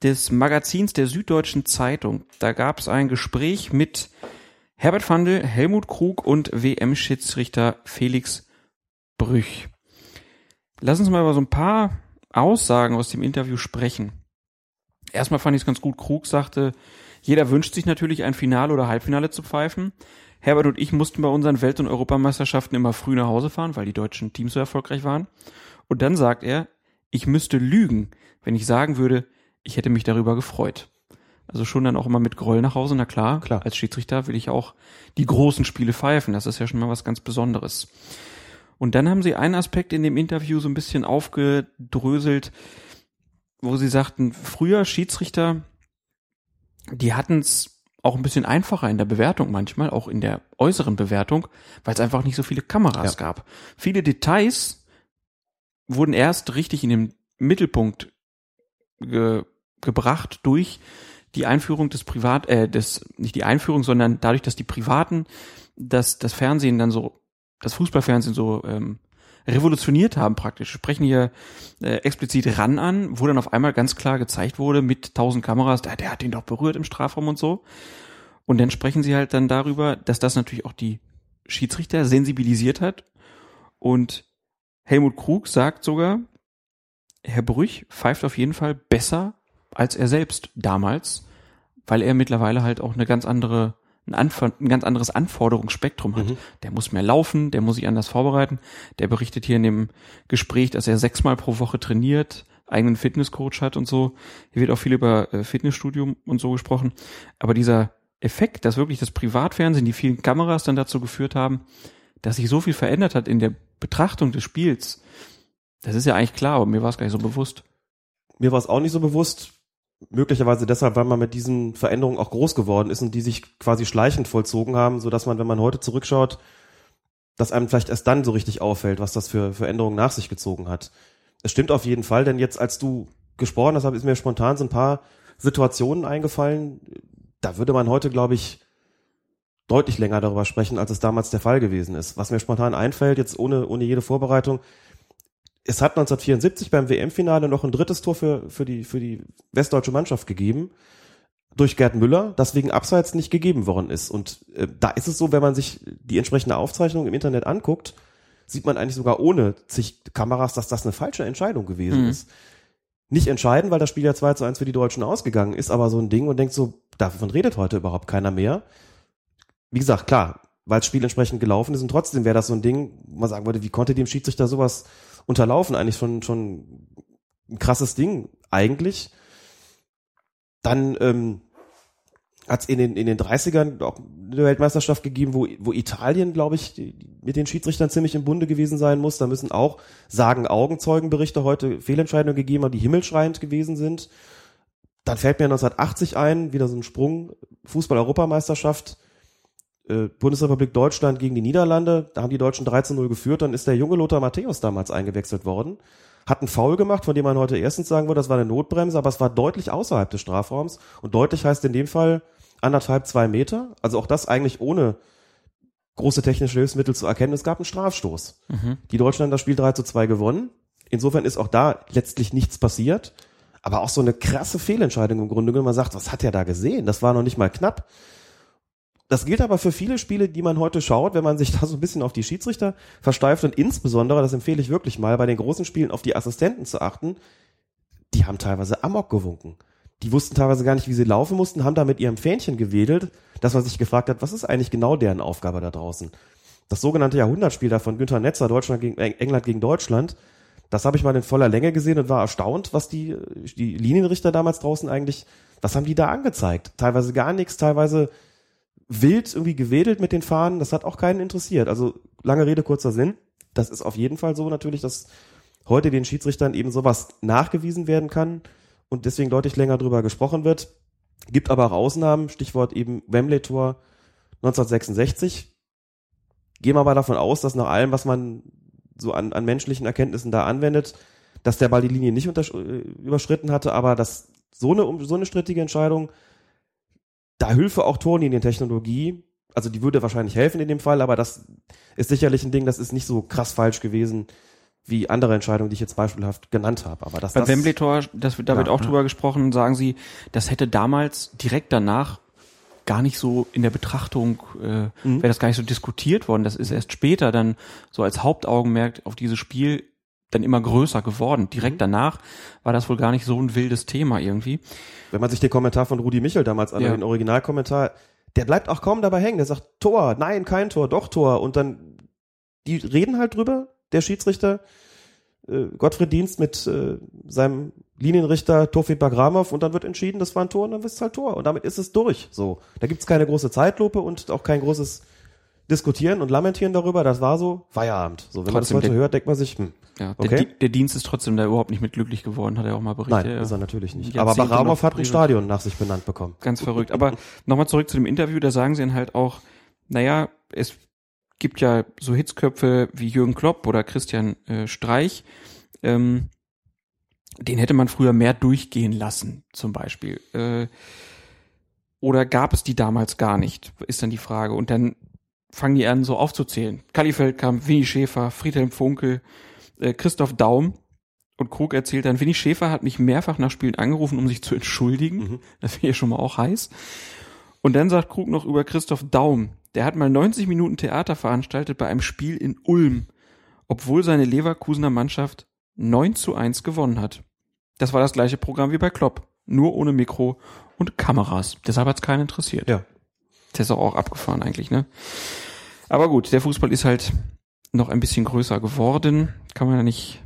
des Magazins der Süddeutschen Zeitung. Da gab es ein Gespräch mit Herbert Fandl, Helmut Krug und WM-Schiedsrichter Felix Brüch. Lass uns mal über so ein paar Aussagen aus dem Interview sprechen. Erstmal fand ich es ganz gut. Krug sagte, jeder wünscht sich natürlich ein Finale oder Halbfinale zu pfeifen. Herbert und ich mussten bei unseren Welt- und Europameisterschaften immer früh nach Hause fahren, weil die deutschen Teams so erfolgreich waren. Und dann sagt er, ich müsste lügen, wenn ich sagen würde, ich hätte mich darüber gefreut. Also schon dann auch immer mit Groll nach Hause, na klar. Klar. Als Schiedsrichter will ich auch die großen Spiele pfeifen. Das ist ja schon mal was ganz Besonderes. Und dann haben sie einen Aspekt in dem Interview so ein bisschen aufgedröselt, wo sie sagten, früher Schiedsrichter, die hatten es auch ein bisschen einfacher in der Bewertung manchmal, auch in der äußeren Bewertung, weil es einfach nicht so viele Kameras Ja. gab. Viele Details wurden erst richtig in den Mittelpunkt ge gebracht durch die Einführung des Privat, äh, des, nicht die Einführung, sondern dadurch, dass die Privaten das, das Fernsehen dann so, das Fußballfernsehen so ähm, revolutioniert haben praktisch. Sprechen hier äh, explizit ran an, wo dann auf einmal ganz klar gezeigt wurde mit tausend Kameras, der, der hat ihn doch berührt im Strafraum und so. Und dann sprechen sie halt dann darüber, dass das natürlich auch die Schiedsrichter sensibilisiert hat. Und Helmut Krug sagt sogar, Herr Brüch pfeift auf jeden Fall besser als er selbst damals, weil er mittlerweile halt auch eine ganz andere, ein, ein ganz anderes Anforderungsspektrum hat. Mhm. Der muss mehr laufen, der muss sich anders vorbereiten. Der berichtet hier in dem Gespräch, dass er sechsmal pro Woche trainiert, eigenen Fitnesscoach hat und so. Hier wird auch viel über äh, Fitnessstudium und so gesprochen. Aber dieser Effekt, dass wirklich das Privatfernsehen, die vielen Kameras dann dazu geführt haben, dass sich so viel verändert hat in der Betrachtung des Spiels, das ist ja eigentlich klar, aber mir war es gar nicht so bewusst. Mir war es auch nicht so bewusst, möglicherweise deshalb, weil man mit diesen Veränderungen auch groß geworden ist und die sich quasi schleichend vollzogen haben, so dass man, wenn man heute zurückschaut, dass einem vielleicht erst dann so richtig auffällt, was das für Veränderungen nach sich gezogen hat. Es stimmt auf jeden Fall, denn jetzt, als du gesprochen hast, ist mir spontan so ein paar Situationen eingefallen. Da würde man heute, glaube ich, deutlich länger darüber sprechen, als es damals der Fall gewesen ist. Was mir spontan einfällt, jetzt ohne, ohne jede Vorbereitung, es hat 1974 beim WM-Finale noch ein drittes Tor für, für, die, für die westdeutsche Mannschaft gegeben durch Gerd Müller, das wegen Abseits nicht gegeben worden ist. Und äh, da ist es so, wenn man sich die entsprechende Aufzeichnung im Internet anguckt, sieht man eigentlich sogar ohne zig Kameras, dass das eine falsche Entscheidung gewesen Mhm. ist. Nicht entscheiden, weil das Spiel ja 2 zu 1 für die Deutschen ausgegangen ist, aber so ein Ding und denkt so, davon redet heute überhaupt keiner mehr. Wie gesagt, klar, weil das Spiel entsprechend gelaufen ist und trotzdem wäre das so ein Ding, wo man sagen würde, wie konnte dem Schiedsrichter sowas unterlaufen? Eigentlich schon, schon ein krasses Ding, eigentlich. Dann ähm, hat es in den, in den 30ern auch eine Weltmeisterschaft gegeben, wo, wo Italien, glaube ich, die- mit den Schiedsrichtern ziemlich im Bunde gewesen sein muss. Da müssen auch, sagen Augenzeugenberichte heute Fehlentscheidungen gegeben haben, die himmelschreiend gewesen sind. Dann fällt mir 1980 ein, wieder so ein Sprung, Fußball-Europameisterschaft, äh, Bundesrepublik Deutschland gegen die Niederlande. Da haben die Deutschen 13 0 geführt. Dann ist der junge Lothar Matthäus damals eingewechselt worden. Hat einen Foul gemacht, von dem man heute erstens sagen würde, das war eine Notbremse, aber es war deutlich außerhalb des Strafraums. Und deutlich heißt in dem Fall anderthalb, zwei Meter. Also auch das eigentlich ohne große technische Hilfsmittel zu erkennen. Es gab einen Strafstoß. Mhm. Die Deutschen haben das Spiel 3 zu 2 gewonnen. Insofern ist auch da letztlich nichts passiert. Aber auch so eine krasse Fehlentscheidung im Grunde genommen. Man sagt, was hat er da gesehen? Das war noch nicht mal knapp. Das gilt aber für viele Spiele, die man heute schaut, wenn man sich da so ein bisschen auf die Schiedsrichter versteift und insbesondere, das empfehle ich wirklich mal, bei den großen Spielen auf die Assistenten zu achten. Die haben teilweise Amok gewunken. Die wussten teilweise gar nicht, wie sie laufen mussten, haben da mit ihrem Fähnchen gewedelt, dass man sich gefragt hat, was ist eigentlich genau deren Aufgabe da draußen? Das sogenannte Jahrhundertspiel da von Günther Netzer, Deutschland gegen Eng- England gegen Deutschland, das habe ich mal in voller Länge gesehen und war erstaunt, was die, die Linienrichter damals draußen eigentlich, was haben die da angezeigt? Teilweise gar nichts, teilweise wild irgendwie gewedelt mit den Fahnen, das hat auch keinen interessiert. Also lange Rede, kurzer Sinn. Das ist auf jeden Fall so natürlich, dass heute den Schiedsrichtern eben sowas nachgewiesen werden kann und deswegen deutlich länger drüber gesprochen wird. Gibt aber auch Ausnahmen, Stichwort eben Wembley-Tor 1966. Gehen wir mal davon aus, dass nach allem, was man so an, an menschlichen Erkenntnissen da anwendet, dass der Ball die Linie nicht äh, überschritten hatte, aber dass so eine, so eine strittige Entscheidung, da Hilfe auch Torlinientechnologie, also die würde wahrscheinlich helfen in dem Fall, aber das ist sicherlich ein Ding, das ist nicht so krass falsch gewesen wie andere Entscheidungen, die ich jetzt beispielhaft genannt habe. Aber das, das Wembley-Tor, das, da wird Ja, auch ja. drüber gesprochen, sagen sie, das hätte damals direkt danach gar nicht so in der Betrachtung, äh, Mhm. wäre das gar nicht so diskutiert worden. Das ist erst später dann so als Hauptaugenmerk auf dieses Spiel dann immer größer geworden. Direkt Mhm. danach war das wohl gar nicht so ein wildes Thema irgendwie. Wenn man sich den Kommentar von Rudi Michel damals an, Ja. den Originalkommentar, der bleibt auch kaum dabei hängen. Der sagt Tor, nein, kein Tor, doch Tor. Und dann, die reden halt drüber, der Schiedsrichter, äh, Gottfried Dienst mit äh, seinem Linienrichter Tofi Bagramov und dann wird entschieden, das war ein Tor und dann ist es halt Tor. Und damit ist es durch. So. Da gibt's keine große Zeitlupe und auch kein großes Diskutieren und Lamentieren darüber. Das war so Feierabend. So, wenn Trotzdem man das heute hört, denkt man sich, hm, Ja, okay. der, der Dienst ist trotzdem da überhaupt nicht mit glücklich geworden, hat er auch mal berichtet. Nein, ist er natürlich nicht. Aber Bagramov noch hat ein. Stadion nach sich benannt bekommen. Ganz verrückt. Aber nochmal zurück zu dem Interview, da sagen sie dann halt auch, naja, es gibt ja so Hitzköpfe wie Jürgen Klopp oder Christian äh, Streich, ähm, den hätte man früher mehr durchgehen lassen, zum Beispiel. Äh, oder gab es die damals gar nicht, ist dann die Frage. Und dann fangen die an, so aufzuzählen. Kalli Feldkamp, Winnie Schäfer, Friedhelm Funkel, äh, Christoph Daum. Und Krug erzählt dann, Winnie Schäfer hat mich mehrfach nach Spielen angerufen, um sich zu entschuldigen. Das wäre ja schon mal auch heiß. Und dann sagt Krug noch über Christoph Daum, der hat mal 90 Minuten Theater veranstaltet bei einem Spiel in Ulm, obwohl seine Leverkusener Mannschaft 9 zu 1 gewonnen hat. Das war das gleiche Programm wie bei Klopp, nur ohne Mikro und Kameras. Deshalb hat's keinen interessiert. Ja. Der ist auch, abgefahren eigentlich, ne? Aber gut, der Fußball ist halt noch ein bisschen größer geworden. Kann man ja nicht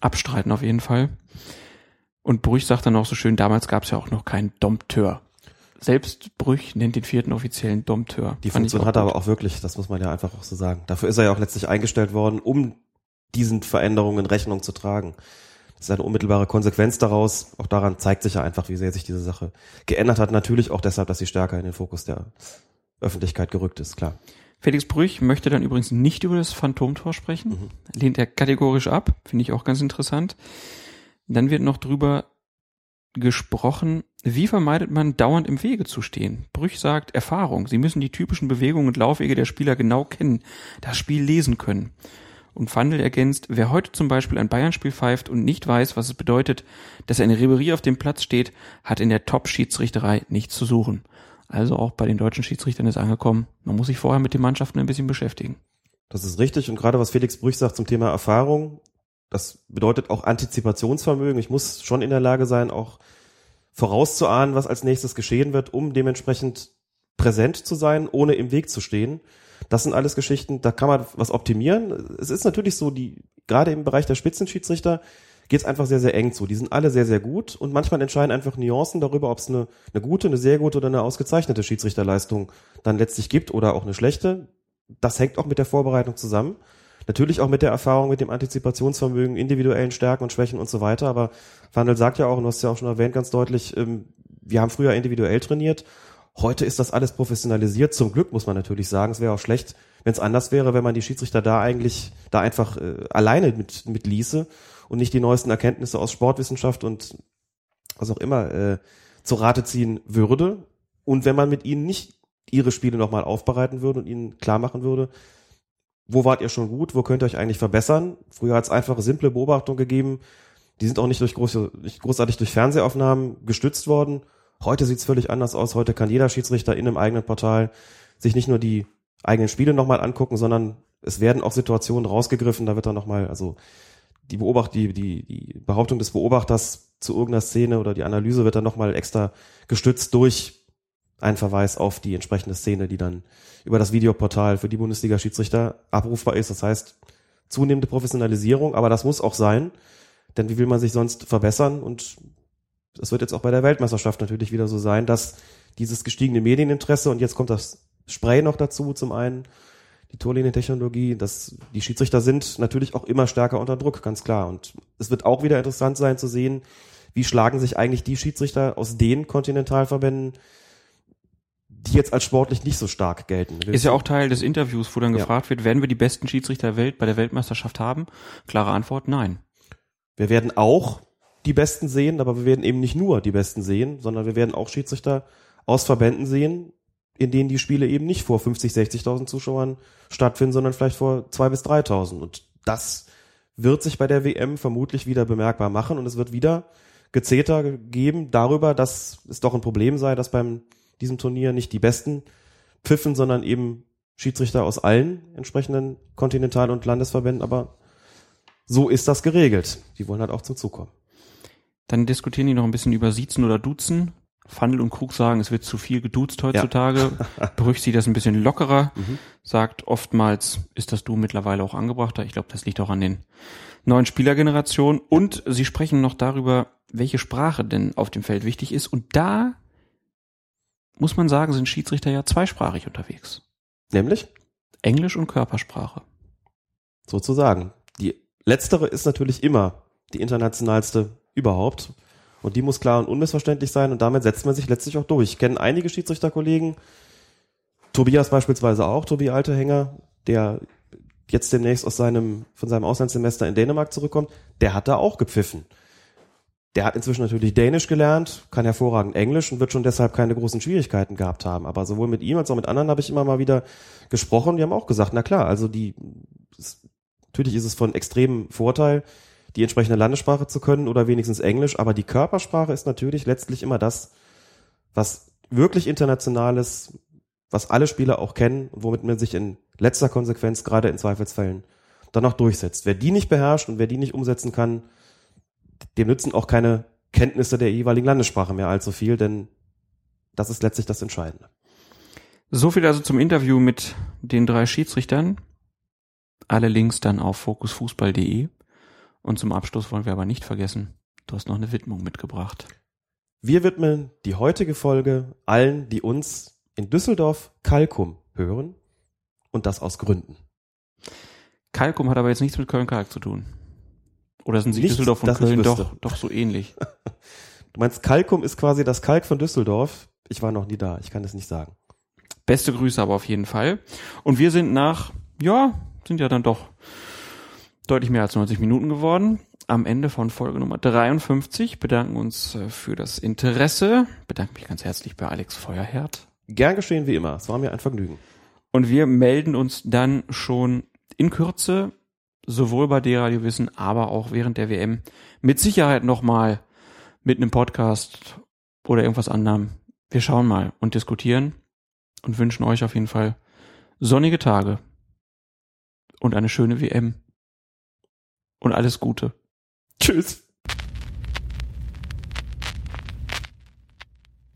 abstreiten auf jeden Fall. Und Brüch sagt dann auch so schön, damals gab es ja auch noch keinen Dompteur. Selbst Brüch nennt den vierten offiziellen Dompteur. Die Funktion hat er aber auch wirklich, das muss man ja einfach auch so sagen. Dafür ist er ja auch letztlich eingestellt worden, um diesen Veränderungen Rechnung zu tragen. Das ist eine unmittelbare Konsequenz daraus. Auch daran zeigt sich ja einfach, wie sehr sich diese Sache geändert hat. Natürlich auch deshalb, dass sie stärker in den Fokus der Öffentlichkeit gerückt ist, klar. Felix Brüch möchte dann übrigens nicht über das Phantomtor sprechen. Mhm. Lehnt er kategorisch ab. Finde ich auch ganz interessant. Dann wird noch drüber gesprochen, wie vermeidet man dauernd im Wege zu stehen? Brüch sagt Erfahrung. Sie müssen die typischen Bewegungen und Laufwege der Spieler genau kennen, das Spiel lesen können. Und Fandel ergänzt, wer heute zum Beispiel ein Bayern-Spiel pfeift und nicht weiß, was es bedeutet, dass eine Ribery auf dem Platz steht, hat in der Top-Schiedsrichterei nichts zu suchen. Also auch bei den deutschen Schiedsrichtern ist angekommen, man muss sich vorher mit den Mannschaften ein bisschen beschäftigen. Das ist richtig. Und gerade was Felix Brüch sagt zum Thema Erfahrung, das bedeutet auch Antizipationsvermögen. Ich muss schon in der Lage sein, auch vorauszuahnen, was als nächstes geschehen wird, um dementsprechend präsent zu sein, ohne im Weg zu stehen. Das sind alles Geschichten, da kann man was optimieren. Es ist natürlich so, die, gerade im Bereich der Spitzenschiedsrichter geht es einfach sehr, sehr eng zu. Die sind alle sehr, sehr gut und manchmal entscheiden einfach Nuancen darüber, ob es eine, eine gute, eine sehr gute oder eine ausgezeichnete Schiedsrichterleistung dann letztlich gibt oder auch eine schlechte. Das hängt auch mit der Vorbereitung zusammen. Natürlich auch mit der Erfahrung, mit dem Antizipationsvermögen, individuellen Stärken und Schwächen und so weiter. Aber Wandel sagt ja auch, und du hast ja auch schon erwähnt, ganz deutlich, ähm, wir haben früher individuell trainiert. Heute ist das alles professionalisiert. Zum Glück muss man natürlich sagen. Es wäre auch schlecht, wenn es anders wäre, wenn man die Schiedsrichter da eigentlich da einfach äh, alleine mit, mit ließe und nicht die neuesten Erkenntnisse aus Sportwissenschaft und was auch immer äh, zu Rate ziehen würde. Und wenn man mit ihnen nicht ihre Spiele nochmal aufbereiten würde und ihnen klar machen würde, wo wart ihr schon gut, wo könnt ihr euch eigentlich verbessern. Früher hat es einfache, simple Beobachtungen gegeben, die sind auch nicht durch große, nicht großartig durch Fernsehaufnahmen gestützt worden. Heute sieht's völlig anders aus. Heute kann jeder Schiedsrichter in einem eigenen Portal sich nicht nur die eigenen Spiele nochmal angucken, sondern es werden auch Situationen rausgegriffen. Da wird dann nochmal, also die Beobacht, die, die, die Behauptung des Beobachters zu irgendeiner Szene oder die Analyse wird dann nochmal extra gestützt durch einen Verweis auf die entsprechende Szene, die dann über das Videoportal für die Bundesliga-Schiedsrichter abrufbar ist. Das heißt, zunehmende Professionalisierung, aber das muss auch sein, denn wie will man sich sonst verbessern? Und das wird jetzt auch bei der Weltmeisterschaft natürlich wieder so sein, dass dieses gestiegene Medieninteresse und jetzt kommt das Spray noch dazu zum einen, die Torlinientechnologie, dass die Schiedsrichter sind natürlich auch immer stärker unter Druck, ganz klar. Und es wird auch wieder interessant sein zu sehen, wie schlagen sich eigentlich die Schiedsrichter aus den Kontinentalverbänden, die jetzt als sportlich nicht so stark gelten. Ist ja auch Teil des Interviews, wo dann Ja. gefragt wird, werden wir die besten Schiedsrichter der Welt bei der Weltmeisterschaft haben? Klare Antwort, nein. Wir werden auch die Besten sehen, aber wir werden eben nicht nur die Besten sehen, sondern wir werden auch Schiedsrichter aus Verbänden sehen, in denen die Spiele eben nicht vor 50, 60.000 Zuschauern stattfinden, sondern vielleicht vor 2.000 bis 3.000. Und das wird sich bei der WM vermutlich wieder bemerkbar machen und es wird wieder Gezeter geben darüber, dass es doch ein Problem sei, dass beim diesem Turnier nicht die Besten pfiffen, sondern eben Schiedsrichter aus allen entsprechenden Kontinental- und Landesverbänden, aber so ist das geregelt. Die wollen halt auch zum Zug kommen. Dann diskutieren die noch ein bisschen über Siezen oder Duzen. Fandel und Krug sagen, es wird zu viel geduzt heutzutage. Brüch sieht das ein bisschen lockerer, Mhm. sagt oftmals, ist das Du mittlerweile auch angebrachter. Ich glaube, das liegt auch an den neuen Spielergenerationen. Und sie sprechen noch darüber, welche Sprache denn auf dem Feld wichtig ist. Und da muss man sagen, sind Schiedsrichter ja zweisprachig unterwegs. Nämlich? Englisch und Körpersprache. Sozusagen. Die letztere ist natürlich immer die internationalste überhaupt. Und die muss klar und unmissverständlich sein und damit setzt man sich letztlich auch durch. Ich kenne einige Schiedsrichterkollegen, Tobias beispielsweise auch, Tobi Altehänger, der jetzt demnächst aus seinem, von seinem Auslandssemester in Dänemark zurückkommt, der hat da auch gepfiffen. Der hat inzwischen natürlich Dänisch gelernt, kann hervorragend Englisch und wird schon deshalb keine großen Schwierigkeiten gehabt haben. Aber sowohl mit ihm als auch mit anderen habe ich immer mal wieder gesprochen. Die haben auch gesagt, na klar, also die, natürlich ist es von extremem Vorteil, die entsprechende Landessprache zu können oder wenigstens Englisch, aber die Körpersprache ist natürlich letztlich immer das, was wirklich internationales, was alle Spieler auch kennen und womit man sich in letzter Konsequenz gerade in Zweifelsfällen dann auch durchsetzt. Wer die nicht beherrscht und wer die nicht umsetzen kann, dem nützen auch keine Kenntnisse der jeweiligen Landessprache mehr allzu viel, denn das ist letztlich das Entscheidende. So viel also zum Interview mit den drei Schiedsrichtern. Alle Links dann auf fokusfußball.de. Und zum Abschluss wollen wir aber nicht vergessen, du hast noch eine Widmung mitgebracht. Wir widmen die heutige Folge allen, die uns in Düsseldorf Kalkum hören und das aus Gründen. Kalkum hat aber jetzt nichts mit Köln-Kalk zu tun. Oder sind sie Nichts, Düsseldorf und Köln doch, doch so ähnlich? Du meinst, Kalkum ist quasi das Kalk von Düsseldorf? Ich war noch nie da, ich kann es nicht sagen. Beste Grüße aber auf jeden Fall. Und wir sind nach, ja, sind ja dann doch deutlich mehr als 90 Minuten geworden. Am Ende von Folge Nummer 53 bedanken uns äh, für das Interesse. Bedanke mich ganz herzlich bei Alex Feuerherd. Gern geschehen wie immer, es war mir ein Vergnügen. Und wir melden uns dann schon in Kürze, sowohl bei D-Radio Wissen, aber auch während der WM, mit Sicherheit nochmal mit einem Podcast oder irgendwas anderem. Wir schauen mal und diskutieren und wünschen euch auf jeden Fall sonnige Tage und eine schöne WM. Und alles Gute. Tschüss.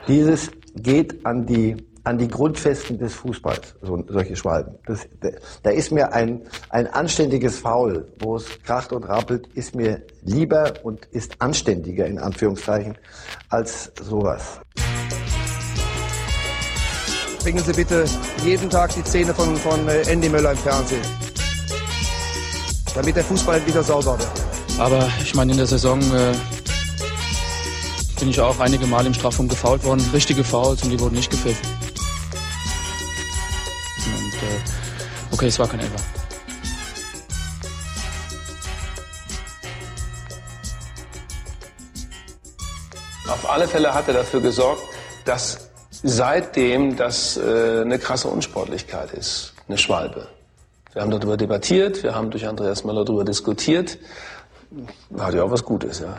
Dieses geht an die, an die Grundfesten des Fußballs, so, solche Schwalben. Das, da ist mir ein, ein anständiges Foul, wo es kracht und rappelt, ist mir lieber und ist anständiger, in Anführungszeichen, als sowas. Bringen Sie bitte jeden Tag die Szene von, von äh, Andy Möller im Fernsehen. Damit der Fußball wieder sauber wird. Aber ich meine, in der Saison äh, bin ich auch einige Mal im Strafraum gefault worden. Richtige Fouls und die wurden nicht gepfiffen. Und äh, okay, es war kein Elfer. Auf alle Fälle hat er dafür gesorgt, dass seitdem das äh, eine krasse Unsportlichkeit ist, eine Schwalbe. Wir haben darüber debattiert, wir haben durch Andreas Möller darüber diskutiert. Hat ja auch was Gutes, ja.